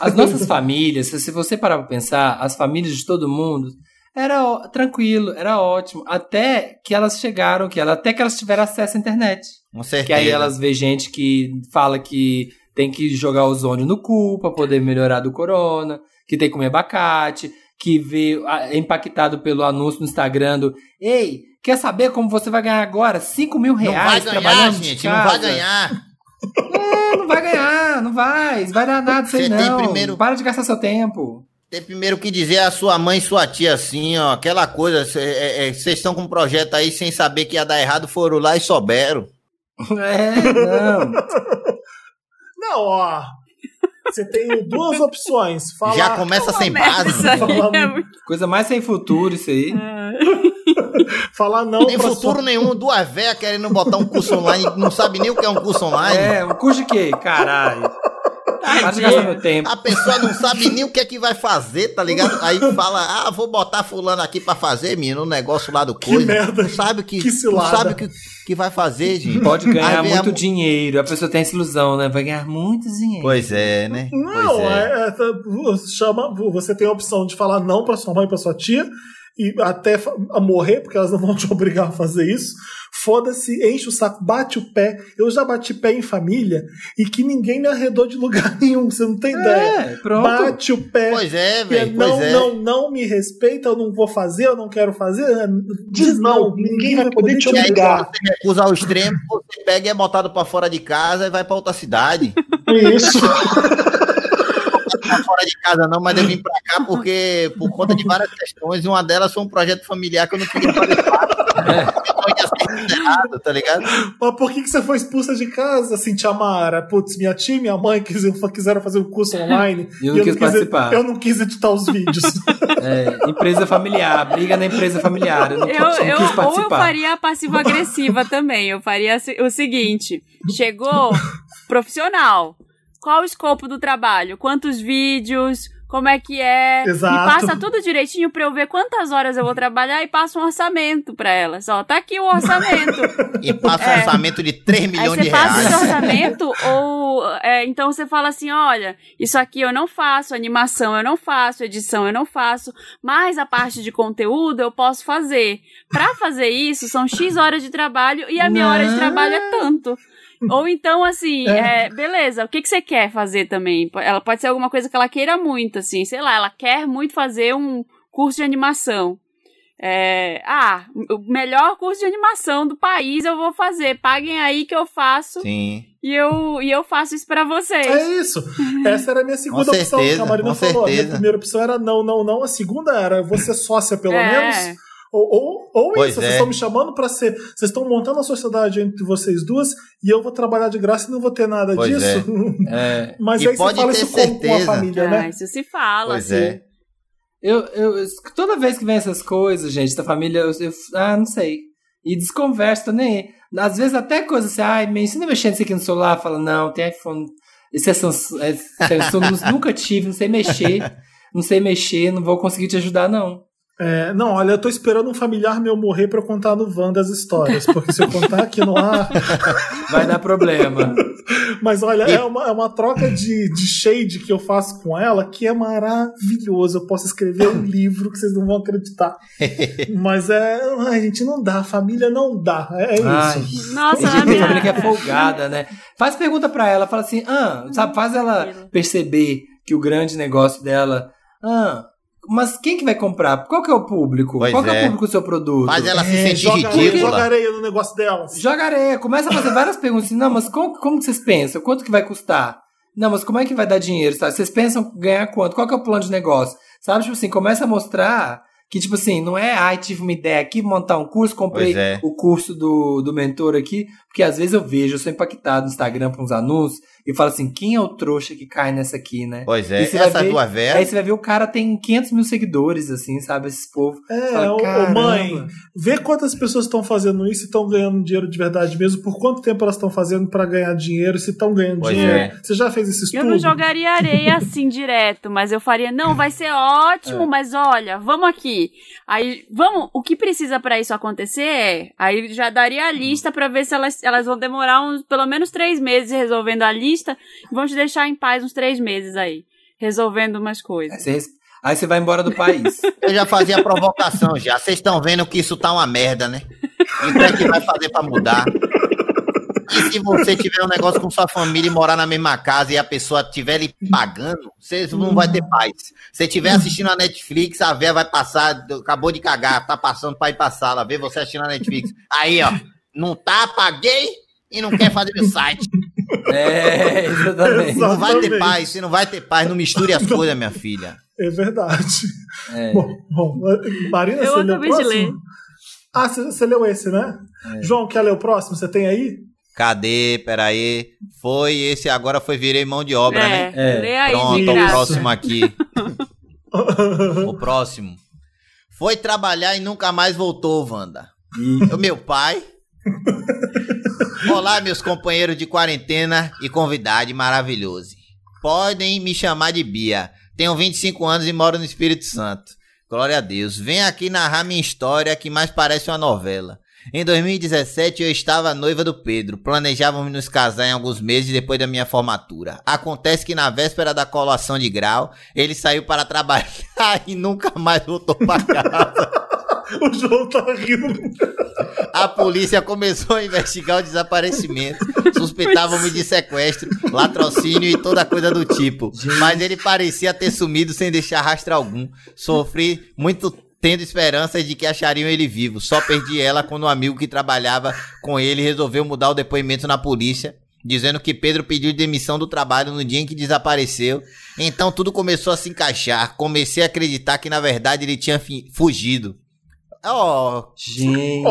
[SPEAKER 2] As nossas famílias, se se você parar pra pensar, as famílias de todo mundo, Era tranquilo, era ótimo. Até que elas chegaram, que ela, até que elas tiveram acesso à internet.
[SPEAKER 4] Com certeza.
[SPEAKER 2] Que aí elas vê gente que fala que tem que jogar ozônio no cu pra poder melhorar do corona, que tem que comer abacate, que vê é impactado pelo anúncio no Instagram do Ei, quer saber como você vai ganhar agora? 5 mil
[SPEAKER 4] Não vai
[SPEAKER 2] reais
[SPEAKER 4] ganhar, gente. Não vai
[SPEAKER 2] casa?"
[SPEAKER 4] ganhar.
[SPEAKER 2] É, não vai ganhar, não vai. Não vai dar nada
[SPEAKER 4] tem
[SPEAKER 2] não.
[SPEAKER 4] primeiro-
[SPEAKER 2] Para de gastar seu tempo.
[SPEAKER 4] Tem primeiro que dizer a sua mãe e sua tia assim, ó. Aquela coisa. Vocês estão com um projeto aí sem saber que ia dar errado, foram lá e souberam.
[SPEAKER 2] É, não.
[SPEAKER 1] Não, ó. Você tem duas opções. Falar,
[SPEAKER 4] Já começa sem base.
[SPEAKER 3] isso aí
[SPEAKER 1] Falando-
[SPEAKER 3] é muito-
[SPEAKER 2] Coisa mais sem futuro isso aí.
[SPEAKER 1] falar não
[SPEAKER 4] Tem futuro
[SPEAKER 1] sua-
[SPEAKER 4] nenhum. Duas velhas querendo botar um curso online, não sabe nem o que é um curso online.
[SPEAKER 2] É, um curso de quê? Caralho. Para de gastar meu tempo.
[SPEAKER 4] A pessoa não sabe nem o que é que vai fazer, tá ligado? Aí fala, ah, vou botar fulano aqui pra fazer, menino, um negócio lá do coisa.
[SPEAKER 1] merda,
[SPEAKER 4] Não sabe o que,
[SPEAKER 1] que
[SPEAKER 4] não sabe o que, que vai fazer, gente.
[SPEAKER 2] Pode ganhar
[SPEAKER 4] a
[SPEAKER 2] muito
[SPEAKER 4] mu-
[SPEAKER 2] dinheiro. A pessoa tem essa ilusão, né? Vai ganhar muito dinheiro.
[SPEAKER 4] Pois é, né?
[SPEAKER 1] Não,
[SPEAKER 4] pois é.
[SPEAKER 1] é, é, tá, chama, você tem a opção de falar não pra sua mãe e pra sua tia e até a morrer, porque elas não vão te obrigar a fazer isso. Foda-se, enche o saco, bate o pé. Eu já bati pé em família e que ninguém me arredou de lugar nenhum, você não tem ideia.
[SPEAKER 2] É, pronto.
[SPEAKER 1] Bate o pé.
[SPEAKER 4] Pois é,
[SPEAKER 1] e
[SPEAKER 4] velho.
[SPEAKER 1] não,
[SPEAKER 4] é.
[SPEAKER 1] não, não me respeita, eu não vou fazer, eu não quero fazer.
[SPEAKER 7] Diz não, ninguém vai poder te
[SPEAKER 4] aí,
[SPEAKER 7] obrigar.
[SPEAKER 4] você recusa ao extremo, você pega e é botado pra fora de casa e vai pra outra cidade.
[SPEAKER 7] Isso.
[SPEAKER 4] Não fora de casa não, mas eu vim pra cá porque, por conta de várias questões, uma delas foi um projeto familiar que eu não queria fazer parte. Ia ser considerado, tá ligado?
[SPEAKER 1] Mas por que, que você foi expulsa de casa, Cintia Mara? Putz, minha tia e minha mãe quis- quiseram fazer um curso online.
[SPEAKER 2] E eu não quis participar.
[SPEAKER 1] Eu não quis editar os vídeos.
[SPEAKER 2] É, empresa familiar, briga na empresa familiar. Eu não,
[SPEAKER 3] Eu,
[SPEAKER 2] não
[SPEAKER 3] eu,
[SPEAKER 2] quis
[SPEAKER 3] ou eu
[SPEAKER 2] participar.
[SPEAKER 3] faria a passivo-agressiva também. Eu faria o seguinte: chegou profissional. Qual o escopo do trabalho? Quantos vídeos? Como é que é?
[SPEAKER 1] Exato.
[SPEAKER 3] Me passa tudo direitinho pra eu ver quantas horas eu vou trabalhar e passa um orçamento pra elas. Ó, tá aqui o orçamento.
[SPEAKER 4] E passa um
[SPEAKER 3] É.
[SPEAKER 4] orçamento de 3
[SPEAKER 3] Aí
[SPEAKER 4] milhões
[SPEAKER 3] você
[SPEAKER 4] de
[SPEAKER 3] passa esse
[SPEAKER 4] reais.
[SPEAKER 3] orçamento, ou é, então você fala assim: olha, isso aqui eu não faço, animação eu não faço, edição eu não faço, mas a parte de conteúdo eu posso fazer. Pra fazer isso, são X horas de trabalho e a minha hora de trabalho é tanto. Ou então, assim, é, beleza, o que, que você quer fazer também? Ela pode ser alguma coisa que ela queira muito, assim, sei lá, ela quer muito fazer um curso de animação. É, ah, o melhor curso de animação do país eu vou fazer. Paguem aí que eu faço
[SPEAKER 4] Sim.
[SPEAKER 3] e eu, e eu faço isso pra vocês.
[SPEAKER 1] É isso. Essa era a minha segunda
[SPEAKER 4] Com
[SPEAKER 1] opção
[SPEAKER 4] certeza,
[SPEAKER 1] que a Marina
[SPEAKER 4] com
[SPEAKER 1] falou. A minha
[SPEAKER 4] certeza.
[SPEAKER 1] primeira opção era não, não, não. A segunda era você sócia, pelo
[SPEAKER 3] É.
[SPEAKER 1] menos. Ou, ou, ou
[SPEAKER 4] Pois
[SPEAKER 1] isso,
[SPEAKER 4] é.
[SPEAKER 1] vocês estão me chamando pra ser. Vocês estão montando a sociedade entre vocês duas e eu vou trabalhar de graça e não vou ter nada
[SPEAKER 4] Pois
[SPEAKER 1] disso.
[SPEAKER 2] É,
[SPEAKER 1] Mas
[SPEAKER 4] E
[SPEAKER 1] aí você fala
[SPEAKER 4] ter
[SPEAKER 1] isso como com a
[SPEAKER 4] certeza.
[SPEAKER 1] família,
[SPEAKER 3] Ah,
[SPEAKER 1] né?
[SPEAKER 3] isso se fala,
[SPEAKER 4] Pois
[SPEAKER 3] assim.
[SPEAKER 4] é.
[SPEAKER 2] eu, eu, toda vez que vem essas coisas, gente, da família, eu, eu- ah, não sei. E desconverso, tô nem aí. Às vezes até coisa assim, ai, me ensina a mexer nisso aqui no celular. Fala, não, tem iPhone. Esse é Samsung, é Samsung nunca tive, não sei mexer. Não sei mexer, não vou conseguir te ajudar, não.
[SPEAKER 1] É, não, olha, eu tô esperando um familiar meu morrer pra eu contar no Wanda as histórias. Porque se eu contar aqui no ar.
[SPEAKER 2] Vai dar problema.
[SPEAKER 1] Mas olha, é uma, é uma troca de, de shade que eu faço com ela que é maravilhoso. Eu posso escrever um livro que vocês não vão acreditar. Mas é. Ai, gente, não dá. Família não dá. É, é
[SPEAKER 2] Ai.
[SPEAKER 1] isso.
[SPEAKER 3] Nossa,
[SPEAKER 2] Tem
[SPEAKER 3] na
[SPEAKER 2] gente
[SPEAKER 3] minha...
[SPEAKER 2] família que é folgada, né? Faz pergunta pra ela, fala assim, ah, sabe, faz ela perceber que o grande negócio dela, ah, mas quem que vai comprar? Qual que é o público?
[SPEAKER 4] Pois
[SPEAKER 2] Qual que é o
[SPEAKER 4] é.
[SPEAKER 2] público do seu produto?
[SPEAKER 4] Faz ela se
[SPEAKER 1] É,
[SPEAKER 4] sentir
[SPEAKER 1] joga, areia,
[SPEAKER 4] ridícula.
[SPEAKER 1] joga areia no negócio delas.
[SPEAKER 2] Joga areia, começa a fazer várias perguntas assim, não, mas como, como que vocês pensam? Quanto que vai custar? Não, mas como é que vai dar dinheiro, sabe? Vocês pensam ganhar quanto? Qual que é o plano de negócio? Sabe, tipo assim, começa a mostrar que, tipo assim, não é, ai, tive uma ideia aqui, montar um curso, comprei
[SPEAKER 4] é.
[SPEAKER 2] o curso do, do mentor aqui, porque às vezes eu vejo, eu sou impactado no Instagram por uns anúncios, e falo assim, quem é o trouxa que cai nessa aqui, né?
[SPEAKER 4] Pois é,
[SPEAKER 2] E
[SPEAKER 4] essa
[SPEAKER 2] ver-
[SPEAKER 4] duas
[SPEAKER 2] Aí
[SPEAKER 4] velhas.
[SPEAKER 2] você vai ver o cara tem 500 mil seguidores, assim, sabe? Esses povos.
[SPEAKER 1] É,
[SPEAKER 2] Fala,
[SPEAKER 1] ô, mãe, vê quantas pessoas estão fazendo isso e estão ganhando dinheiro de verdade mesmo. Por quanto tempo elas estão fazendo pra ganhar dinheiro? Se estão ganhando
[SPEAKER 4] Pois
[SPEAKER 1] dinheiro?
[SPEAKER 4] é.
[SPEAKER 1] Você já fez esse estudo?
[SPEAKER 3] Eu não jogaria areia assim direto, mas eu faria, não, vai ser ótimo, mas olha, vamos aqui. Aí, vamos, o que precisa pra isso acontecer é, aí já daria a lista pra ver se elas, elas vão demorar uns, pelo menos três meses resolvendo a lista, e vão te deixar em paz uns três meses aí, resolvendo umas
[SPEAKER 2] Aí
[SPEAKER 3] coisas.
[SPEAKER 2] você, res- Aí você vai embora do país.
[SPEAKER 4] Eu já fazia a provocação já. Vocês estão vendo que isso tá uma merda, né? E o que é que vai fazer pra mudar? E se você tiver um negócio com sua família e morar na mesma casa e a pessoa estiver lhe pagando, você não vai ter paz. Se estiver assistindo a Netflix, a véia vai passar, acabou de cagar, tá passando pra ir pra sala, vê você assistindo a Netflix. Aí, ó, não tá, paguei e não quer fazer meu site.
[SPEAKER 2] É, exatamente.
[SPEAKER 4] Não vai ter
[SPEAKER 1] Exatamente.
[SPEAKER 4] paz, você não vai ter paz, não misture as coisas, minha filha.
[SPEAKER 1] É verdade.
[SPEAKER 2] É.
[SPEAKER 1] Bom, bom, Marina,
[SPEAKER 3] Eu
[SPEAKER 1] você leu o
[SPEAKER 3] acabei de
[SPEAKER 1] próximo?
[SPEAKER 3] ler.
[SPEAKER 1] Ah, você, você leu esse, né?
[SPEAKER 2] É.
[SPEAKER 1] João, quer ler o próximo? Você tem aí?
[SPEAKER 4] Cadê? Peraí. Foi esse agora foi virei mão de obra, né?
[SPEAKER 3] É,
[SPEAKER 2] É.
[SPEAKER 3] lê aí,
[SPEAKER 4] Pronto, o próximo aqui. O próximo. Foi trabalhar e nunca mais voltou, Wanda.
[SPEAKER 2] E-
[SPEAKER 4] O meu pai. Olá, meus companheiros de quarentena e convidade maravilhoso. Podem me chamar de Bia. Tenho 25 anos e moro no Espírito Santo. Glória a Deus. Venho aqui narrar minha história que mais parece uma novela. Em 2017 eu estava noiva do Pedro. Planejávamos nos casar em alguns meses depois da minha formatura. Acontece que na véspera da colação de grau, ele saiu para trabalhar e nunca mais voltou para casa.
[SPEAKER 1] O João tá rindo.
[SPEAKER 4] A polícia começou a investigar o desaparecimento. Suspeitavam-me de sequestro, latrocínio e toda coisa do tipo. Mas ele parecia ter sumido sem deixar rastro algum. Sofri muito tendo esperanças de que achariam ele vivo. Só perdi ela quando um amigo que trabalhava com ele resolveu mudar o depoimento na polícia. Dizendo que Pedro pediu demissão do trabalho no dia em que desapareceu. Então tudo começou a se encaixar. Comecei a acreditar que na verdade ele tinha fugido. Oh,
[SPEAKER 2] Gente.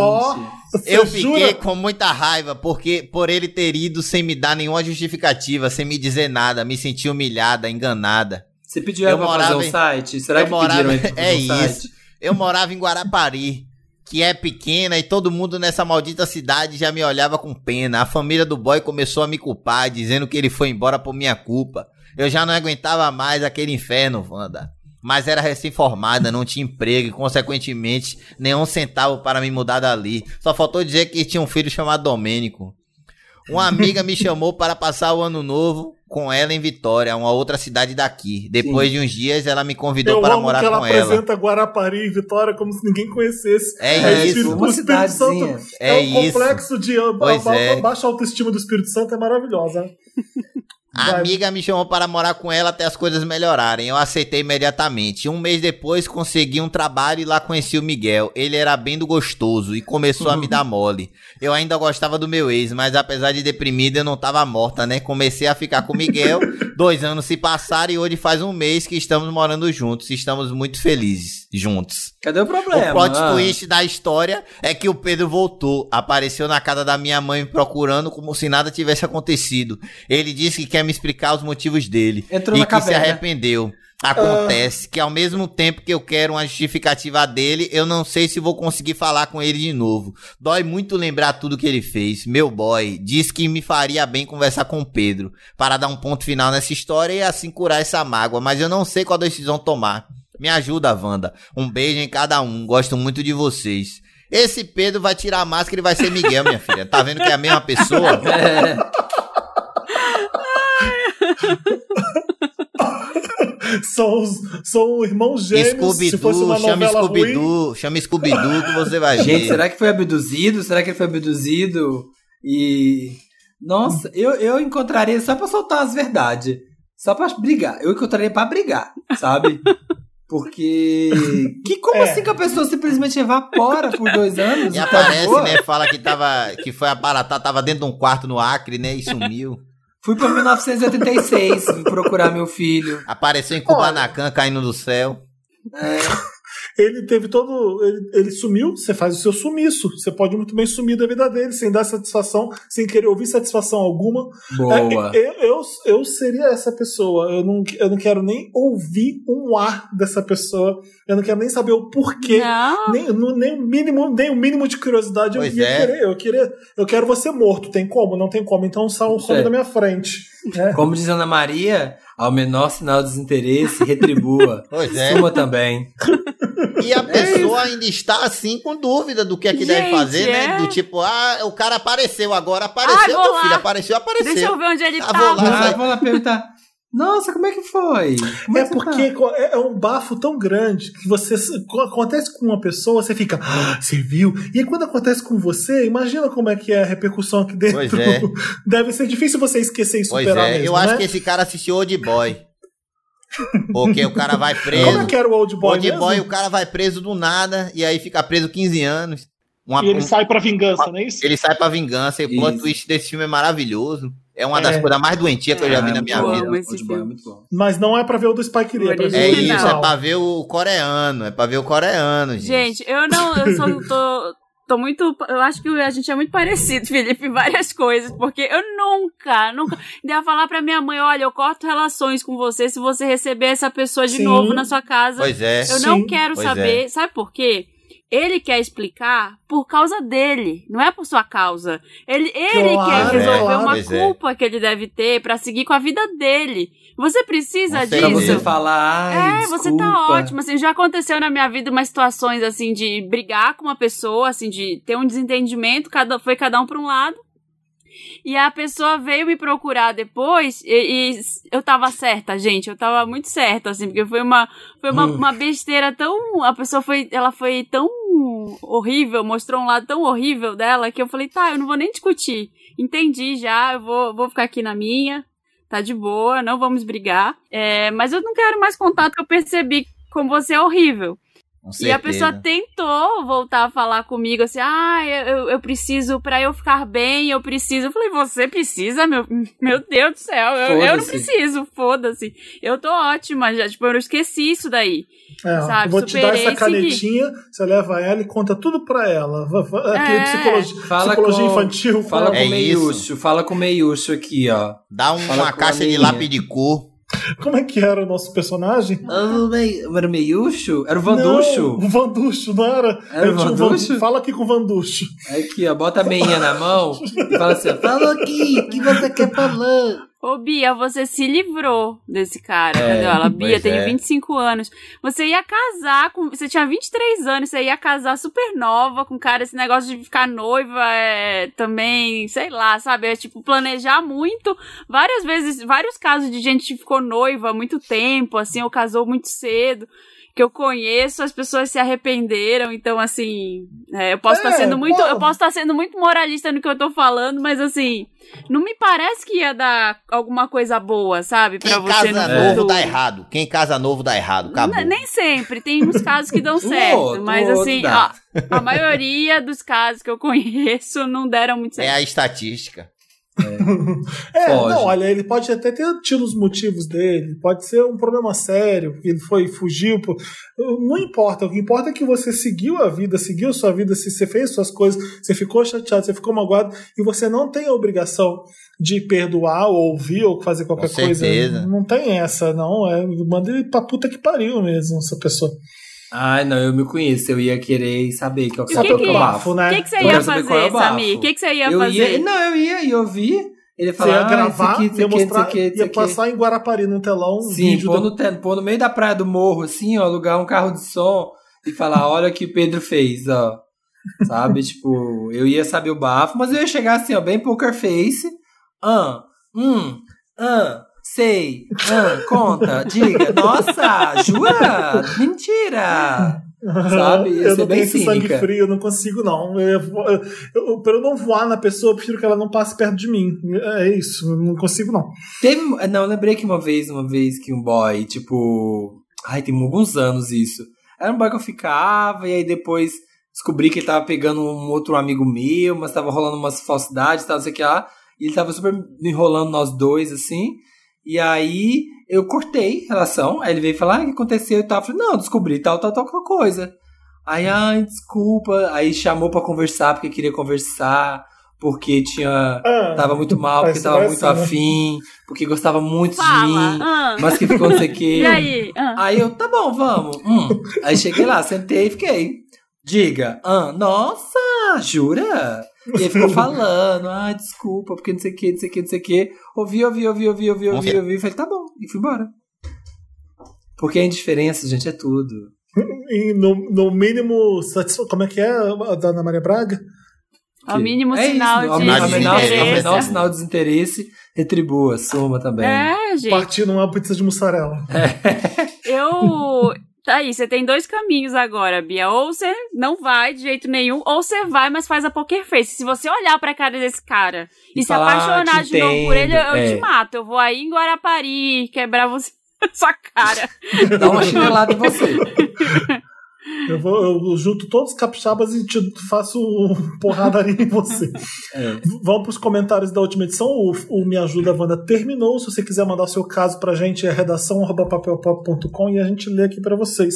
[SPEAKER 1] Você
[SPEAKER 4] eu
[SPEAKER 1] jura?
[SPEAKER 4] fiquei com muita raiva porque por ele ter ido sem me dar nenhuma justificativa, sem me dizer nada, me senti humilhada, enganada.
[SPEAKER 2] Você pediu ela pra fazer um
[SPEAKER 4] em-
[SPEAKER 2] site? Será
[SPEAKER 4] eu
[SPEAKER 2] que
[SPEAKER 4] morava-
[SPEAKER 2] pediram
[SPEAKER 4] é
[SPEAKER 2] um
[SPEAKER 4] isso.
[SPEAKER 2] site?
[SPEAKER 4] Eu morava em Guarapari, que é pequena e todo mundo nessa maldita cidade já me olhava com pena. A família do boy começou a me culpar, dizendo que ele foi embora por minha culpa. Eu já não aguentava mais aquele inferno, Wanda. Mas era recém-formada, não tinha emprego e, consequentemente, nenhum centavo para me mudar dali. Só faltou dizer que tinha um filho chamado Domênico. Uma amiga me chamou para passar o ano novo com ela em Vitória, uma outra cidade daqui. Depois de uns dias, ela me convidou
[SPEAKER 1] Eu
[SPEAKER 4] para
[SPEAKER 1] amo
[SPEAKER 4] morar
[SPEAKER 1] que ela
[SPEAKER 4] com ela.
[SPEAKER 1] apresenta Guarapari e Vitória como se ninguém conhecesse.
[SPEAKER 4] É
[SPEAKER 1] o
[SPEAKER 4] isso.
[SPEAKER 1] Espírito-
[SPEAKER 2] Uma
[SPEAKER 1] o Espírito
[SPEAKER 2] cidadezinha.
[SPEAKER 1] Santo
[SPEAKER 4] É
[SPEAKER 1] é, um
[SPEAKER 4] isso.
[SPEAKER 1] complexo de a, a-
[SPEAKER 4] é.
[SPEAKER 1] a baixa autoestima do Espírito Santo é maravilhosa.
[SPEAKER 4] A
[SPEAKER 1] Vai.
[SPEAKER 4] amiga me chamou para morar com ela até as coisas melhorarem. Eu aceitei imediatamente. Um mês depois consegui um trabalho e lá conheci o Miguel. Ele era bem do gostoso e começou a me dar mole. Eu ainda gostava do meu ex, mas apesar de deprimida eu não tava morta, né? Comecei a ficar com o Miguel. Dois anos se passaram e hoje faz um mês que estamos morando juntos. Estamos muito felizes juntos.
[SPEAKER 2] Cadê o problema?
[SPEAKER 4] O plot
[SPEAKER 2] Ah.
[SPEAKER 4] twist da história é que o Pedro voltou, apareceu na casa da minha mãe me procurando como se nada tivesse acontecido. Ele disse que quer me explicar os motivos dele
[SPEAKER 2] Entrou
[SPEAKER 4] e que se
[SPEAKER 2] caverna.
[SPEAKER 4] arrependeu. Acontece que ao mesmo tempo que eu quero uma justificativa dele, eu não sei se vou conseguir falar com ele de novo. Dói muito lembrar tudo que ele fez. Meu boy disse que me faria bem conversar com o Pedro para dar um ponto final nessa história e assim curar essa mágoa, mas eu não sei qual decisão tomar. Me ajuda, Wanda. Um beijo em cada um. Gosto muito de vocês. Esse Pedro vai tirar a máscara e vai ser Miguel, minha filha. Tá vendo que é a mesma pessoa?
[SPEAKER 2] É,
[SPEAKER 1] São, os- são irmãos gêmeos. Se fosse uma
[SPEAKER 4] Scooby-Doo, chama
[SPEAKER 1] novela ruim,
[SPEAKER 4] Scooby-Doo, chama Scooby-Doo que você vai
[SPEAKER 2] Gente,
[SPEAKER 4] ver.
[SPEAKER 2] será que foi abduzido? Será que ele foi abduzido? E. Nossa, eu, eu encontraria só pra soltar as verdades. Só pra brigar. Eu encontraria pra brigar, sabe? Porque. Que como
[SPEAKER 1] É.
[SPEAKER 2] assim que a pessoa simplesmente evapora por dois anos?
[SPEAKER 4] E
[SPEAKER 2] tá
[SPEAKER 4] aparece,
[SPEAKER 2] boa?
[SPEAKER 4] né? Fala que tava. Que foi aparatar, tava dentro de um quarto no Acre, né? E sumiu.
[SPEAKER 2] Fui pra 1986 procurar meu filho.
[SPEAKER 4] Apareceu em Kubanacan caindo do céu.
[SPEAKER 1] ele teve todo. Ele, ele sumiu, você faz o seu sumiço. Você pode muito bem sumir da vida dele, sem dar satisfação, sem querer ouvir satisfação alguma.
[SPEAKER 2] Boa.
[SPEAKER 1] É, eu, eu, eu seria essa pessoa. Eu não, eu não quero nem ouvir um ar dessa pessoa. Eu não quero nem saber o porquê.
[SPEAKER 3] Não.
[SPEAKER 1] Nem, no- nem, o mínimo, nem o mínimo de curiosidade eu
[SPEAKER 4] Pois
[SPEAKER 1] ia
[SPEAKER 4] é.
[SPEAKER 1] querer. Eu, queria, eu quero você morto. Tem como? Não tem como. Então sai some
[SPEAKER 2] É.
[SPEAKER 1] da minha frente. É.
[SPEAKER 2] Como diz Ana Maria, ao menor sinal de desinteresse, retribua.
[SPEAKER 4] Pois é.
[SPEAKER 2] Suma também.
[SPEAKER 4] E a pessoa ainda está assim com dúvida do que é que deve
[SPEAKER 3] Gente,
[SPEAKER 4] fazer, né?
[SPEAKER 3] é.
[SPEAKER 4] Do tipo, ah, o cara apareceu agora, apareceu,
[SPEAKER 3] Ai, vou
[SPEAKER 4] meu
[SPEAKER 3] lá.
[SPEAKER 4] filho, apareceu, apareceu.
[SPEAKER 3] Deixa eu ver onde ele
[SPEAKER 4] Ah,
[SPEAKER 3] tá.
[SPEAKER 4] vou lá.
[SPEAKER 2] Ah, vou lá perguntar. Nossa, como é que foi? Como
[SPEAKER 1] É
[SPEAKER 2] você tá?
[SPEAKER 1] porque co- é é um bafo tão grande que você co- acontece com uma pessoa, você fica, "Ah, você viu? E aí, quando acontece com você, imagina como é que é a repercussão aqui dentro.
[SPEAKER 4] Pois é.
[SPEAKER 1] Deve ser difícil você esquecer e
[SPEAKER 4] Pois
[SPEAKER 1] superar
[SPEAKER 4] é,
[SPEAKER 1] mesmo,
[SPEAKER 4] eu acho
[SPEAKER 1] né?
[SPEAKER 4] que esse cara assistiu Old Boy. Porque o cara vai preso.
[SPEAKER 1] Como é que era o Old Boy
[SPEAKER 4] Old
[SPEAKER 1] mesmo?
[SPEAKER 4] Boy, o cara vai preso do nada e aí fica preso 15 anos. Uma-
[SPEAKER 7] E ele
[SPEAKER 4] um-
[SPEAKER 7] sai pra vingança, não é isso?
[SPEAKER 4] ele sai pra vingança e o plot twist desse filme é maravilhoso. É uma das
[SPEAKER 1] É.
[SPEAKER 4] coisas mais doentias que eu já vi
[SPEAKER 2] Ah,
[SPEAKER 4] na minha
[SPEAKER 3] muito
[SPEAKER 4] vida.
[SPEAKER 2] é
[SPEAKER 3] filme.
[SPEAKER 2] muito bom.
[SPEAKER 1] Mas não é pra ver o do Spike Lee, é pra ver
[SPEAKER 4] É isso, é pra ver o coreano, é pra ver o coreano, gente.
[SPEAKER 3] Gente, eu não, eu só tô, tô muito, eu acho que a gente é muito parecido, Felipe, em várias coisas, porque eu nunca, nunca, ia falar pra minha mãe, olha, eu corto relações com você se você receber essa pessoa de
[SPEAKER 1] Sim.
[SPEAKER 3] novo na sua casa.
[SPEAKER 4] Pois é.
[SPEAKER 3] Eu não
[SPEAKER 1] Sim.
[SPEAKER 3] quero
[SPEAKER 4] Pois
[SPEAKER 3] saber, sabe por quê? Ele quer explicar por causa dele, não é por sua causa. Ele, ele
[SPEAKER 1] Claro,
[SPEAKER 3] quer resolver
[SPEAKER 1] claro.
[SPEAKER 3] uma
[SPEAKER 4] é.
[SPEAKER 3] culpa que ele deve ter pra seguir com a vida dele. Você precisa
[SPEAKER 4] Com
[SPEAKER 3] disso.
[SPEAKER 2] Pra você falar, ai,
[SPEAKER 3] É, você
[SPEAKER 2] desculpa.
[SPEAKER 3] tá ótimo. Assim, já aconteceu na minha vida umas situações assim de brigar com uma pessoa, assim, de ter um desentendimento, cada, foi cada um pra um lado. E a pessoa veio me procurar depois e, e eu tava certa, gente. Eu tava muito certa, assim, porque foi uma, foi uma,
[SPEAKER 2] Hum.
[SPEAKER 3] uma besteira tão. A pessoa foi. Ela foi tão horrível, mostrou um lado tão horrível dela que eu falei, tá, eu não vou nem discutir. Entendi já, eu vou, vou ficar aqui na minha tá de boa, não vamos brigar. É, mas eu não quero mais contato, eu percebi como você é horrível. E a pessoa tentou voltar a falar comigo assim: ah, eu, eu- eu preciso, pra eu ficar bem, eu preciso. Eu falei: você precisa, meu, meu Deus do céu, eu, eu não preciso, foda-se. Eu tô ótima já, tipo, eu não esqueci isso daí.
[SPEAKER 1] É,
[SPEAKER 3] Sabe,
[SPEAKER 1] eu vou te dar essa canetinha, você leva ela e conta tudo pra ela.
[SPEAKER 3] É.
[SPEAKER 1] psicologia,
[SPEAKER 2] Fala
[SPEAKER 1] psicologia
[SPEAKER 2] com-
[SPEAKER 1] infantil.
[SPEAKER 2] Fala
[SPEAKER 1] fala-
[SPEAKER 2] com
[SPEAKER 4] É
[SPEAKER 2] o Meiucho, fala com o Meiucho aqui, ó.
[SPEAKER 4] Dá um- uma
[SPEAKER 2] com
[SPEAKER 4] caixa de lápis de cor.
[SPEAKER 1] Como é que era o nosso personagem?
[SPEAKER 2] Ah, Era o Meiucho? Era o Vanducho?
[SPEAKER 1] Não, o Vanducho, não era?
[SPEAKER 2] Era o
[SPEAKER 1] um
[SPEAKER 2] Vanducho?
[SPEAKER 1] Van- Fala aqui com o Vanducho.
[SPEAKER 2] Aqui, ó, bota a meinha na mão e fala assim, fala aqui, o que você quer falar?
[SPEAKER 3] Ô, Bia, você se livrou desse cara.
[SPEAKER 2] É,
[SPEAKER 3] entendeu? Ela, Bia, tenho
[SPEAKER 4] é.
[SPEAKER 3] 25 anos. Você ia casar com. Você tinha 23 anos, você ia casar super nova com cara. Esse negócio de ficar noiva é também, sei lá, sabe? É tipo planejar muito. Várias vezes, vários casos de gente que ficou noiva há muito tempo, assim, ou casou muito cedo. Que eu conheço, as pessoas se arrependeram, então assim, é, eu posso estar
[SPEAKER 1] É,
[SPEAKER 3] sendo muito, eu posso estar sendo muito moralista no que eu tô falando, mas assim, não me parece que ia dar alguma coisa boa, sabe? Pra
[SPEAKER 4] Quem
[SPEAKER 3] você
[SPEAKER 4] casa
[SPEAKER 3] no
[SPEAKER 4] novo dá errado. Quem casa novo dá errado. Acabou.
[SPEAKER 3] Nem sempre, tem uns casos que dão certo,
[SPEAKER 2] outro,
[SPEAKER 3] mas assim,
[SPEAKER 2] dá.
[SPEAKER 3] a, maioria dos casos que eu conheço não deram muito
[SPEAKER 4] É
[SPEAKER 3] certo.
[SPEAKER 4] a estatística.
[SPEAKER 1] É,
[SPEAKER 2] Foge.
[SPEAKER 1] não, olha, ele pode até ter tido os motivos dele, pode ser um problema sério, ele foi, fugiu. por- Não importa, o que importa é que você seguiu a vida, seguiu sua vida, se você fez suas coisas, você ficou chateado, você ficou magoado, e você não tem a obrigação de perdoar, ou ouvir, ou fazer qualquer coisa. Não tem essa, não. É, manda ele pra puta que pariu mesmo, essa pessoa.
[SPEAKER 2] Ai, não, eu me conheço, eu ia querer saber que é o
[SPEAKER 3] E o
[SPEAKER 1] Só
[SPEAKER 3] que
[SPEAKER 1] pelo
[SPEAKER 3] que-
[SPEAKER 1] bafo,
[SPEAKER 3] O
[SPEAKER 1] né?
[SPEAKER 3] que, que você ia
[SPEAKER 2] qual é
[SPEAKER 3] fazer,
[SPEAKER 2] o bafo.
[SPEAKER 3] Samir? O que, que você ia
[SPEAKER 2] eu
[SPEAKER 3] fazer?
[SPEAKER 2] ia, não, eu ia, ia ouvir. Ele
[SPEAKER 1] Você
[SPEAKER 2] falar,
[SPEAKER 1] ia
[SPEAKER 2] ah,
[SPEAKER 1] gravar,
[SPEAKER 2] isso
[SPEAKER 1] ia mostrar,
[SPEAKER 2] aqui,
[SPEAKER 1] ia
[SPEAKER 2] aqui.
[SPEAKER 1] passar em Guarapari no telão um
[SPEAKER 2] Sim,
[SPEAKER 1] vídeo
[SPEAKER 2] pôr
[SPEAKER 1] da-
[SPEAKER 2] no, te- pôr no meio da praia do morro, assim, ó, alugar um carro de som e falar, olha o que o Pedro fez, ó. Sabe, tipo, eu ia saber o bafo, mas eu ia chegar assim, ó, bem poker face. Ah, hum, ah, sei, ah, conta, diga, nossa, jura? Mentira! Sabe?
[SPEAKER 1] Eu não
[SPEAKER 2] bem
[SPEAKER 1] tenho esse sangue frio, eu não consigo, não. Eu, eu, eu, pra eu não voar na pessoa, eu prefiro que ela não passe perto de mim. É isso, eu não consigo, não.
[SPEAKER 2] Teve, não, eu lembrei que uma vez, uma vez que um boy, tipo, ai, tem alguns anos isso. Era um boy que eu ficava, e aí depois descobri que ele tava pegando um outro amigo meu, mas tava rolando umas falsidades, tal, não sei o que lá. E ele tava super enrolando nós dois, assim. E aí eu cortei a relação. Aí ele veio falar, ah, o que aconteceu e tal. Eu falei, não, descobri tal, tal, tal, tal coisa. Aí, ai, desculpa. Aí chamou pra conversar, porque queria conversar, porque tinha.
[SPEAKER 1] Ah,
[SPEAKER 2] Tava muito mal, porque tava
[SPEAKER 1] parece,
[SPEAKER 2] muito
[SPEAKER 1] né?
[SPEAKER 2] afim, porque gostava muito de
[SPEAKER 3] Fala.
[SPEAKER 2] mim,
[SPEAKER 3] ah.
[SPEAKER 2] mas que ficou não sei o quê.
[SPEAKER 3] E aí? Ah.
[SPEAKER 2] Aí eu, tá bom, vamos. Hum. Aí cheguei lá, sentei e fiquei. Diga, ah, nossa, jura? E ele ficou falando, ah, desculpa, porque não sei o que, não sei o que, não sei o que. Ouvi, ouvi, ouvi, ouvi, ouvi, ouvi, ouvi. Falei, tá bom, e fui embora. Porque a indiferença, gente, é tudo.
[SPEAKER 1] E no, no mínimo, como é que é a da Ana Maria Braga?
[SPEAKER 3] Ao mínimo
[SPEAKER 2] É isso,
[SPEAKER 3] sinal
[SPEAKER 2] ao
[SPEAKER 3] de
[SPEAKER 2] menor- ao menor- ao
[SPEAKER 3] desinteresse.
[SPEAKER 2] menor sinal de desinteresse, Retribua, suma também.
[SPEAKER 3] É, gente.
[SPEAKER 1] Partindo uma pizza de mussarela.
[SPEAKER 3] Eu. Tá aí, você tem dois caminhos agora, Bia. Ou você não vai de jeito nenhum, ou você vai, mas faz a poker face. Se você olhar pra cara desse cara e,
[SPEAKER 2] E
[SPEAKER 3] se
[SPEAKER 2] falar,
[SPEAKER 3] apaixonar
[SPEAKER 2] "Ah,
[SPEAKER 3] de
[SPEAKER 2] te
[SPEAKER 3] novo por ele, eu, eu
[SPEAKER 2] entendo",
[SPEAKER 3] te
[SPEAKER 2] é.
[SPEAKER 3] mato. Eu vou aí em Guarapari quebrar você. Sua cara.
[SPEAKER 2] Dá uma chinelada em você.
[SPEAKER 1] Eu, vou, eu junto todos os capixabas e te faço porradaria em você.
[SPEAKER 2] É.
[SPEAKER 1] Vamos para os comentários da última edição. O, o Me Ajuda Wanda terminou. Se você quiser mandar o seu caso pra gente, é redação.papelpop.com e a gente lê aqui para vocês.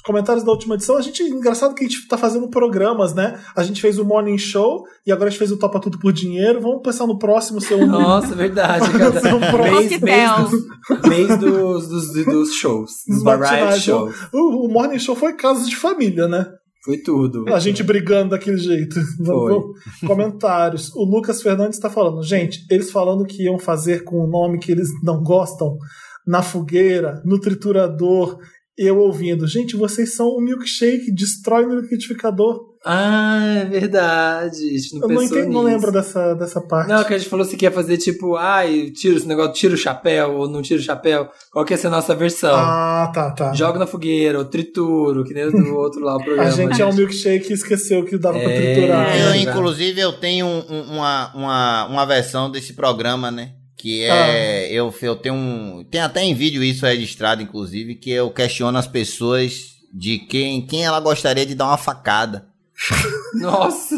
[SPEAKER 1] Os comentários da última edição, a gente. Engraçado que a gente tá fazendo programas, né? A gente fez o Morning Show e agora a gente fez o Topa Tudo por Dinheiro. Vamos pensar no próximo ser um.
[SPEAKER 2] Nossa, verdade.
[SPEAKER 1] Um
[SPEAKER 2] Cada
[SPEAKER 1] próximo.
[SPEAKER 2] mês, mês, dos, mês dos, dos, dos shows. Dos variety
[SPEAKER 1] matinais.
[SPEAKER 2] shows.
[SPEAKER 1] O, o Morning Show foi casos de família, né?
[SPEAKER 2] Foi tudo.
[SPEAKER 1] A gente brigando daquele jeito.
[SPEAKER 2] Foi.
[SPEAKER 1] Comentários. O Lucas Fernandes está falando, gente, eles falando que iam fazer com o nome que eles não gostam na fogueira, no triturador, eu ouvindo. Gente, vocês são um milkshake, destrói no liquidificador.
[SPEAKER 2] Ah, é verdade. A gente não
[SPEAKER 1] Eu não, entendo, não lembro dessa, dessa parte.
[SPEAKER 2] Não, que a gente falou assim que ia fazer tipo, ai, tira esse negócio, tira o chapéu ou não tira o chapéu. Qual que ia ser a nossa versão?
[SPEAKER 1] Ah, tá, tá.
[SPEAKER 2] Joga na fogueira, ou trituro, que nem o do outro lá o programa.
[SPEAKER 1] A gente é um milkshake e esqueceu que dava pra
[SPEAKER 2] É.
[SPEAKER 1] triturar.
[SPEAKER 4] Eu, inclusive, eu tenho um- um- uma, uma, uma versão desse programa, né? Que é. Eu, eu tenho um. Tem até em vídeo isso registrado, inclusive, que eu questiono as pessoas de quem, quem ela gostaria de dar uma facada.
[SPEAKER 2] Nossa!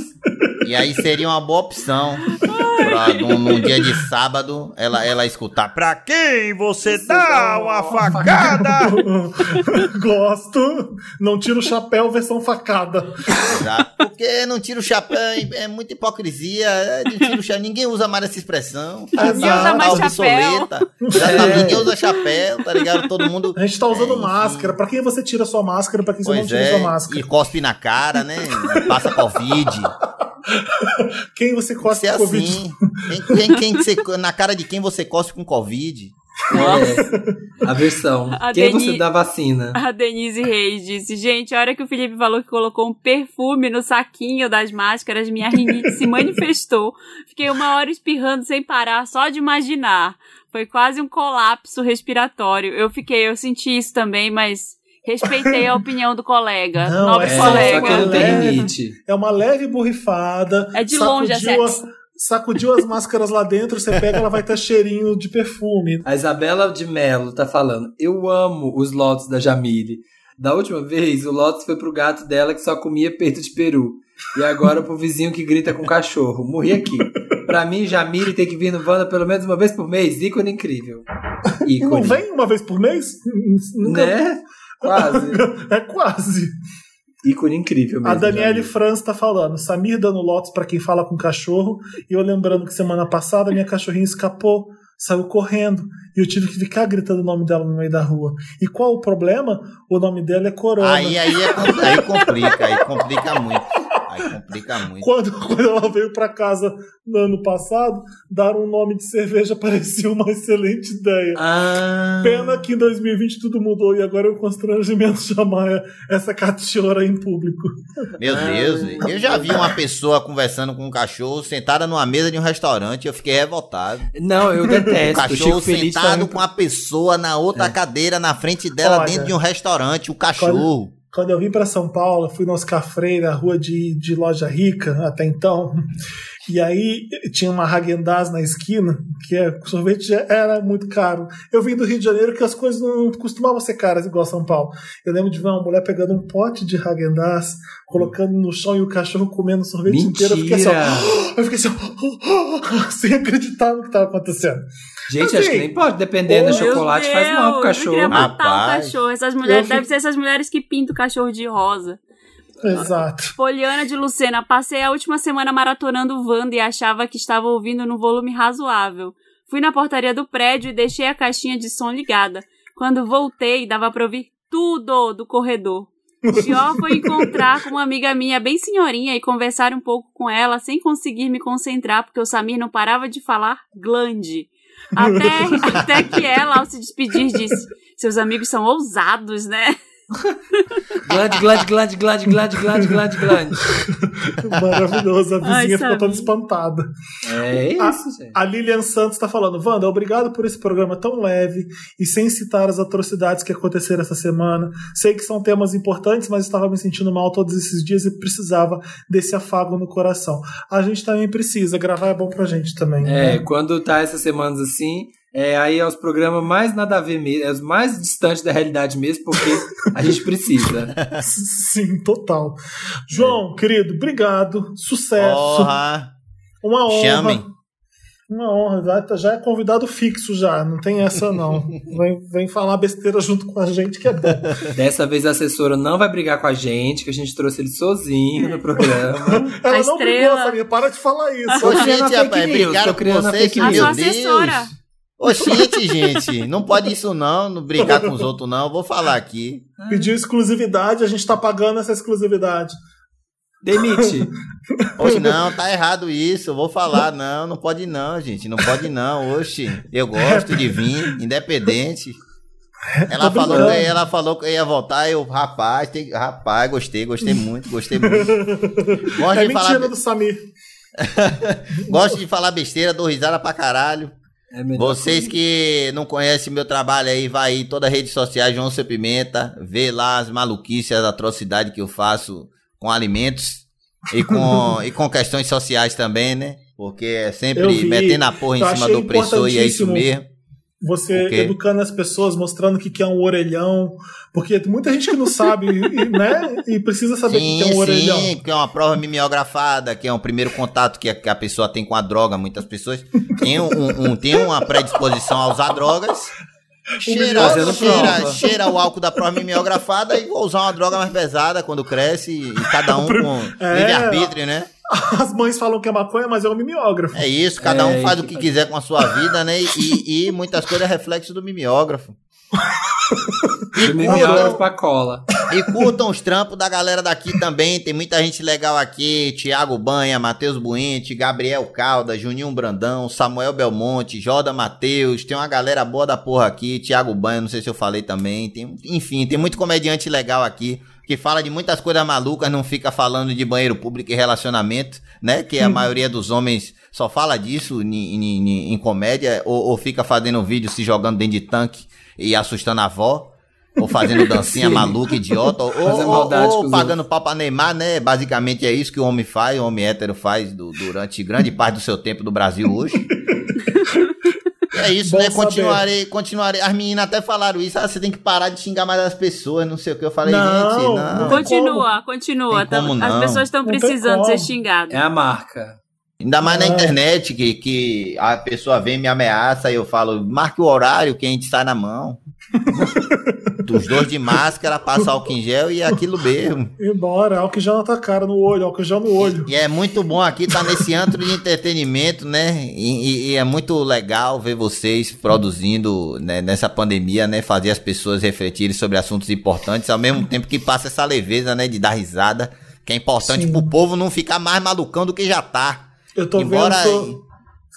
[SPEAKER 4] E aí seria uma boa opção. Pra, num, num dia de sábado, ela, ela escutar. Pra quem você dá uma facada?
[SPEAKER 1] Gosto. Não tira o chapéu, versão facada.
[SPEAKER 4] Exato. Porque não tira o chapéu, é, é muita hipocrisia. é, não tira o chapéu, ninguém usa mais essa expressão.
[SPEAKER 1] Ninguém usa
[SPEAKER 3] mais
[SPEAKER 4] Tá
[SPEAKER 3] chapéu.
[SPEAKER 4] tá- Ninguém usa chapéu, tá ligado? Todo mundo.
[SPEAKER 1] A gente tá usando
[SPEAKER 4] É, enfim.
[SPEAKER 1] máscara. Pra quem você tira sua máscara, pra quem você não
[SPEAKER 4] Pois
[SPEAKER 1] tira
[SPEAKER 4] é,
[SPEAKER 1] sua máscara.
[SPEAKER 4] e cospe na cara, né? Passa Covid.
[SPEAKER 1] Quem você cospe com Covid?
[SPEAKER 4] assim. Quem, quem, quem que você- na cara de quem você cospe com Covid?
[SPEAKER 2] É, a versão.
[SPEAKER 3] A
[SPEAKER 2] Quem
[SPEAKER 3] Deni-
[SPEAKER 2] você dá vacina?
[SPEAKER 3] A Denise Reis disse: Gente, a hora que o Felipe falou que colocou um perfume no saquinho das máscaras, minha rinite se manifestou. Fiquei uma hora espirrando sem parar, só de imaginar. Foi quase um colapso respiratório. Eu fiquei, eu senti isso também, mas respeitei a opinião do colega.
[SPEAKER 1] Não,
[SPEAKER 3] Nobre
[SPEAKER 1] é
[SPEAKER 2] É,
[SPEAKER 3] colega.
[SPEAKER 2] só que não tem
[SPEAKER 1] Leve.
[SPEAKER 2] rinite.
[SPEAKER 1] É uma leve borrifada.
[SPEAKER 3] É de longe,
[SPEAKER 1] sacudiu
[SPEAKER 3] é
[SPEAKER 1] a-
[SPEAKER 3] sexo.
[SPEAKER 1] Sacudiu as máscaras lá dentro, você pega, ela vai ter cheirinho de perfume.
[SPEAKER 2] A Isabela de Mello tá falando: Eu amo os lotes da Jamile. Da última vez, o Lotus foi pro gato dela que só comia peito de peru. E agora pro vizinho que grita com cachorro. Morri aqui. Pra mim, Jamile tem que vir no Wanda pelo menos uma vez por mês. Ícone incrível.
[SPEAKER 1] Não
[SPEAKER 2] Ícone.
[SPEAKER 1] vem uma vez por mês? Nunca-
[SPEAKER 2] Né? Quase.
[SPEAKER 1] É quase.
[SPEAKER 2] Ícone incrível mesmo.
[SPEAKER 1] A Daniele. Franz tá falando. Samir dando lotes pra quem fala com cachorro. E eu lembrando que semana passada minha cachorrinha escapou, saiu correndo. E eu tive que ficar gritando o nome dela no meio da rua. E qual o problema? O nome dela é Corona.
[SPEAKER 4] Aí, aí, é aí complica, aí complica muito. Aí complica muito.
[SPEAKER 1] Quando, quando ela veio pra casa no ano passado, dar um nome de cerveja parecia uma excelente ideia.
[SPEAKER 2] Ah.
[SPEAKER 1] Pena que em 2020 tudo mudou e agora é um constrangimento chamar essa cachorra em público.
[SPEAKER 4] Meu Deus, velho. eu já vi uma pessoa conversando com um cachorro sentada numa mesa de um restaurante. Eu fiquei revoltado.
[SPEAKER 2] Não, eu
[SPEAKER 4] O
[SPEAKER 2] detesto. O
[SPEAKER 4] cachorro sentado com a pessoa na outra cadeira na frente dela
[SPEAKER 1] Olha,
[SPEAKER 4] dentro de um restaurante, o cachorro.
[SPEAKER 1] Quando eu vim pra São Paulo, fui no Oscar Freire, a rua de, de loja rica até então. E aí tinha uma Häagen-Dazs na esquina, que é, o sorvete já era muito caro. Eu vim do Rio de Janeiro que as coisas não costumavam ser caras igual São Paulo. Eu lembro de ver uma mulher pegando um pote de Häagen-Dazs, colocando no chão e o cachorro comendo o sorvete inteiro. Eu fiquei assim,
[SPEAKER 2] Mentira!
[SPEAKER 1] ó, eu fiquei assim, ó, sem acreditar no que estava acontecendo.
[SPEAKER 2] Gente,
[SPEAKER 1] Assim,
[SPEAKER 2] acho que nem pode. Dependendo do chocolate, faz mal pro
[SPEAKER 3] Eu queria
[SPEAKER 2] cachorro.
[SPEAKER 3] matar o
[SPEAKER 4] Rapaz.
[SPEAKER 3] cachorro. Essas mulheres,
[SPEAKER 1] Eu-
[SPEAKER 3] deve ser essas mulheres que pintam o cachorro de rosa.
[SPEAKER 1] Exato.
[SPEAKER 3] Poliana de Lucena, passei a última semana maratonando Wanda e achava que estava ouvindo num volume razoável. Fui na portaria do prédio e deixei a caixinha de som ligada. Quando voltei, dava pra ouvir tudo do corredor. O pior foi encontrar com uma amiga minha bem senhorinha e conversar um pouco com ela sem conseguir me concentrar porque o Samir não parava de falar glande. Até, até que ela, ao se despedir, disse: Seus amigos são ousados, né?
[SPEAKER 2] Glande, glande, glande, glande, glande, glande, glande, glande.
[SPEAKER 1] Maravilhoso. A vizinha
[SPEAKER 3] Ai,
[SPEAKER 1] ficou toda espantada.
[SPEAKER 2] É isso, gente.
[SPEAKER 1] A Lilian Santos está falando, Wanda, obrigado por esse programa tão leve e sem citar as atrocidades que aconteceram essa semana. Sei que são temas importantes, mas estava me sentindo mal todos esses dias e precisava desse afago no coração. A gente também precisa, gravar é bom pra gente também.
[SPEAKER 2] É,
[SPEAKER 1] né?
[SPEAKER 2] quando tá essas semanas assim, é, aí é os programas mais nada a ver mesmo, é os mais distantes da realidade mesmo, porque a gente precisa.
[SPEAKER 1] Sim, total. João, querido, obrigado. Sucesso. Uma honra.
[SPEAKER 4] Chamem.
[SPEAKER 1] Uma honra. Já, tá- já é convidado fixo já. Não tem essa, não. Vem, vem falar besteira junto com a gente, que é bom.
[SPEAKER 2] Dessa vez a assessora não vai brigar com a gente, que a gente trouxe ele sozinho no programa.
[SPEAKER 1] Ela
[SPEAKER 3] A
[SPEAKER 1] não brigou,
[SPEAKER 3] estrela.
[SPEAKER 1] Samir. Para de falar isso.
[SPEAKER 4] Ô, gente, rapaz, brigaram com vocês, meu
[SPEAKER 3] A sua
[SPEAKER 4] Deus.
[SPEAKER 3] assessora.
[SPEAKER 4] Oxente, gente, não pode isso não, não brigar com os outros não, vou falar aqui.
[SPEAKER 1] Pediu exclusividade, a gente tá pagando essa exclusividade.
[SPEAKER 2] Demite.
[SPEAKER 4] Oxe, não, tá errado isso, vou falar, não, não pode não, gente, não pode não, oxe, eu gosto de vir, independente. Ela
[SPEAKER 1] Tô
[SPEAKER 4] falou, que, ela falou que ia voltar, eu, rapaz, tem, rapaz, gostei, gostei muito, gostei muito. Gosto
[SPEAKER 1] É
[SPEAKER 4] de,
[SPEAKER 1] mentira
[SPEAKER 4] falar,
[SPEAKER 1] do Samir.
[SPEAKER 4] gosto de falar besteira, dou risada pra caralho.
[SPEAKER 2] É
[SPEAKER 4] Vocês que não conhecem meu trabalho aí, vai em todas as redes sociais, João Seu Pimenta, vê lá as maluquices, as atrocidades que eu faço com alimentos e com, e com questões sociais também, né? Porque é sempre metendo a porra em
[SPEAKER 1] Eu
[SPEAKER 4] cima do opressor e é isso mesmo.
[SPEAKER 1] Você
[SPEAKER 4] O quê?
[SPEAKER 1] educando as pessoas, mostrando o que que é um orelhão. Porque tem muita gente que não sabe, e, né? E precisa saber o que é um orelhão.
[SPEAKER 4] sim, que é uma prova mimeografada, que é um primeiro contato que a, que a pessoa tem com a droga. Muitas pessoas têm, um, um- têm uma predisposição a usar drogas. Cheira, cheira,
[SPEAKER 2] prova.
[SPEAKER 4] cheira o álcool da prova mimeografada e vou usar uma droga mais pesada quando cresce. E cada um com
[SPEAKER 1] É.
[SPEAKER 4] livre-arbítrio, né?
[SPEAKER 1] As mães falam que é maconha, mas é um mimeógrafo.
[SPEAKER 4] É isso, cada
[SPEAKER 2] É,
[SPEAKER 4] um faz
[SPEAKER 2] que-
[SPEAKER 4] o que quiser com a sua vida, né? E, e muitas coisas é reflexo do mimeógrafo.
[SPEAKER 2] Do mimeógrafo pra cola.
[SPEAKER 4] E curtam os trampos da galera daqui também. Tem muita gente legal aqui. Tiago Banha, Matheus Buente, Gabriel Calda, Juninho Brandão, Samuel Belmonte, Joda Matheus. Tem uma galera boa da porra aqui. Tiago Banha, não sei se eu falei também. Tem, enfim, tem muito comediante legal aqui. Que fala de muitas coisas malucas, não fica falando de banheiro público e relacionamento, né? Que a maioria dos homens só fala disso em, comédia, ou, ou fica fazendo vídeo se jogando dentro de tanque e assustando a avó. Ou fazendo dancinha maluca, idiota, ou, ou-
[SPEAKER 2] maldade
[SPEAKER 4] ou pagando pau pra Neymar, né? Basicamente é isso que o homem faz, o homem hétero faz do- durante grande parte do seu tempo do Brasil hoje. É isso,
[SPEAKER 1] Bom
[SPEAKER 4] né?
[SPEAKER 1] saber.
[SPEAKER 4] Continuarei, continuarei. As meninas até falaram isso. Ah, você tem que parar de xingar mais as pessoas, não sei o que. Eu falei,
[SPEAKER 1] Não,
[SPEAKER 4] gente,
[SPEAKER 1] não
[SPEAKER 4] não.
[SPEAKER 3] Continua, continua.
[SPEAKER 4] Tem como
[SPEAKER 3] Tá- As
[SPEAKER 4] não.
[SPEAKER 3] pessoas estão
[SPEAKER 1] Não
[SPEAKER 3] precisando ser xingadas.
[SPEAKER 2] É a marca.
[SPEAKER 4] Ainda mais na
[SPEAKER 1] Ah.
[SPEAKER 4] internet, que, que a pessoa vem e me ameaça e eu falo, marque o horário que a gente sai na mão. Dos dois de máscara, passa álcool em gel e é aquilo mesmo.
[SPEAKER 1] Embora, álcool já na tua cara, no olho, álcool já no olho.
[SPEAKER 4] E é muito bom aqui estar nesse antro de entretenimento, né? E, e- e é muito legal ver vocês produzindo né, nessa pandemia, né? Fazer as pessoas refletirem sobre assuntos importantes, ao mesmo tempo que passa essa leveza, né? De dar risada, que é importante
[SPEAKER 1] Sim.
[SPEAKER 4] pro povo não ficar mais malucão do que já tá.
[SPEAKER 1] Eu tô
[SPEAKER 4] Embora
[SPEAKER 1] vendo. sua-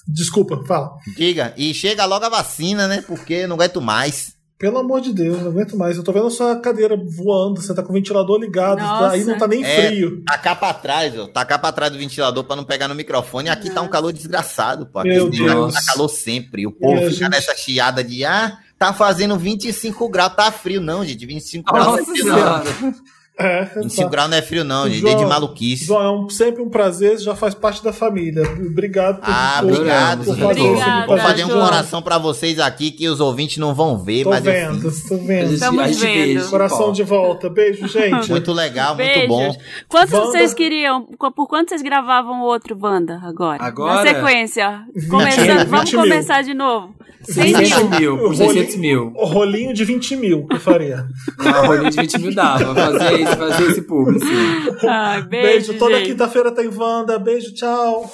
[SPEAKER 1] Desculpa, fala.
[SPEAKER 4] Diga, e chega logo a vacina, né? Porque eu não aguento mais.
[SPEAKER 1] Pelo amor de Deus, não aguento mais. Eu tô vendo a sua cadeira voando, você tá com o ventilador ligado,
[SPEAKER 3] Nossa.
[SPEAKER 1] aí não tá nem
[SPEAKER 4] É,
[SPEAKER 1] frio.
[SPEAKER 4] tacar pra trás, ó. Tacar pra trás do ventilador pra não pegar no microfone. Aqui tá um calor desgraçado, pô. Aqui
[SPEAKER 1] Meu
[SPEAKER 4] lugar
[SPEAKER 2] Deus.
[SPEAKER 4] tá calor sempre. O povo
[SPEAKER 1] É,
[SPEAKER 4] fica
[SPEAKER 1] gente.
[SPEAKER 4] nessa chiada de, ah, tá fazendo 25 graus, tá frio. Não, gente, 25 graus não é
[SPEAKER 2] Nossa
[SPEAKER 4] frio, não.
[SPEAKER 2] senhora.
[SPEAKER 1] É,
[SPEAKER 4] 25
[SPEAKER 1] tá.
[SPEAKER 4] graus não é frio, não, gente.
[SPEAKER 1] João,
[SPEAKER 4] Desde maluquice.
[SPEAKER 1] João, é um- sempre um prazer, já faz parte da família. Obrigado por,
[SPEAKER 4] Ah,
[SPEAKER 1] por-
[SPEAKER 4] obrigado,
[SPEAKER 1] por
[SPEAKER 3] Obrigada,
[SPEAKER 1] aqui
[SPEAKER 4] Vou fazer um coração pra vocês aqui que os ouvintes não vão ver,
[SPEAKER 1] Tô
[SPEAKER 4] mas eu
[SPEAKER 1] vendo,
[SPEAKER 4] fiz.
[SPEAKER 1] tô vendo.
[SPEAKER 3] Estamos
[SPEAKER 2] a gente
[SPEAKER 3] vendo.
[SPEAKER 2] beija,
[SPEAKER 1] Coração
[SPEAKER 2] ó.
[SPEAKER 1] de volta. Beijo, gente.
[SPEAKER 4] Muito legal, muito
[SPEAKER 3] Beijos.
[SPEAKER 4] bom.
[SPEAKER 3] Quantos
[SPEAKER 1] Wanda-
[SPEAKER 3] vocês queriam? Qu- Por quanto vocês gravavam o outro Wanda agora?
[SPEAKER 2] Agora?
[SPEAKER 3] Na sequência.
[SPEAKER 1] 20
[SPEAKER 3] Começando, vamos
[SPEAKER 1] 20 mil.
[SPEAKER 3] começar de novo. 100
[SPEAKER 2] 600
[SPEAKER 3] mil.
[SPEAKER 2] mil, por
[SPEAKER 1] O
[SPEAKER 2] 600 mil.
[SPEAKER 1] O rolinho de 20 mil que eu faria.
[SPEAKER 2] Uma rolinha de 20 mil dava. Fazer, esse- fazer esse público, sim.
[SPEAKER 3] Ai,
[SPEAKER 1] Beijo,
[SPEAKER 3] beijo,
[SPEAKER 1] toda quinta-feira tem Wanda. Beijo, tchau.